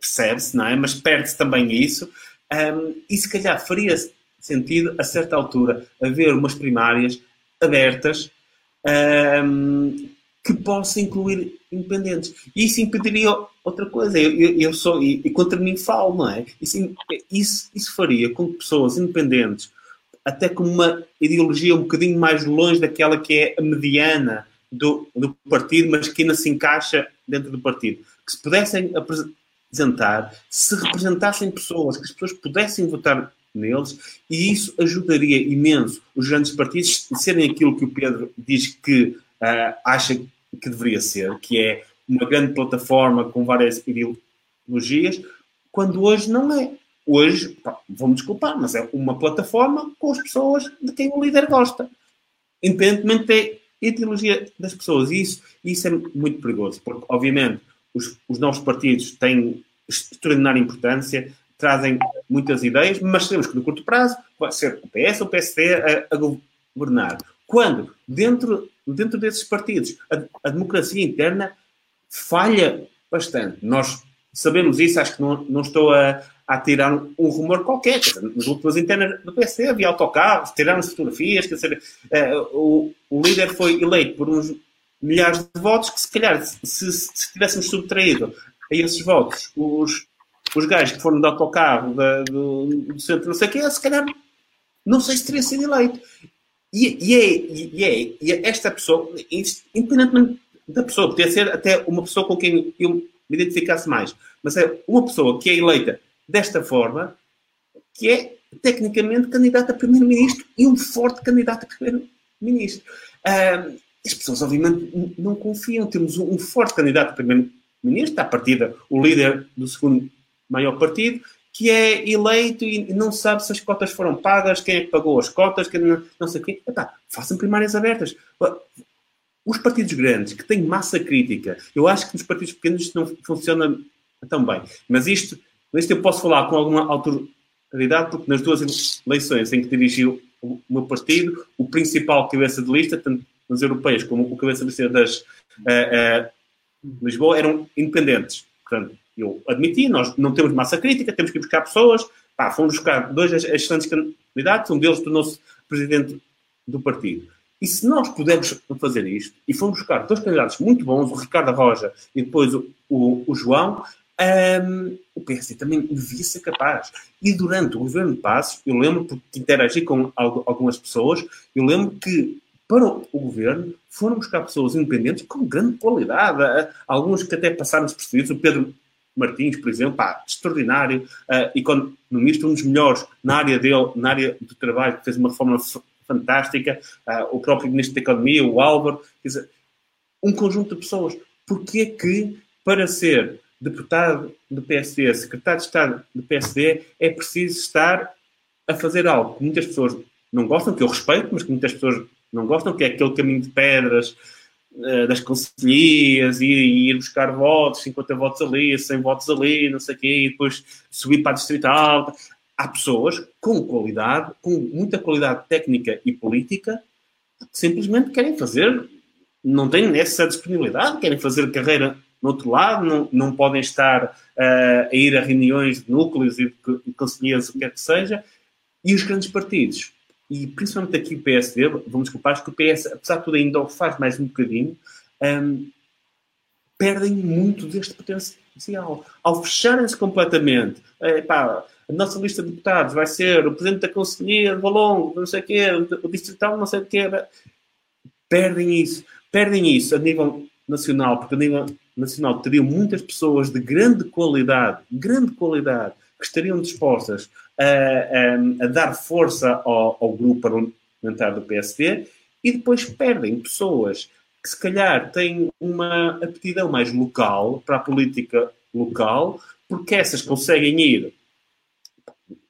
percebe-se, não é? Mas perde-se também isso. Um, e se calhar faria sentido, a certa altura, haver umas primárias abertas um, que possam incluir independentes. E isso impediria outra coisa. Eu, eu, eu sou, e, e, contra mim falo, não é? Isso, isso, isso faria com que pessoas independentes, até com uma ideologia um bocadinho mais longe daquela que é a mediana do, do partido, mas que ainda se encaixa dentro do partido, que se pudessem apresentar, se representassem pessoas, que as pessoas pudessem votar neles, e isso ajudaria imenso os grandes partidos a serem aquilo que o Pedro diz que uh, acha que deveria ser, que é uma grande plataforma com várias ideologias, quando hoje não é. Hoje, vão-me desculpar, mas é uma plataforma com as pessoas de quem o líder gosta. Independentemente da ideologia das pessoas. E isso, isso é muito perigoso, porque, obviamente, os, os novos partidos têm extraordinária importância, trazem muitas ideias, mas sabemos que no curto prazo vai ser o PS ou o PSD a, a governar. Quando, dentro, dentro desses partidos, a, a, democracia interna falha bastante. Nós sabemos isso, acho que não, não estou a, a tirar um, um rumor qualquer. Nas últimas internas do PSD havia autocarros, tiraram-se fotografias, quer dizer, uh, o, o líder foi eleito por uns milhares de votos que, se calhar, se, se, se tivéssemos subtraído a esses votos os os gajos que foram de autocarro da, do, do, centro, não sei o quê, se calhar não sei se teria sido eleito. E, e, é, e, é, e é esta pessoa, independentemente da pessoa, podia ser até uma pessoa com quem eu me identificasse mais, mas é uma pessoa que é eleita desta forma, que é tecnicamente candidato a primeiro-ministro e um forte candidato a primeiro-ministro. Uh, as pessoas, obviamente, não confiam. Temos um forte candidato a primeiro-ministro, à partida, o líder do segundo maior partido, que é eleito e não sabe se as cotas foram pagas, quem é que pagou as cotas, quem não, não sei quê. Epá, façam primárias abertas. Os partidos grandes, que têm massa crítica, eu acho que nos partidos pequenos não funciona tão bem. Mas isto, isto eu posso falar com alguma autoridade, porque nas duas eleições em que dirigiu o meu partido, o principal cabeça de lista, tanto nas europeias como o cabeça de lista das uh, uh, Lisboa, eram independentes. Portanto, eu admiti, nós não temos massa crítica, temos que buscar pessoas. Pá, fomos buscar dois excelentes candidatos, um deles tornou-se presidente do partido. E se nós pudermos fazer isto, e fomos buscar dois candidatos muito bons, o Ricardo Roja e depois o, o, o João, um, o PSD também devia ser capaz. E durante o governo de Passos, eu lembro, porque interagi com algumas pessoas, eu lembro que para o governo foram buscar pessoas independentes com grande qualidade, alguns que até passaram despercebidos. O Pedro Martins, por exemplo, pá, extraordinário, uh, economista, um dos melhores na área dele, na área do trabalho, que fez uma reforma fantástica, uh, o próprio Ministro da Economia, o Álvaro, quer dizer, um conjunto de pessoas. Porquê que, para ser deputado do PSD, secretário de Estado do PSD, é preciso estar a fazer algo que muitas pessoas não gostam, que eu respeito, mas que muitas pessoas não gostam, que é aquele caminho de pedras, eh, das conselhias e, ir buscar votos, 50 votos ali, 100 votos ali, não sei o quê, e depois subir para a distrital. Há pessoas com qualidade, com muita qualidade técnica e política, que simplesmente querem fazer não têm essa disponibilidade, querem fazer carreira no outro lado, não, não podem estar uh, a ir a reuniões de núcleos e de conselheiros, o que quer que seja, e os grandes partidos. E principalmente aqui o PSD, vamos desculpar, acho que o PS, apesar de tudo, ainda o faz mais um bocadinho, um, perdem muito deste potencial. Ao fecharem-se completamente, é, pá, a nossa lista de deputados vai ser o presidente da Conselhia de Valongo, não sei o quê, o distrital, não sei o quê. Perdem isso. Perdem isso a nível nacional, porque a nível nacional teriam muitas pessoas de grande qualidade, grande qualidade, que estariam dispostas a, a, a dar força ao, ao grupo parlamentar do PSD e depois perdem pessoas que se calhar têm uma aptidão mais local para a política local, porque essas conseguem ir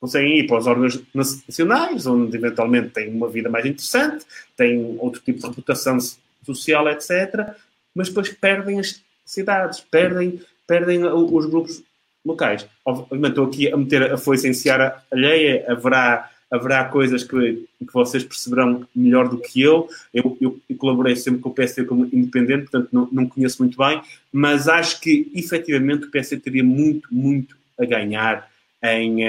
conseguem ir para os órgãos nacionais, onde eventualmente têm uma vida mais interessante, têm outro tipo de reputação social, etc. Mas depois perdem as cidades, perdem, perdem os grupos locais. Obviamente estou aqui a meter a foice em seara alheia, haverá, haverá coisas que, que vocês perceberão melhor do que eu. Eu, eu, eu colaborei sempre com o PSD como independente, portanto não, não conheço muito bem, mas acho que efetivamente o PSD teria muito, muito a ganhar em,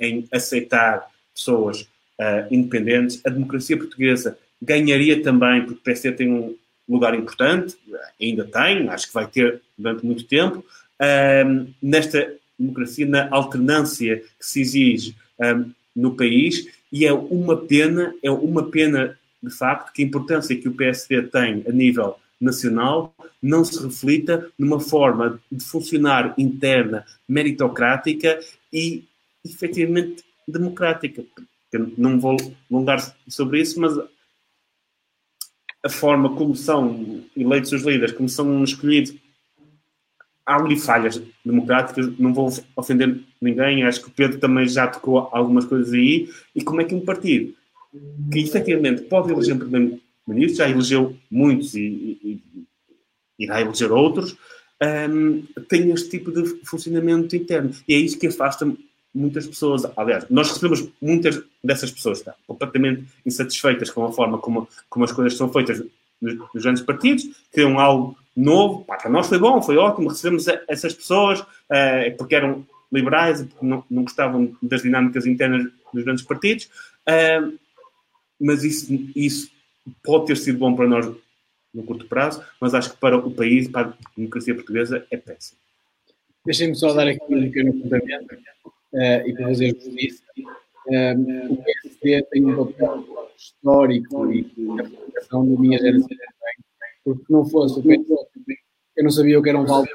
em aceitar pessoas uh, independentes. A democracia portuguesa ganharia também, porque o PSD tem um lugar importante, ainda tem, acho que vai ter durante muito tempo, um, nesta democracia, na alternância que se exige um, no país, e é uma pena, é uma pena de facto que a importância que o PSD tem a nível nacional não se reflita numa forma de funcionar interna meritocrática e efetivamente democrática. Eu não vou alongar sobre isso, mas a forma como são eleitos os líderes, como são escolhidos, há ali falhas democráticas, não vou ofender ninguém, acho que o Pedro também já tocou algumas coisas aí, e como é que um partido que efetivamente pode eleger um primeiro-ministro, já elegeu muitos e, e, e irá eleger outros, um, tem este tipo de funcionamento interno. E é isso que afasta muitas pessoas. Aliás, nós recebemos muitas dessas pessoas tá, completamente insatisfeitas com a forma como, como as coisas são feitas nos, nos grandes partidos, criam algo novo. Pá, para nós foi bom, foi ótimo, recebemos essas pessoas uh, porque eram liberais porque não, não gostavam das dinâmicas internas dos grandes partidos. Uh, mas isso, isso pode ter sido bom para nós no curto prazo, mas acho que para o país, para a democracia portuguesa, é péssimo. Deixem-me só dar aqui um pequeno apontamento e para fazer justiça. Um, o PSD tem um papel histórico e de aplicação da minha geração porque se não fosse o PSD, eu não sabia o que era um vale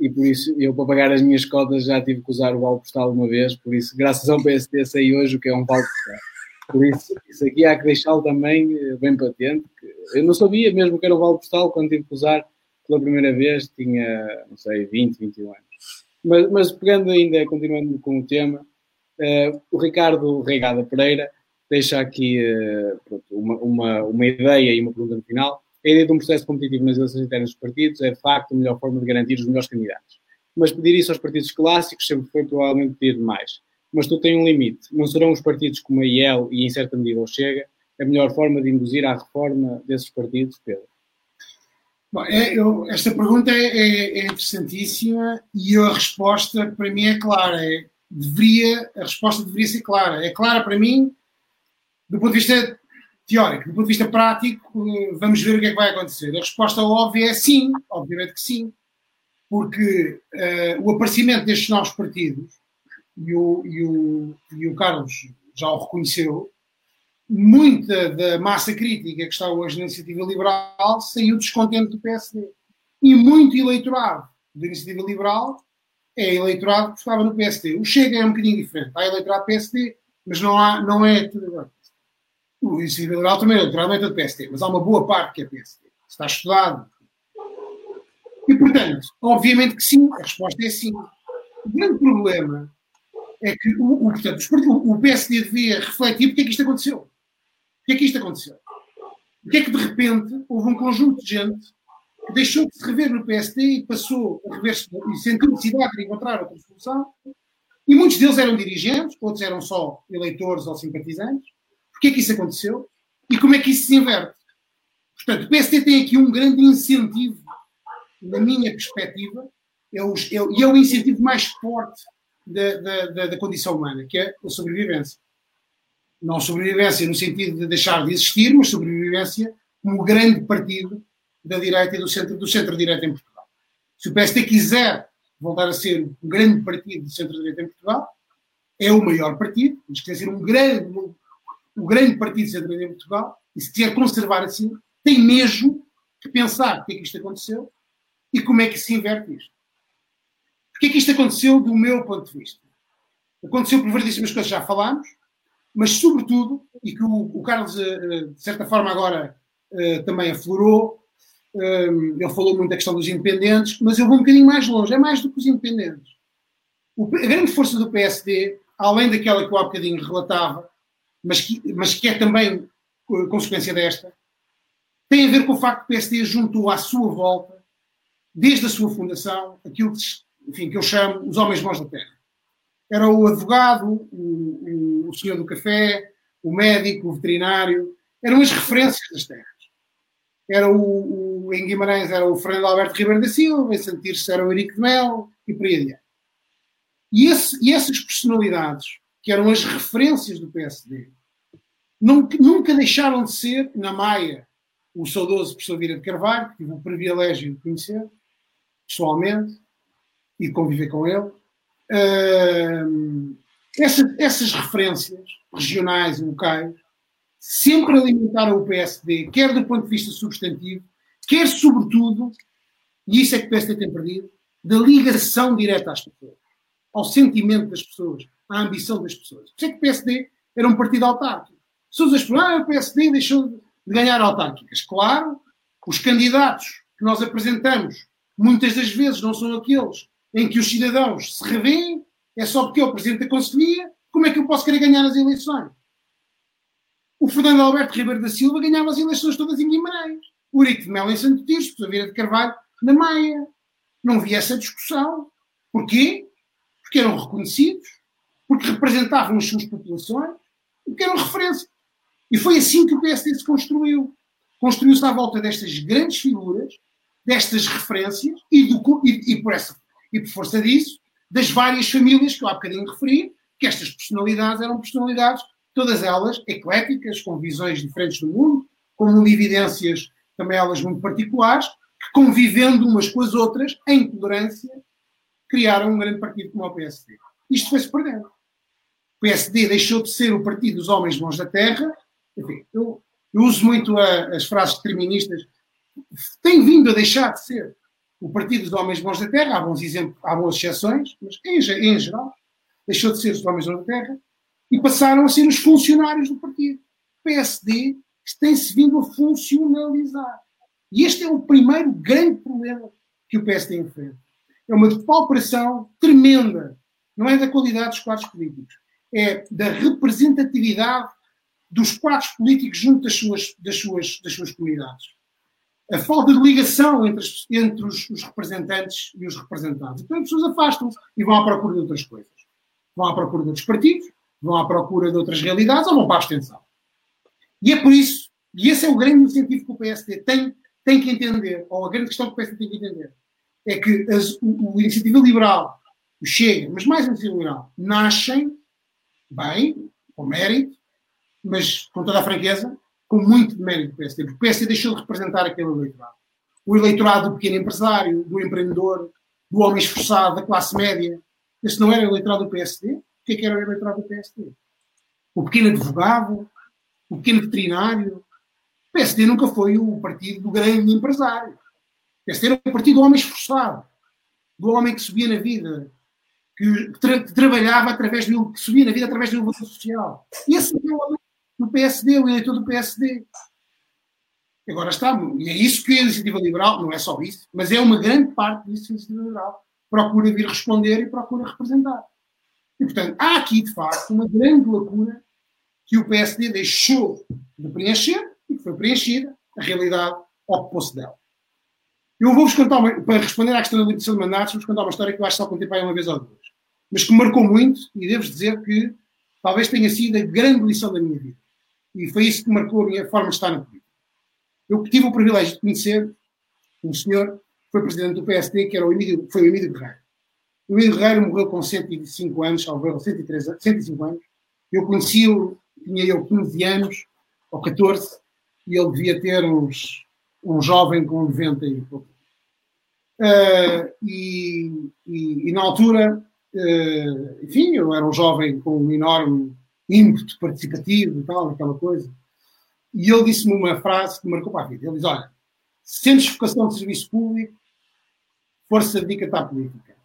e por isso eu para pagar as minhas cotas já tive que usar o vale postal uma vez, por isso graças ao PSD sei hoje o que é um vale postal. Por isso, isso aqui há que deixá-lo também eh, bem patente. eu não sabia mesmo que era o vale postal quando tive que usar pela primeira vez, tinha, não sei, 20, 21 anos. Mas, mas pegando ainda, continuando com o tema, uh, o Ricardo Reigada Pereira deixa aqui uh, pronto, uma, uma, uma ideia e uma pergunta no final. A ideia de um processo competitivo nas eleições internas dos partidos é, de facto, a melhor forma de garantir os melhores candidatos. Mas pedir isso aos partidos clássicos sempre foi provavelmente pedir demais mas tu tens um limite. Não serão os partidos como a IEL e, em certa medida, o Chega a melhor forma de induzir à reforma desses partidos, Pedro? Bom, é, eu, esta pergunta é, é, é, interessantíssima e a resposta para mim é clara. É, deveria, a resposta deveria ser clara. É clara para mim do ponto de vista teórico, do ponto de vista prático, eh, vamos ver o que é que vai acontecer. A resposta óbvia é sim, obviamente que sim, porque uh, o aparecimento destes novos partidos e o, e o, e o Carlos já o reconheceu, muita da massa crítica que está hoje na iniciativa liberal saiu descontente do PSD. E muito eleitorado da iniciativa liberal é eleitorado que estava no PSD. O Chega é um bocadinho diferente. Há eleitorado PSD, mas não, há, não é O iniciativa liberal também é eleitorado, não é todo PSD, mas há uma boa parte que é PSD. Está estudado. E, portanto, obviamente que sim, a resposta é sim. O grande problema é que o, o, portanto, o PSD devia refletir porque é que isto aconteceu. Porque é que isto aconteceu? Porque é que de repente houve um conjunto de gente que deixou de se rever no PSD e passou a rever-se e sentiu necessidade de encontrar outra solução. E muitos deles eram dirigentes, outros eram só eleitores ou simpatizantes. Porquê é que isso aconteceu? E como é que isso se inverte? Portanto, o PSD tem aqui um grande incentivo, na minha perspectiva, é o, é, e é o incentivo mais forte da, da, da, condição humana, que é a sobrevivência. Não sobrevivência no sentido de deixar de existir, mas sobrevivência como grande partido da direita e do centro do centro-direita em Portugal. Se o PSD quiser voltar a ser um grande partido do centro-direita em Portugal, é o maior partido, mas quer ser um grande, um, grande partido de centro-direita em Portugal, e se quiser conservar assim, tem mesmo que pensar o que é que isto aconteceu e como é que se inverte isto. Porquê é que isto aconteceu do meu ponto de vista? Aconteceu por variedíssimas coisas, já falámos, mas sobretudo, e que o, o Carlos, eh, eh, de certa forma, agora uh, também aflorou, um, ele falou muito da questão dos independentes, mas eu vou um bocadinho mais longe, é mais do que os independentes. A grande força do PSD, além daquela que eu há bocadinho relatava, mas que, mas que é também consequência desta, tem a ver com o facto que o PSD juntou à sua volta, desde a sua fundação, aquilo que enfim, que eu chamo os homens bons da terra. Era o advogado, o, o, o senhor do café, o médico, o veterinário, eram as referências das terras. Era o, o em Guimarães era o Fernando Alberto Ribeiro da Silva, em Santirce era o Henrique de Mel e por aí adiante. E, esse, e essas personalidades, que eram as referências do PSD, nunca, nunca deixaram de ser, na Maia, o saudoso professor Vira de Carvalho, que tive o privilégio de conhecer, pessoalmente, e conviver com ele. Essa, essas referências regionais e locais sempre alimentaram o PSD, quer do ponto de vista substantivo, quer, sobretudo, e isso é que o PSD tem perdido, da ligação direta às pessoas, ao sentimento das pessoas, à ambição das pessoas. Por isso é que o PSD era um partido autárquico. As pessoas falam, ah, o PSD deixou de ganhar autárquicas. Claro, os candidatos que nós apresentamos muitas das vezes não são aqueles em que os cidadãos se revêem, é só porque é o Presidente da Conselhia, como é que eu posso querer ganhar as eleições? O Fernando Alberto Ribeiro da Silva ganhava as eleições todas em Guimarães. O Urique de Melo em Santo Tirso, Vieira de Carvalho na Maia. Não havia essa discussão. Porquê? Porque eram reconhecidos, porque representavam as suas populações, porque eram referência. E foi assim que o PSD se construiu. Construiu-se à volta destas grandes figuras, destas referências e, do, e, e por essa e por força disso, das várias famílias que eu há bocadinho referi, que estas personalidades eram personalidades, todas elas ecléticas, com visões diferentes do mundo, com evidências também elas muito particulares, que convivendo umas com as outras, em tolerância, criaram um grande partido como o PSD. Isto foi-se perdendo. O PSD deixou de ser o partido dos homens bons da terra. Enfim, eu, eu uso muito a, as frases deterministas. Tem vindo a deixar de ser o Partido dos Homens Bons da Terra, há bons exemplos, há boas exceções, mas em, em geral, deixou de ser os Homens Bons da Terra e passaram a ser os funcionários do partido. O PSD tem-se vindo a funcionalizar. E este é o primeiro grande problema que o PSD enfrenta. É uma depauperação tremenda. Não é da qualidade dos quadros políticos, é da representatividade dos quadros políticos junto das suas, das suas, das suas comunidades a falta de ligação entre, entre os, os, representantes e os representados. Então as pessoas afastam-se e vão à procura de outras coisas. Vão à procura de outros partidos, vão à procura de outras realidades ou vão para a abstenção. E é por isso, e esse é o grande incentivo que o PSD tem, tem que entender, ou a grande questão que o PSD tem que entender, é que as, o, o Iniciativa Liberal, o Chega, mas mais o Iniciativa Liberal, nascem bem, com mérito, mas com toda a franqueza, com muito mérito do PSD, o PSD deixou de representar aquele eleitorado. O eleitorado do pequeno empresário, do empreendedor, do homem esforçado, da classe média. Esse não era o eleitorado do PSD? O que é que era o eleitorado do PSD? O pequeno advogado, o pequeno veterinário. O PSD nunca foi o partido do grande empresário. O PSD era o partido do homem esforçado, do homem que subia na vida, que, tra que trabalhava através do que subia na vida através da inovação social. Esse é o homem do PSD, o eleitor do PSD. Agora está, e é isso que a iniciativa liberal, não é só isso, mas é uma grande parte disso a iniciativa liberal. Procura vir responder e procura representar. E, portanto, há aqui, de facto, uma grande lacuna que o PSD deixou de preencher e que foi preenchida, a realidade ocupou-se dela. Eu vou-vos contar, uma, para responder à questão da limitação de mandatos, vou-vos contar uma história que eu acho que só contei para uma vez ou duas, mas que marcou muito e devo dizer que talvez tenha sido a grande lição da minha vida. E foi isso que marcou a minha forma de estar na política. Eu tive o privilégio de conhecer um senhor que foi presidente do PSD, que era o Emílio, foi o Emílio Guerreiro. O Emílio Guerreiro morreu com 105 anos, salvo 103, 105 anos. Eu conheci-o, tinha eu 15 anos, ou 14, e ele devia ter uns, um jovem com 90 e pouco. Uh, e, e, e, na altura, uh, enfim, eu era um jovem com um enorme ímpeto participativo e tal, aquela coisa. E ele disse-me uma frase que me marcou para a vida. Ele diz: Olha, sentes vocação de serviço público, força dedica-te à política,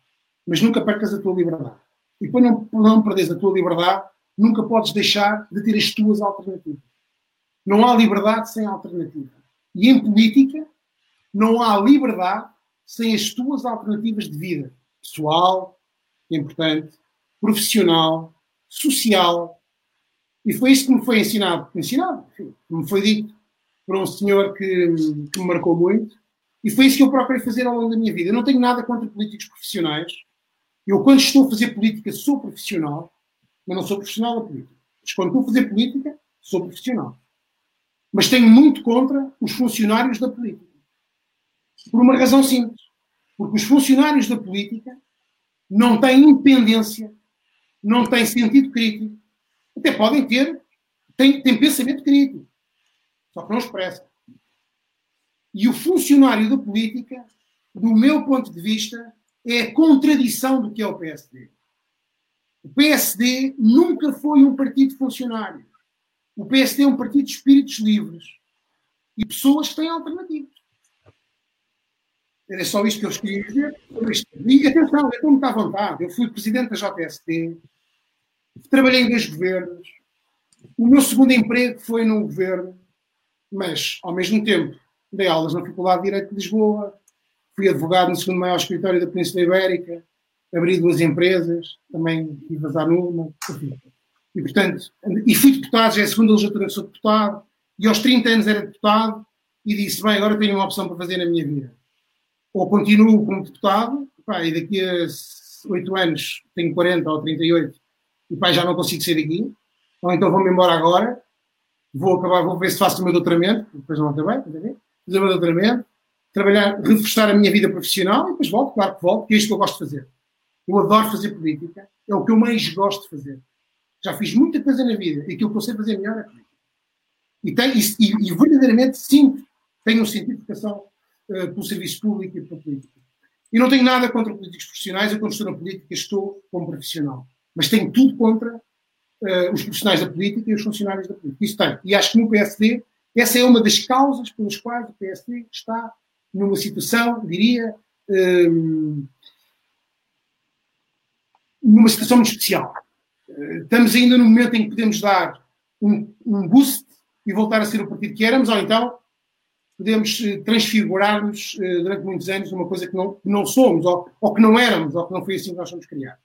mas nunca percas a tua liberdade. E para não, não perderes a tua liberdade, nunca podes deixar de ter as tuas alternativas. Não há liberdade sem alternativa. E em política, não há liberdade sem as tuas alternativas de vida pessoal, importante, profissional, social. E foi isso que me foi ensinado. Ensinado, enfim, me foi dito por um senhor que, que me marcou muito. E foi isso que eu procurei fazer ao longo da minha vida. Eu não tenho nada contra políticos profissionais. Eu, quando estou a fazer política, sou profissional, mas não sou profissional da política. Mas quando estou a fazer política, sou profissional. Mas tenho muito contra os funcionários da política. Por uma razão simples. Porque os funcionários da política não têm independência, não têm sentido crítico. Até podem ter, têm, têm pensamento crítico. Só que não expressam. E o funcionário da política, do meu ponto de vista, é a contradição do que é o PSD. O PSD nunca foi um partido funcionário. O PSD é um partido de espíritos livres e pessoas que têm alternativas. Era só isto que eu queria dizer. E atenção, eu estou muito à vontade. Eu fui presidente da JST, trabalhei em dois governos. O meu segundo emprego foi no governo, mas, ao mesmo tempo, dei aulas na Faculdade de Direito de Lisboa, fui advogado no segundo maior escritório da Península Ibérica, abri duas empresas, também tive azar numa, E, portanto, e fui deputado, já é a segunda legislatura que sou deputado, e aos 30 anos era deputado, e disse, bem, agora tenho uma opção para fazer na minha vida ou continuo como deputado, pá, e daqui a 8 anos tenho 40 ou 38 e pá, já não consigo sair daqui, ou então vou-me embora agora, vou acabar, vou ver se faço o meu doutoramento, depois não acabei, fazer o meu doutoramento, trabalhar, reforçar a minha vida profissional e depois volto, claro que volto, que é isto que eu gosto de fazer. Eu adoro fazer política, é o que eu mais gosto de fazer. Já fiz muita coisa na vida e aquilo que eu sei fazer melhor é política. E, tem, e, e verdadeiramente sinto, tenho um sentido de vocação uh, pelo serviço público e pela política. E não tenho nada contra políticos profissionais, eu quando estou na política estou como profissional. Mas tenho tudo contra uh, os profissionais da política e os funcionários da política. Isso tem. E acho que no PSD, essa é uma das causas pelas quais o PSD está numa situação, diria, um, numa situação muito especial. Uh, estamos ainda no momento em que podemos dar um, um boost e voltar a ser o partido que éramos, ou então podemos eh, transfigurar-nos eh, durante muitos anos numa coisa que não, que não somos, ou, ou, que não éramos, ou que não foi assim que nós fomos criados.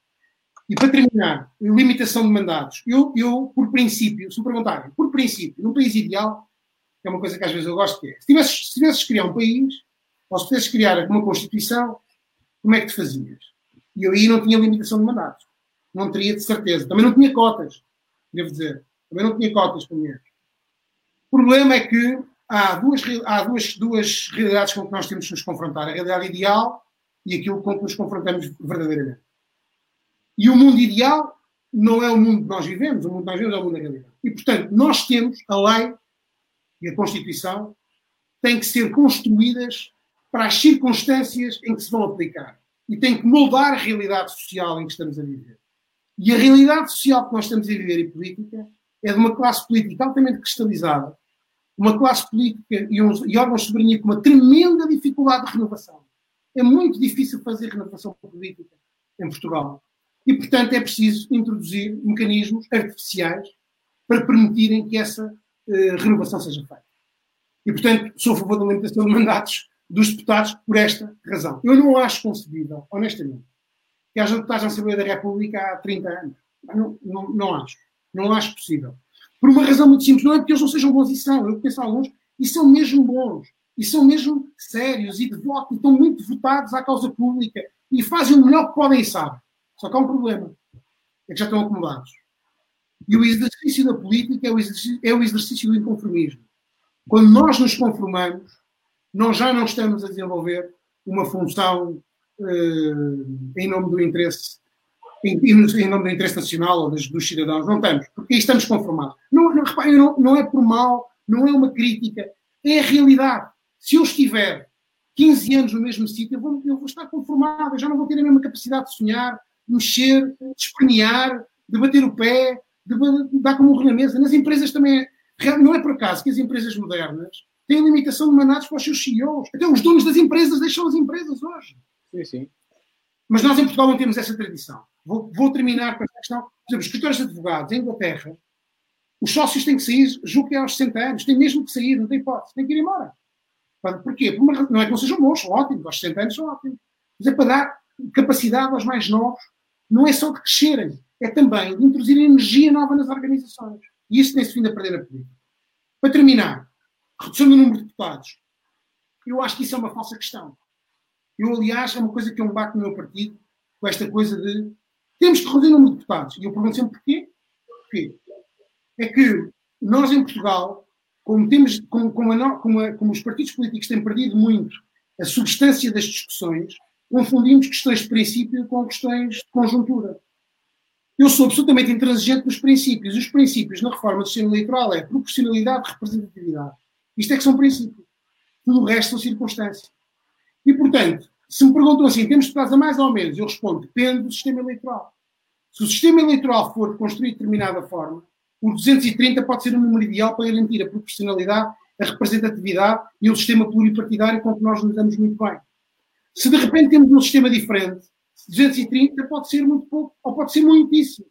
E para terminar, limitação de mandatos. Eu, eu por princípio, se me perguntarem, por princípio, num país ideal, é uma coisa que às vezes eu gosto, que é, se tivesses, se tivesses criar um país, ou se tivesses criar uma Constituição, como é que te fazias? E eu aí não tinha limitação de mandatos. Não teria de certeza. Também não tinha cotas, devo dizer. Também não tinha cotas para mulheres. O problema é que há duas, há duas, duas realidades com que nós temos que nos confrontar: a realidade ideal e aquilo com que nos confrontamos verdadeiramente. E o mundo ideal não é o mundo que nós vivemos, o mundo que nós vivemos é o mundo da realidade. E, portanto, nós temos a lei e a Constituição têm que ser construídas para as circunstâncias em que se vão aplicar. E têm que moldar a realidade social em que estamos a viver. E a realidade social que nós estamos a viver e política é de uma classe política altamente cristalizada, uma classe política e, uns, e órgãos de soberania com uma tremenda dificuldade de renovação. É muito difícil fazer renovação política em Portugal. E, portanto, é preciso introduzir mecanismos artificiais para permitirem que essa uh, renovação seja feita. E, portanto, sou a favor da limitação de mandatos dos deputados por esta razão. Eu não acho concebível, honestamente, que haja deputados na Assembleia da República há 30 anos. Não, não, não acho. Não acho possível. Por uma razão muito simples, não é porque eles não sejam bons e são, eu penso alguns, e são mesmo bons, e são mesmo sérios e devotos, e estão muito votados à causa pública, e fazem o melhor que podem e sabem. Só que há um problema, é que já estão acomodados. E o exercício da política é o exercício, é o exercício do inconformismo. Quando nós nos conformamos, nós já não estamos a desenvolver uma função uh, em nome do interesse, em, em, nome do interesse nacional ou dos, dos, cidadãos. Não estamos, porque estamos conformados. Não, não, não, não é por mal, não é uma crítica, é a realidade. Se eu estiver 15 anos no mesmo sítio, eu vou, eu vou estar conformado, eu já não vou ter a mesma capacidade de sonhar, mexer, de espernear, de bater o pé, de, dar como um na mesa. Nas empresas também, é, não é por acaso que as empresas modernas têm limitação de mandatos para os seus CEOs. Até os donos das empresas deixam as empresas hoje. Sim, sim. Mas nós em Portugal não temos essa tradição. Vou, vou terminar com esta questão. Por exemplo, os escritórios de advogados em Inglaterra, os sócios têm que sair, julgo que é aos 60 anos, têm mesmo que sair, não tem hipótese, têm que ir embora. Porquê? Por uma, não é que não sejam bons, são ótimos, aos 60 anos são ótimos. Mas é para dar capacidade aos mais novos, não é só de crescerem, é também introduzir energia nova nas organizações. E isso tem-se vindo a perder na política. Para terminar, redução do número de deputados. Eu acho que isso é uma falsa questão. Eu, aliás, é uma coisa que eu me bato no meu partido, com esta coisa de temos que reduzir o número de deputados. E eu pergunto sempre porquê. Porquê? É que nós em Portugal, como, temos, como, como, a, como, a, como os partidos políticos têm perdido muito a substância das discussões, confundimos questões de princípio com questões de conjuntura. Eu sou absolutamente intransigente nos princípios. Os princípios na reforma do sistema eleitoral é proporcionalidade representatividade. Isto é que são princípios. Tudo o resto são circunstâncias. E, portanto, se me perguntam assim, temos de a mais ou menos, eu respondo, depende do sistema eleitoral. Se o sistema eleitoral for construído de determinada forma, o 230 pode ser um número ideal para garantir a proporcionalidade, a representatividade e o sistema pluripartidário com que nós nos damos muito bem. Se de repente temos um sistema diferente, 230 pode ser muito pouco ou pode ser muitíssimo.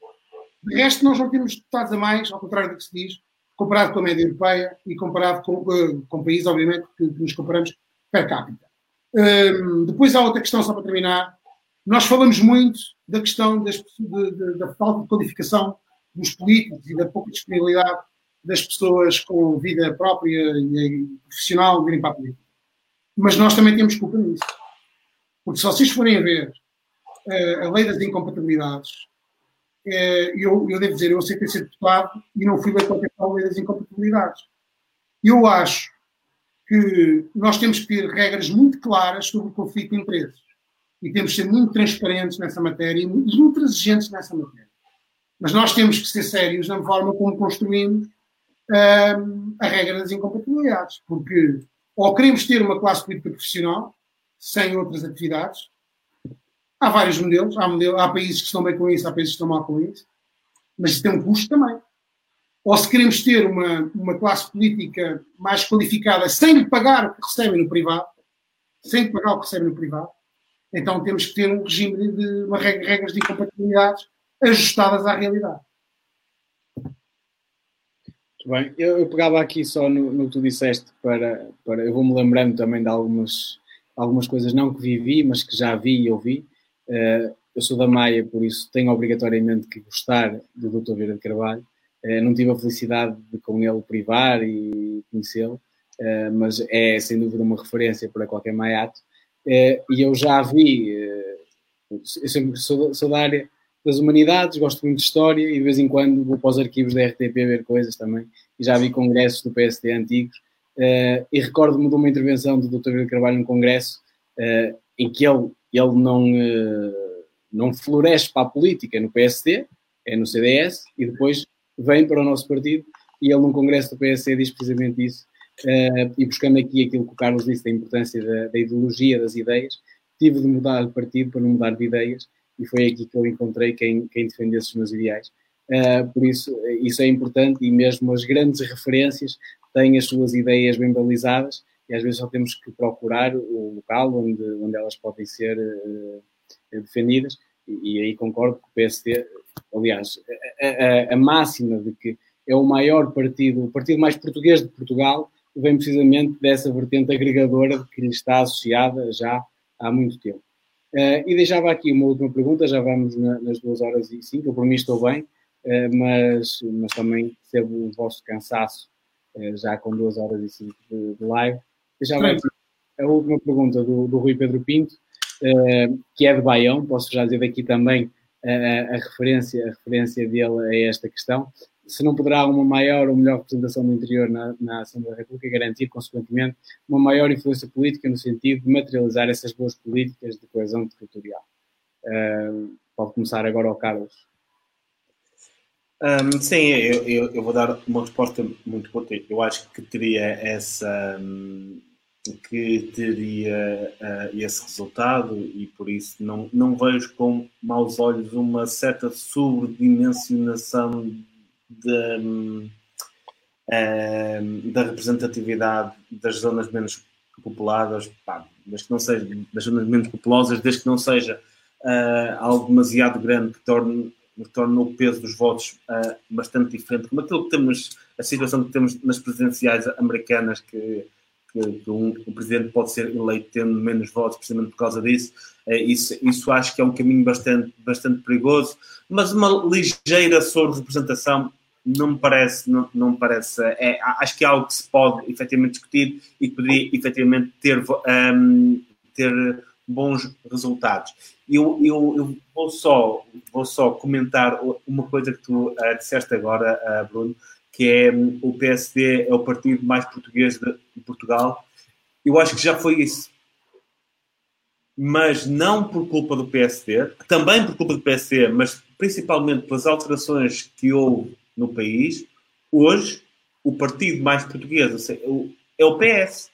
De resto, nós não temos deputados a mais, ao contrário do que se diz, comparado com a média europeia e comparado com, uh, com países, obviamente, que, que, nos comparamos per capita. Um, depois há outra questão, só para terminar. Nós falamos muito da questão das, de, de, da falta de qualificação dos políticos e da pouca disponibilidade das pessoas com vida própria e profissional virem para a política. Mas nós também temos culpa nisso. Porque se vocês forem a ver uh, a lei das incompatibilidades, é, eu, eu devo dizer, eu aceitei ser deputado e não fui ler qualquer lei das incompatibilidades. Eu acho que nós temos que ter regras muito claras sobre o conflito de interesses e temos que ser muito transparentes nessa matéria e muito intransigentes nessa matéria. Mas nós temos que ser sérios na forma como construímos hum, a regra das incompatibilidades, porque ou queremos ter uma classe política profissional sem outras atividades, Há vários modelos, há, modelos, há países que estão bem com isso, há países que estão mal com isso, mas isso tem um custo também. Ou se queremos ter uma, uma classe política mais qualificada sem lhe pagar o que recebem no privado, sem lhe pagar o que recebem no privado, então temos que ter um regime de, uma regra, regras de incompatibilidades ajustadas à realidade. Muito bem, eu, eu, pegava aqui só no, no que tu disseste para, para eu vou-me lembrando também de algumas, algumas coisas não que vivi, mas que já vi e ouvi. Uh, eu sou da Maia, por isso tenho obrigatoriamente que gostar do Dr. Vieira de Carvalho. Uh, não tive a felicidade de com ele privar e conhecê-lo, uh, mas é sem dúvida uma referência para qualquer maiato. e eu já vi, eu sempre sou, sou, da área das humanidades, gosto muito de história e de vez em quando vou para os arquivos da RTP ver coisas também. E já vi congressos do PSD antigos. E recordo-me de uma intervenção do Dr. De Carvalho num congresso em que ele ele não, eh, não floresce para a política no PSD, é no CDS, e depois vem para o nosso partido e ele num congresso do PSD diz precisamente isso, uh, e buscando aqui aquilo que o Carlos disse da importância da, da, ideologia, das ideias, tive de mudar de partido para não mudar de ideias, e foi aqui que eu encontrei quem, quem defendesse os meus ideais. Uh, por isso, isso é importante, e mesmo as grandes referências têm as suas ideias bem balizadas, e às vezes só temos que procurar o local onde, onde elas podem ser uh, defendidas, e, e, aí concordo com o PSD, aliás, a, a, a, máxima de que é o maior partido, o partido mais português de Portugal, vem precisamente dessa vertente agregadora que lhe está associada já há muito tempo. Uh, e deixava aqui uma última pergunta, já vamos na, nas duas horas e cinco, eu por mim estou bem, mas, mas também percebo o vosso cansaço, uh, já com duas horas e cinco de, de live. Já vai a última pergunta do, do Rui Pedro Pinto, uh, que é de Baião, posso já dizer daqui também uh, a, referência, a referência dele a esta questão. se não poderá uma maior ou melhor representação do interior na, na Assembleia da República garantir, consequentemente, uma maior influência política no sentido de materializar essas boas políticas de coesão territorial. Uh, pode começar agora ao Carlos. Um, sim, eu, eu, eu, vou dar uma resposta muito curta. Eu acho que teria essa. Um, que teria uh, esse resultado e por isso não, não vejo com maus olhos uma certa sobredimensionação de, um, da representatividade das zonas menos populadas, pá, desde que não seja das zonas menos populosas, desde que não seja uh, algo demasiado grande que torne, que torne o peso dos votos uh, bastante diferente, como aquilo que temos, a situação que temos nas presidenciais americanas, que, que, que um, um, presidente pode ser eleito tendo menos votos precisamente por causa disso. Uh, isso, isso acho que é um caminho bastante, bastante perigoso, mas uma ligeira sobre-representação não me parece, não, não parece é, acho que é algo que se pode efetivamente discutir e que poderia efetivamente ter, um, ter bons resultados. Eu, eu, eu, vou, só, vou só comentar uma coisa que tu uh, disseste agora, uh, Bruno, que é um, o PSD é o partido mais português de, de Portugal. Eu acho que já foi isso. Mas não por culpa do PSD, também por culpa do PSD, mas principalmente pelas alterações que houve no país, hoje o partido mais português é o PS.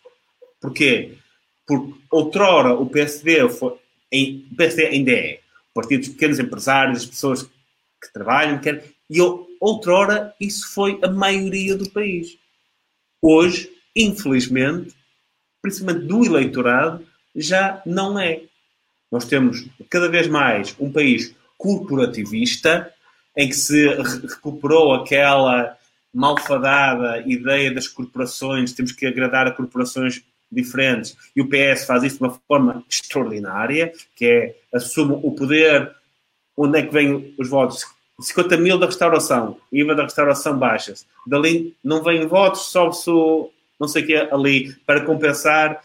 Porquê? Porque outrora o PSD, foi, o PSD ainda é o partido dos pequenos empresários, as pessoas que trabalham, quer, e outrora isso foi a maioria do país. Hoje, infelizmente, principalmente do eleitorado, já não é. Nós temos cada vez mais um país corporativista em que se recuperou aquela malfadada ideia das corporações, temos que agradar a corporações diferentes. E o PS faz isso de uma forma extraordinária, que é assume o poder, onde é que vêm os votos? 50 mil da restauração, IVA da restauração baixa-se. Dali não vêm votos, sobe-se não sei o que ali para compensar.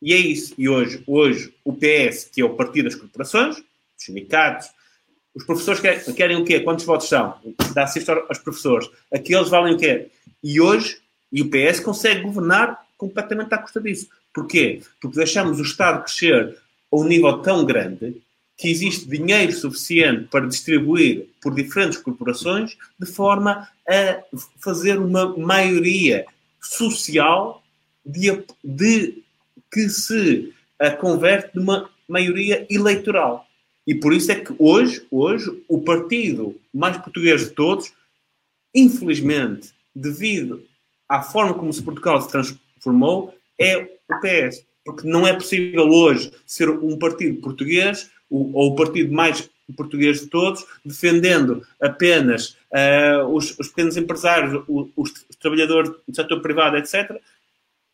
E é isso. E hoje, hoje o PS, que é o partido das corporações, os sindicatos, os professores querem, querem o quê? Quantos votos são? Dá assisto aos professores. Aqueles valem o quê? E hoje, e o PS consegue governar completamente à custa disso. Porquê? Porque deixamos o Estado crescer a um nível tão grande que existe dinheiro suficiente para distribuir por diferentes corporações de forma a fazer uma maioria social de, de que se converte numa maioria eleitoral. E por isso é que hoje, hoje, o partido mais português de todos, infelizmente, devido à forma como se Portugal se transformou, é o PS. Porque não é possível hoje ser um partido português, ou o partido mais português de todos, defendendo apenas uh, os, os, pequenos empresários, os, os, trabalhadores do setor privado, etc.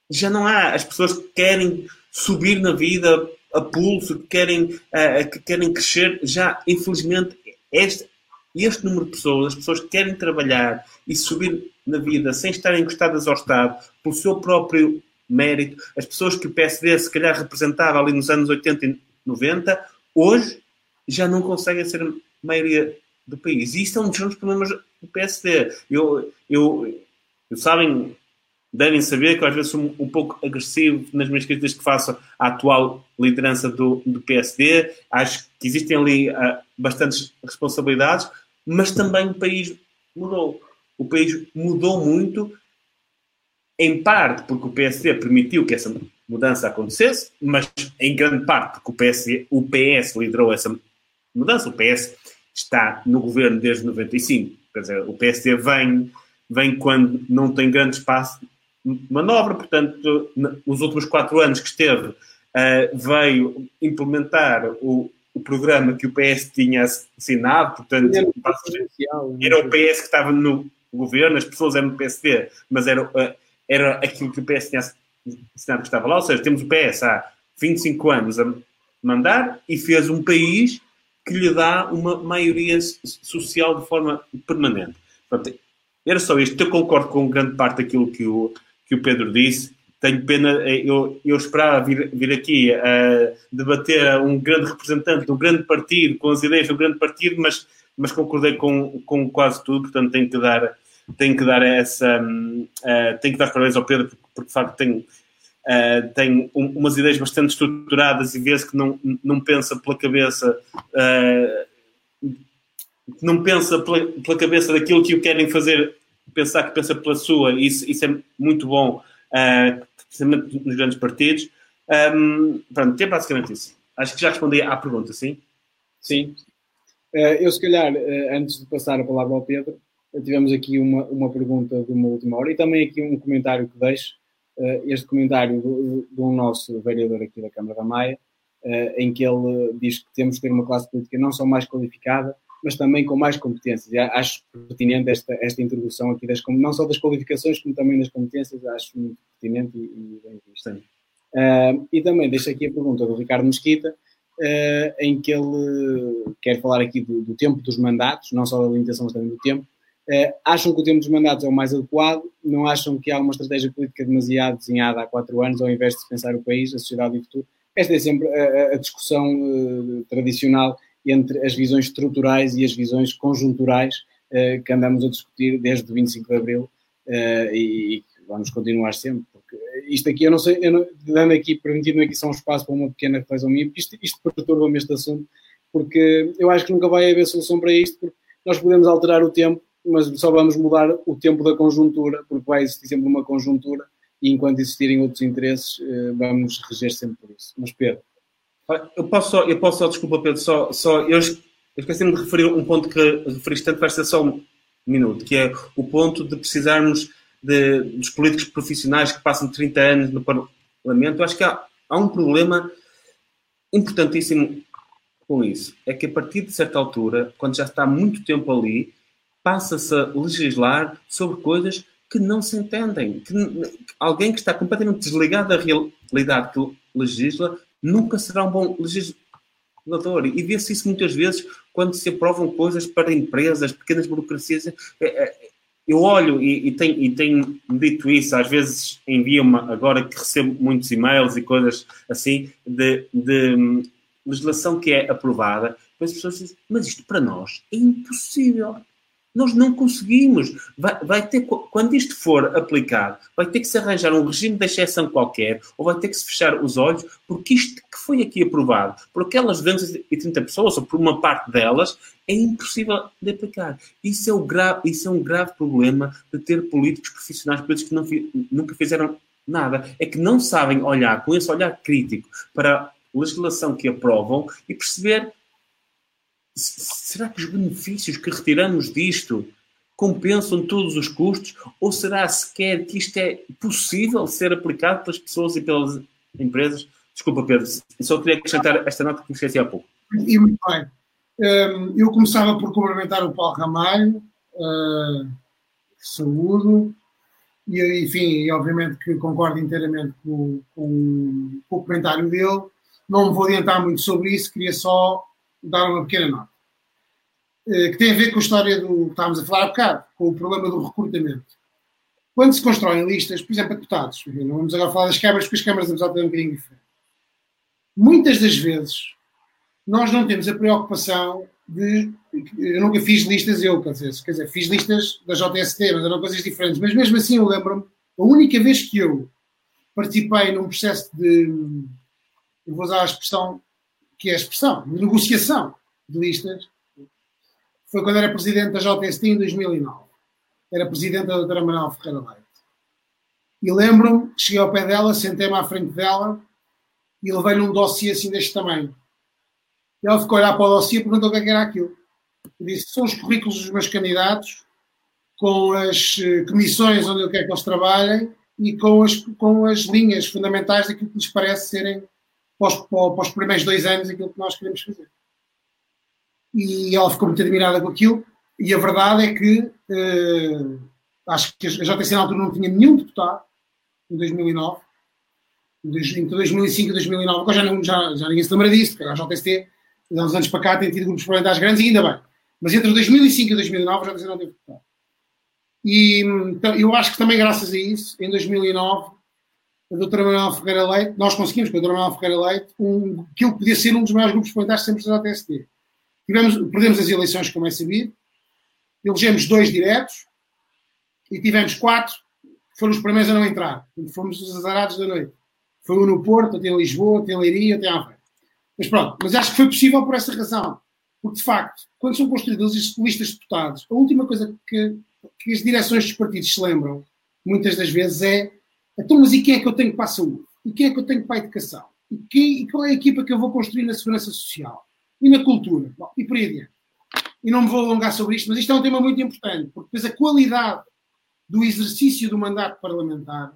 Já não há. As pessoas que querem subir na vida a pulso, que querem, uh, que querem crescer, já infelizmente este, este número de pessoas, as pessoas que querem trabalhar e subir na vida sem estarem encostadas ao Estado, pelo seu próprio mérito, as pessoas que o PSD se calhar representava ali nos anos 80 e 90, hoje já não conseguem ser a maioria do país. E isto é um dos problemas do PSD. Eu, eu, eu sabem, devem saber que às vezes sou um pouco agressivo nas minhas críticas que faço à atual liderança do, do PSD. Acho que existem ali uh, bastantes responsabilidades, mas também o país mudou. O país mudou muito, em parte porque o PSD permitiu que essa mudança acontecesse, mas em grande parte porque o, PSD, o PS liderou essa mudança. O PS está no governo desde 95. Quer dizer, o PSD vem, vem quando não tem grande espaço manobra, portanto, nos últimos quatro anos que esteve, uh, veio implementar o, o programa que o PS tinha assinado, portanto, era o PS que estava no governo, as pessoas eram do PSD, mas era, uh, era aquilo que o PS tinha assinado que estava lá, ou seja, temos o PS há 25 anos a mandar e fez um país que lhe dá uma maioria social de forma permanente. Portanto, era só isto. Eu concordo com grande parte daquilo que o, que o Pedro disse, tenho pena, eu, eu esperava vir, vir aqui a debater um grande representante de um grande partido, com as ideias do grande partido, mas, mas concordei com, com quase tudo, portanto tenho que dar, tenho que dar essa, uh, tenho que dar parabéns ao Pedro, porque, porque de facto tem, Uh, tem um, umas ideias bastante estruturadas e vê-se que não, não pensa pela cabeça uh, não pensa pela, pela, cabeça daquilo que o querem fazer pensar que pensa pela sua, isso, isso é muito bom, uh, nos grandes partidos. Um, pronto, é basicamente isso. Acho que já respondi à pergunta, sim? Sim. Eu, se calhar, antes de passar a palavra ao Pedro, tivemos aqui uma, uma pergunta de uma última hora e também aqui um comentário que deixo. Uh, este comentário do, do nosso vereador aqui da Câmara da Maia, em que ele diz que temos que ter uma classe política não só mais qualificada, mas também com mais competências. E acho pertinente esta, esta introdução aqui, das, não só das qualificações, como também das competências, acho muito pertinente e, e bem visto. Uh, e também deixo aqui a pergunta do Ricardo Mesquita, uh, em que ele quer falar aqui do, do, tempo dos mandatos, não só da limitação, mas também do tempo. Uh, acham que o tempo dos mandatos é o mais adequado? Não acham que há uma estratégia política demasiado desenhada há quatro anos, ao invés de pensar o país, a sociedade e o futuro? Esta é sempre a, a discussão tradicional entre as visões estruturais e as visões conjunturais uh, que andamos a discutir desde o 25 de Abril uh, e, e vamos continuar sempre. Porque isto aqui, eu não sei, eu não, dando aqui, permitindo aqui só um espaço para uma pequena reflexão minha, porque isto, isto perturba-me este assunto, porque eu acho que nunca vai haver solução para isto, porque nós podemos alterar o tempo, mas só vamos mudar o tempo da conjuntura, porque vai existir sempre uma conjuntura e enquanto existirem outros interesses, eh, vamos reger sempre por isso. Mas Pedro. Eu posso só, eu posso só desculpa Pedro, só, só eu, esqueci-me de referir um ponto que referiste tanto, vai ser só um minuto, que é o ponto de precisarmos de, dos políticos profissionais que passam 30 anos no Parlamento. Eu acho que há, há um problema importantíssimo com isso. É que a partir de certa altura, quando já está muito tempo ali, passa-se a legislar sobre coisas que não se entendem. Que, alguém que está completamente desligado da realidade que legisla nunca será um bom legislador. E vê-se isso muitas vezes quando se aprovam coisas para empresas, pequenas burocracias. É, é, eu olho e, e, tenho, e tenho dito isso, às vezes envio-me, agora que recebo muitos e-mails e coisas assim, de, de hum, legislação que é aprovada, as pessoas dizem, mas isto para nós é impossível. Nós não conseguimos. Vai, vai, ter, quando isto for aplicado, vai ter que se arranjar um regime de exceção qualquer, ou vai ter que se fechar os olhos, porque isto que foi aqui aprovado por aquelas 230 pessoas, ou por uma parte delas, é impossível de aplicar. Isso é, grave, isso é um grave problema de ter políticos profissionais, políticos que não, nunca fizeram nada. É que não sabem olhar com esse olhar crítico para a legislação que aprovam e perceber será que os benefícios que retiramos disto compensam todos os custos? Ou será sequer que isto é possível ser aplicado pelas pessoas e pelas empresas? Desculpa, Pedro, só queria acrescentar esta nota que me esqueci há pouco. E muito bem. Hum, eu começava por cumprimentar o Paulo Ramalho, uh, saúdo, e enfim, obviamente que concordo inteiramente com, com, com o comentário dele. Não me vou adiantar muito sobre isso, queria só dar uma pequena nota. Eh, que tem a ver com a história do que estávamos a falar há bocado, com o problema do recrutamento. Quando se constroem listas, por exemplo, a deputados, não vamos agora falar das câmaras, porque as câmaras é um bocadinho diferente. Muitas das vezes, nós não temos a preocupação de. Eu nunca fiz listas, eu, quer dizer, quer dizer fiz listas da JST, mas eram coisas diferentes. Mas mesmo assim, eu lembro-me, a única vez que eu participei num processo de. Eu vou usar a expressão que é a expressão, negociação de listas, foi quando era presidente da JST em 2009. Era presidente da doutora Manuel Ferreira Leite. E lembro-me, cheguei ao pé dela, sentei-me à frente dela e levei-lhe um dossiê assim deste tamanho. E ela ficou a olhar para o dossiê e perguntou o que, é era aquilo. Eu disse, são os currículos dos meus candidatos, com as eh, comissões onde eu quero que eles trabalhem e com as, com as linhas fundamentais daquilo que lhes parece serem para os, para os primeiros dois anos aquilo que nós queremos fazer. E ela ficou muito admirada com aquilo, e a verdade é que uh, acho que a JTC na altura não tinha nenhum deputado em 2009, entre 2005 e 2009, agora já, já, já ninguém se lembra disso, porque a JTC, há uns anos para cá, tem tido grupos parlamentares grandes e ainda bem. Mas entre 2005 e 2009 a JTC não teve deputado. E então, eu acho que também graças a isso, em 2009, a doutora Manuel Ferreira Leite, nós conseguimos com a doutora Manuel Ferreira Leite um, que podia ser um dos maiores grupos parlamentares sempre da ATST. Tivemos, perdemos as eleições, como é sabido, elegemos dois diretos e tivemos quatro que foram os primeiros a não entrar. Fomos os azarados da noite. Foi um no Porto, até em Lisboa, até em Leiria, até Aveiro. Mas pronto, mas acho que foi possível por essa razão. Porque, de facto, quando são construídas listas de deputados, a última coisa que, que as direções dos partidos se lembram, muitas das vezes, é então, mas e quem é que eu tenho para a saúde? E quem é que eu tenho para a educação? E, quem, e qual é a equipa que eu vou construir na segurança social? E na cultura? Bom, e por aí adiante. E não me vou alongar sobre isto, mas isto é um tema muito importante, porque depois a qualidade do exercício do mandato parlamentar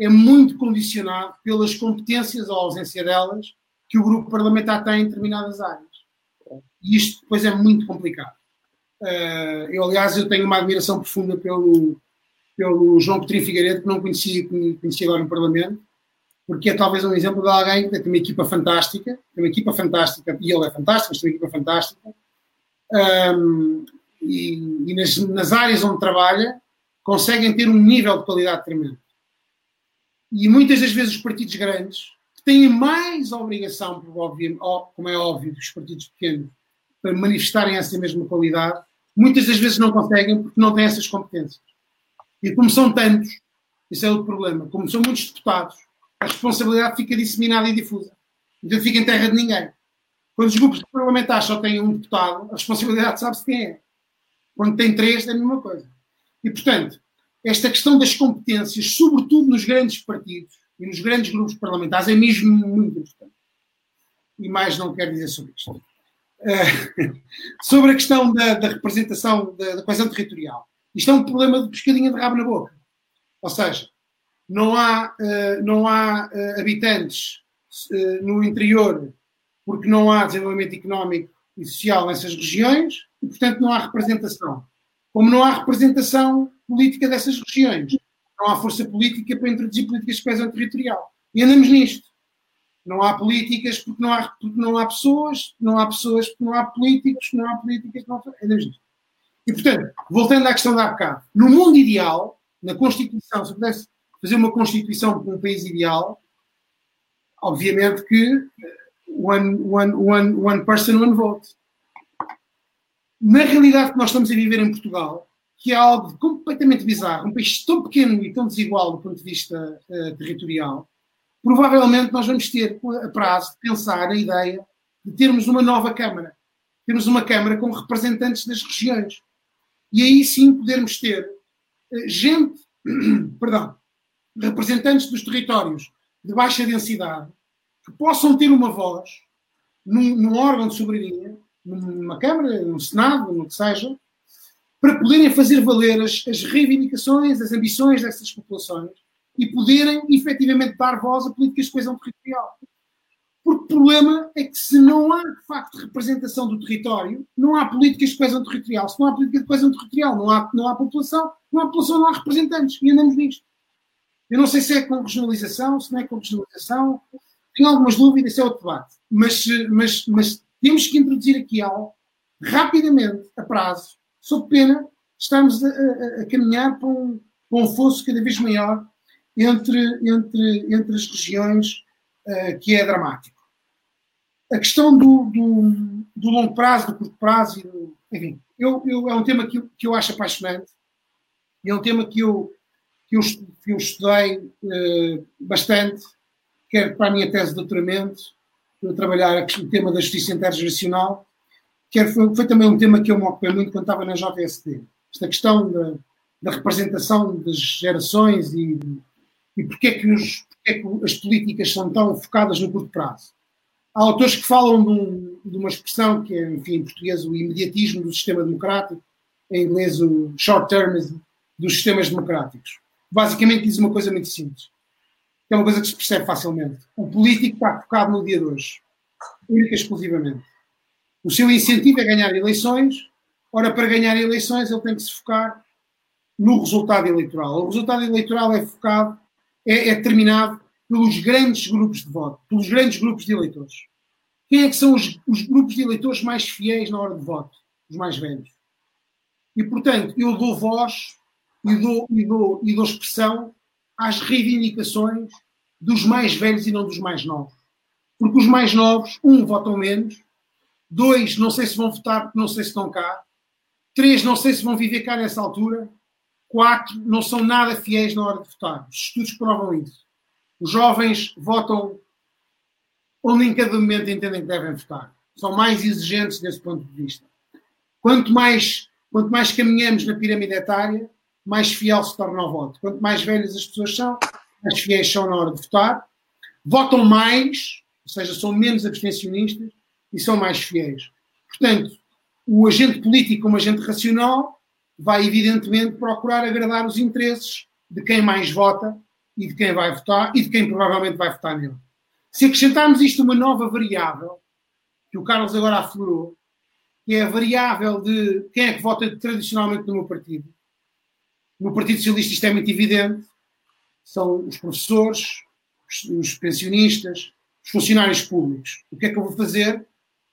é muito condicionado pelas competências ou ausência delas que o grupo parlamentar tem em determinadas áreas. E isto depois é muito complicado. Uh, eu, aliás, eu tenho uma admiração profunda pelo, pelo João Petrinho Figueiredo, que não conhecia, que conhecia agora no Parlamento, porque é talvez um exemplo de alguém que tem uma equipa fantástica, tem uma equipa fantástica, e ele é fantástico, mas tem uma equipa fantástica, um, e, e nas, nas, áreas onde trabalha, conseguem ter um nível de qualidade tremendo. E muitas das vezes os partidos grandes têm mais obrigação, como é óbvio, dos partidos pequenos, para manifestarem essa mesma qualidade, muitas das vezes não conseguem porque não têm essas competências. E como são tantos, isso é o problema, como são muitos deputados, a responsabilidade fica disseminada e difusa. Então fica em terra de ninguém. Quando os grupos parlamentares só têm um deputado, a responsabilidade sabe-se quem é. Quando tem três, é a mesma coisa. E, portanto, esta questão das competências, sobretudo nos grandes partidos e nos grandes grupos parlamentares, é mesmo muito importante. E mais não quero dizer sobre isto. Uh, (laughs) sobre a questão da, da representação da, da coesão territorial. Isto é um problema de pescadinha de rabo na boca. Ou seja, não há, uh, não há uh, habitantes uh, no interior porque não há desenvolvimento económico e social nessas regiões e, portanto, não há representação. Como não há representação política dessas regiões, não há força política para introduzir políticas de coesão territorial. E andamos nisto. Não há políticas porque não há, porque não há pessoas, não há pessoas porque não há políticos, não há políticas, não há... andamos nisto. E, portanto, voltando à questão da bocado, no mundo ideal, na Constituição, se eu pudesse fazer uma Constituição para um país ideal, obviamente que one, one, one, one person, one vote. Na realidade que nós estamos a viver em Portugal, que é algo completamente bizarro, um país tão pequeno e tão desigual do ponto de vista uh, territorial, provavelmente nós vamos ter a prazo de pensar a ideia de termos uma nova Câmara. Termos uma Câmara com representantes das regiões e aí sim podermos ter eh, gente, (clears throat) perdão, representantes dos territórios de baixa densidade que possam ter uma voz num, num órgão de soberania, numa Câmara, num Senado, no que seja, para poderem fazer valer as, as reivindicações, as ambições dessas populações e poderem efetivamente dar voz a políticas de coesão territorial. Porque o problema é que se não há, de facto, representação do território, não há políticas de coesão territorial. Se não há política de coesão territorial, não há, não há população, não há população, não há representantes. E andamos nisto. Eu não sei se é com regionalização, se não é com regionalização. Tenho algumas dúvidas, esse é outro debate. Mas, mas, mas temos que introduzir aqui algo rapidamente, a prazo, sob pena estamos a, a, a caminhar para um, para um fosso cada vez maior entre, entre, entre as regiões uh, que é dramático. A questão do, do, do, longo prazo, do curto prazo, enfim, eu, eu, é um tema que eu, que eu acho apaixonante e é um tema que eu, que eu, que eu estudei uh, bastante, quer para a minha tese de doutoramento, para trabalhar o tema da justiça intergeracional, quer foi, foi, também um tema que eu me ocupei muito quando estava na JST. Esta questão da, da representação das gerações e, e porque é que os, é que as políticas são tão focadas no curto prazo. Há autores que falam de, um, de uma expressão que é, enfim, em português, o imediatismo do sistema democrático, em inglês, o short termism dos sistemas democráticos. Basicamente diz uma coisa muito simples, que é uma coisa que se percebe facilmente. O político está focado no dia de hoje, única e exclusivamente. O seu incentivo é ganhar eleições, ora, para ganhar eleições ele tem que se focar no resultado eleitoral. O resultado eleitoral é focado é, é determinado pelos grandes grupos de voto, pelos grandes grupos de eleitores. Quem é que são os, os grupos de eleitores mais fiéis na hora de voto? Os mais velhos. E, portanto, eu dou voz e dou, e dou, e dou expressão às reivindicações dos mais velhos e não dos mais novos. Porque os mais novos, um, votam menos, dois, não sei se vão votar porque não sei se estão cá, três, não sei se vão viver cá nessa altura, quatro, não são nada fiéis na hora de votar. Os estudos provam isso. Os jovens votam onde em cada momento entendem que devem votar. São mais exigentes desse ponto de vista. Quanto mais, quanto mais caminhamos na pirâmide etária, mais fiel se torna o voto. Quanto mais velhas as pessoas são, mais fiéis são na hora de votar. Votam mais, ou seja, são menos abstencionistas e são mais fiéis. Portanto, o agente político, como agente racional, vai evidentemente procurar agradar os interesses de quem mais vota e de quem vai votar e de quem provavelmente vai votar nele. Se acrescentarmos isto uma nova variável, que o Carlos agora aflorou, que é a variável de quem é que vota tradicionalmente no meu partido. No Partido Socialista isto é muito evidente. São os professores, os pensionistas, os funcionários públicos. O que é que eu vou fazer?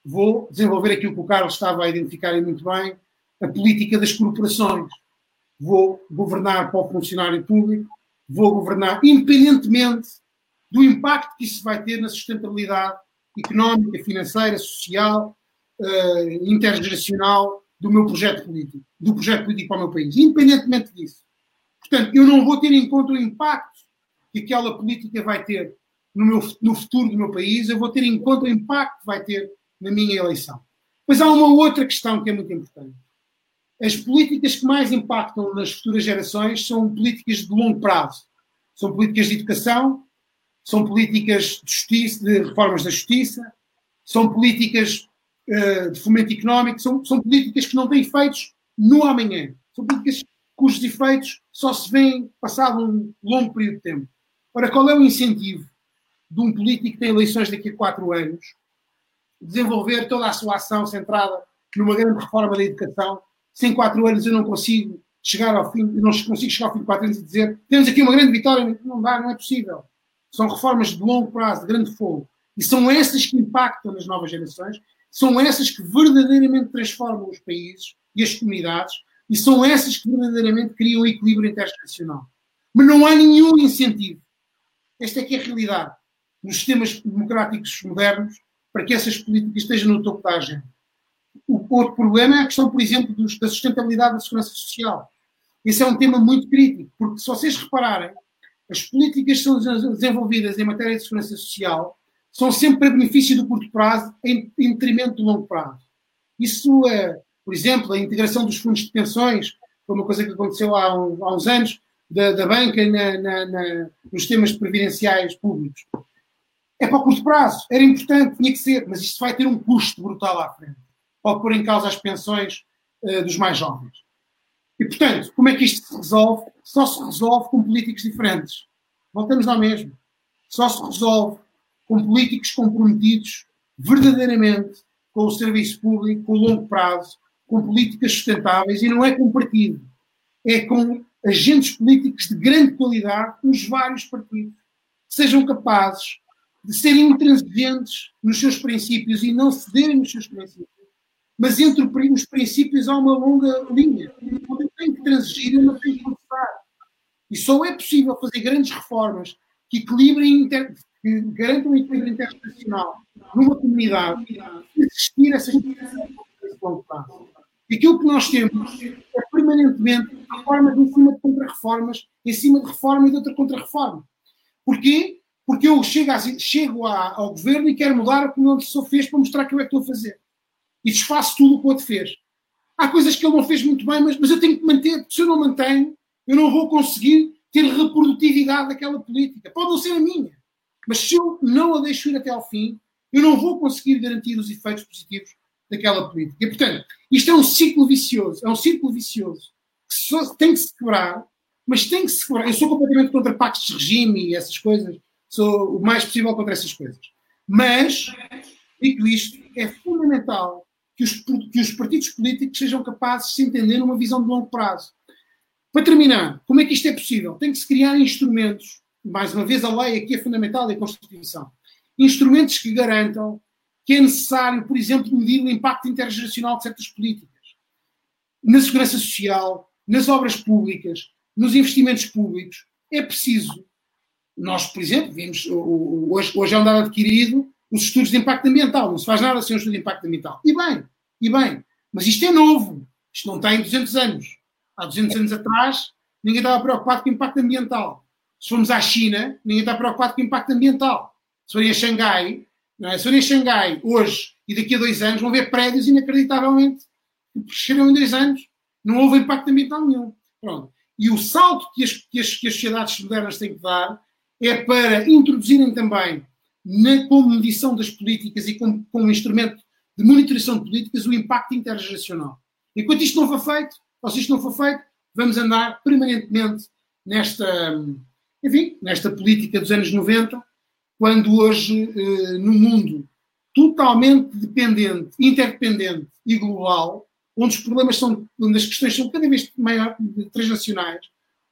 Vou desenvolver aquilo que o Carlos estava a identificar muito bem, a política das corporações. Vou governar para o funcionário público, vou governar independentemente do impacto que isso vai ter na sustentabilidade económica, financeira, social, uh, intergeracional do meu projeto político, do projeto político para o meu país, independentemente disso. Portanto, eu não vou ter em conta o impacto que aquela política vai ter no, meu, no futuro do meu país, eu vou ter em conta o impacto que vai ter na minha eleição. Mas há uma outra questão que é muito importante. As políticas que mais impactam nas futuras gerações são políticas de longo prazo. São políticas de educação, são políticas de justiça, de reformas da justiça, são políticas uh, de fomento económico, são, são políticas que não têm efeitos no amanhã. São políticas cujos efeitos só se veem passado um longo período de tempo. Ora, qual é o incentivo de um político que tem eleições daqui a quatro anos desenvolver toda a sua ação centrada numa grande reforma da educação? Se em quatro anos eu não consigo chegar ao fim, não consigo chegar ao fim de quatro anos e dizer temos aqui uma grande vitória, não dá, não é possível. São reformas de longo prazo, de grande fogo. E são essas que impactam nas novas gerações, são essas que verdadeiramente transformam os países e as comunidades, e são essas que verdadeiramente criam o equilíbrio intergeracional. Mas não há nenhum incentivo. Esta é que é a realidade. Nos sistemas democráticos modernos, para que essas políticas estejam no topo da agenda. O outro problema é a questão, por exemplo, dos, da sustentabilidade da segurança social. Esse é um tema muito crítico, porque se vocês repararem, as políticas que são desenvolvidas em matéria de segurança social são sempre para benefício do curto prazo em, em detrimento do longo prazo. Isso é, por exemplo, a integração dos fundos de pensões, foi uma coisa que aconteceu há, um, há uns anos, da, da banca na, na, na, nos sistemas previdenciais públicos. É para o curto prazo, era importante, tinha que ser, mas isto vai ter um custo brutal à frente. Pode pôr em causa as pensões uh, dos mais jovens. E, portanto, como é que isto se resolve? Só se resolve com políticos diferentes. Voltamos lá mesmo. Só se resolve com políticos comprometidos verdadeiramente com o serviço público, com o longo prazo, com políticas sustentáveis e não é com partido. É com agentes políticos de grande qualidade nos vários partidos. Que sejam capazes de serem intransigentes nos seus princípios e não cederem nos seus princípios mas entre os princípios há uma longa linha. Onde tenho que transigir, não tenho que começar. E só é possível fazer grandes reformas que equilibrem, inter... que garantam um equilíbrio internacional numa comunidade, existir essas longo prazo. E aquilo que nós temos é permanentemente reformas em cima de contra-reformas, em cima de reforma e de outra contra-reforma. Porquê? Porque eu chego, a, chego a, ao governo e quero mudar o que o meu professor fez para mostrar que eu é que estou a fazer e desfaço tudo o que o outro fez. Há coisas que ele não fez muito bem, mas, mas eu tenho que manter, porque se eu não mantenho, eu não vou conseguir ter reprodutividade daquela política. Pode não ser a minha, mas se eu não a deixo ir até ao fim, eu não vou conseguir garantir os efeitos positivos daquela política. E, portanto, isto é um ciclo vicioso, é um círculo vicioso que só tem que se quebrar, mas tem que se quebrar. Eu sou completamente contra pactos de regime e essas coisas, sou o mais possível contra essas coisas. Mas, dito isto, é fundamental que os, que os partidos políticos sejam capazes de se entender numa visão de longo prazo. Para terminar, como é que isto é possível? Tem que se criar instrumentos, mais uma vez a lei aqui é fundamental e a Constituição, instrumentos que garantam que é necessário, por exemplo, medir o impacto intergeracional de certas políticas. Na segurança social, nas obras públicas, nos investimentos públicos, é preciso Nós, por exemplo, vimos, hoje, hoje é um dado adquirido os estudos de impacto ambiental. Não se faz nada sem um estudo de impacto ambiental. E bem, e bem. Mas isto é novo. Isto não tem 200 anos. Há 200 anos atrás, ninguém estava preocupado com o impacto ambiental. Se formos à China, ninguém está preocupado com o impacto ambiental. Se forem a Xangai, não é? se forem a Xangai hoje e daqui a dois anos, vão ver prédios inacreditavelmente que cresceram em dois anos. Não houve impacto ambiental nenhum. Pronto. E o salto que as, que as, que as sociedades modernas têm que dar é para introduzirem também, na, como medição das políticas e como, como instrumento de monitorização de políticas, o impacto intergeracional. Enquanto isto não for feito, ou se isto não for feito, vamos andar permanentemente nesta, enfim, nesta política dos anos 90, quando hoje, eh, no mundo totalmente dependente, interdependente e global, onde os problemas são, onde as questões são cada vez maior, transnacionais,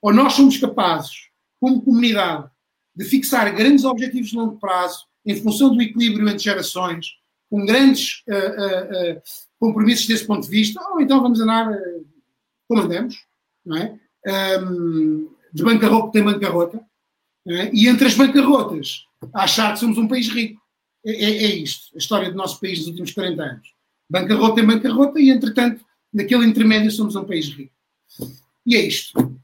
ou nós somos capazes, como comunidade, de fixar grandes objetivos de longo prazo em função do equilíbrio entre gerações, com grandes uh, uh, uh, compromissos desse ponto de vista, ou então vamos andar como andamos, não é? Um, de bancarrota em bancarrota, é? e entre as bancarrotas, achar que somos um país rico. É, é, é, isto, a história do nosso país nos últimos 40 anos. Bancarrota em bancarrota, e entretanto, naquele intermédio, somos um país rico. E é isto.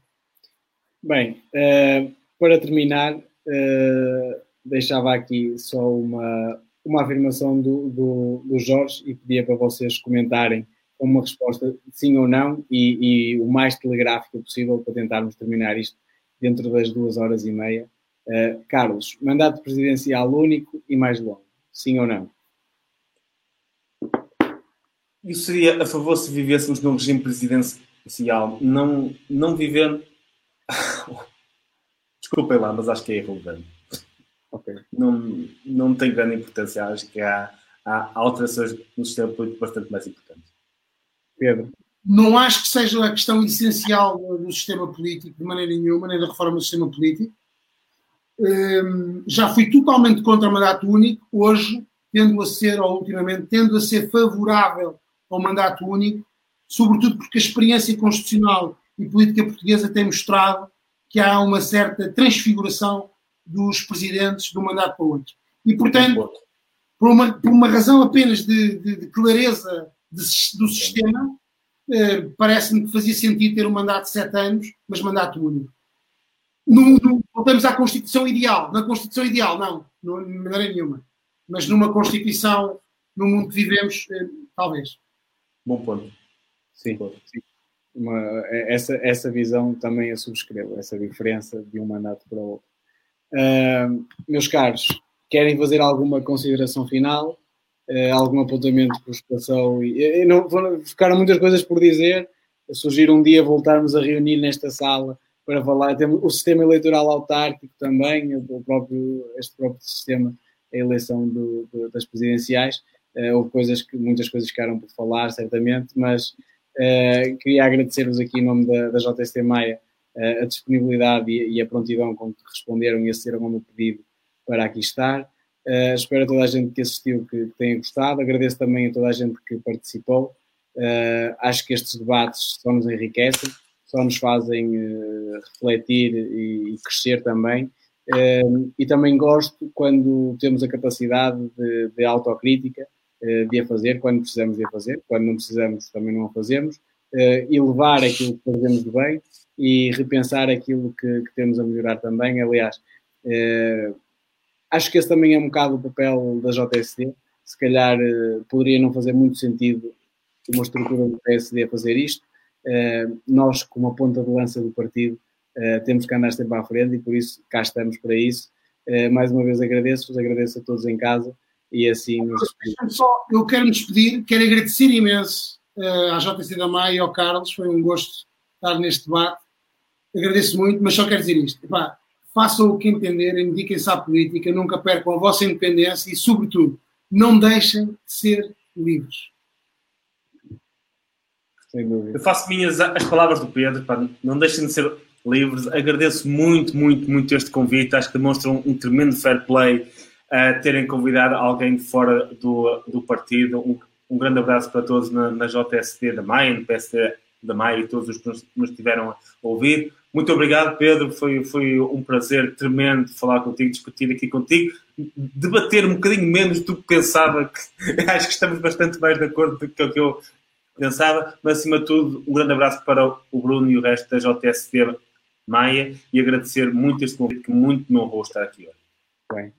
Bem, uh, para terminar, uh, deixava aqui só uma, uma afirmação do, do, do Jorge e pedia para vocês comentarem uma resposta sim ou não e, e, o mais telegráfica possível para tentarmos terminar isto dentro das duas horas e meia. Uh, Carlos, mandato presidencial único e mais longo, sim ou não? Eu seria a favor se vivêssemos num regime presidencial, não, não vivendo. (laughs) Desculpem lá, mas acho que é irrelevante. Okay. Não, não tem grande importância. Acho que há, há alterações no sistema político bastante mais importantes. Pedro? Não acho que seja a questão essencial do sistema político, de maneira nenhuma, nem da reforma do sistema político. Um, já fui totalmente contra o mandato único, hoje tendo a ser, ou ultimamente, tendo a ser favorável ao mandato único, sobretudo porque a experiência constitucional e política portuguesa tem mostrado que há uma certa transfiguração dos presidentes de um mandato para outro. E, portanto, por uma, por uma razão apenas de, de, de clareza de, do sistema, eh, parece-me que fazia sentido ter um mandato de sete anos, mas mandato único. No, no, voltamos à Constituição Ideal. Na Constituição Ideal, não, não, de maneira nenhuma. Mas numa Constituição, no mundo que vivemos, eh, talvez. Bom ponto. Sim, sim. Uma, essa, essa visão também a subscrevo, essa diferença de um mandato para o outro. Uh, meus caros, querem fazer alguma consideração final? Uh, algum apontamento que vos passou? E, e não, ficaram muitas coisas por dizer. Surgir um dia voltarmos a reunir nesta sala para falar. Temos o sistema eleitoral autárquico também, o próprio, este próprio sistema, a eleição do, do, das presidenciais. Uh, houve coisas que, muitas coisas ficaram por falar, certamente, mas uh, queria agradecer-vos aqui em nome da, da JST Maia a disponibilidade e, e, a prontidão com que responderam e acederam ao meu pedido para aqui estar. Uh, espero a toda a gente que assistiu que, tenha gostado. Agradeço também a toda a gente que participou. acho que estes debates só nos enriquecem, só nos fazem refletir e, e, crescer também. e também gosto quando temos a capacidade de, de autocrítica eh, de a fazer quando precisamos de a fazer, quando não precisamos também não a fazemos, uh, elevar aquilo que fazemos de bem e repensar aquilo que, que temos a melhorar também. Aliás, uh, acho que esse também é um bocado o papel da JSD. Se calhar uh, poderia não fazer muito sentido uma estrutura do PSD fazer isto. nós, como a ponta de lança do partido, temos que andar sempre à frente e por isso cá estamos para isso. mais uma vez agradeço-vos, agradeço a todos em casa e assim nos. Só, eu quero me despedir, quero agradecer imenso uh, à JC da Maia e ao Carlos, foi um gosto estar neste debate. Agradeço muito, mas só quero dizer isto. Epá, façam o que entenderem, dediquem-se à política, nunca percam a vossa independência e, sobretudo, não deixem de ser livres. Eu faço minhas as palavras do Pedro, pá, não deixem de ser livres. Agradeço muito, muito, muito este convite. Acho que demonstram um tremendo fair play uh, terem convidado alguém de fora do, do partido. Um, um grande abraço para todos na, na JST da Maia, no PSD da Maia e todos os que nos, nos tiveram a ouvir. Muito obrigado, Pedro. Foi, foi um prazer tremendo falar contigo, discutir aqui contigo, debater um bocadinho menos do que pensava. Que, (laughs) acho que estamos bastante mais de acordo do que o que eu pensava. Mas, acima de tudo, um grande abraço para o Bruno e o resto da JSD Maia e agradecer muito este convite que muito me honrou estar aqui hoje. Bem,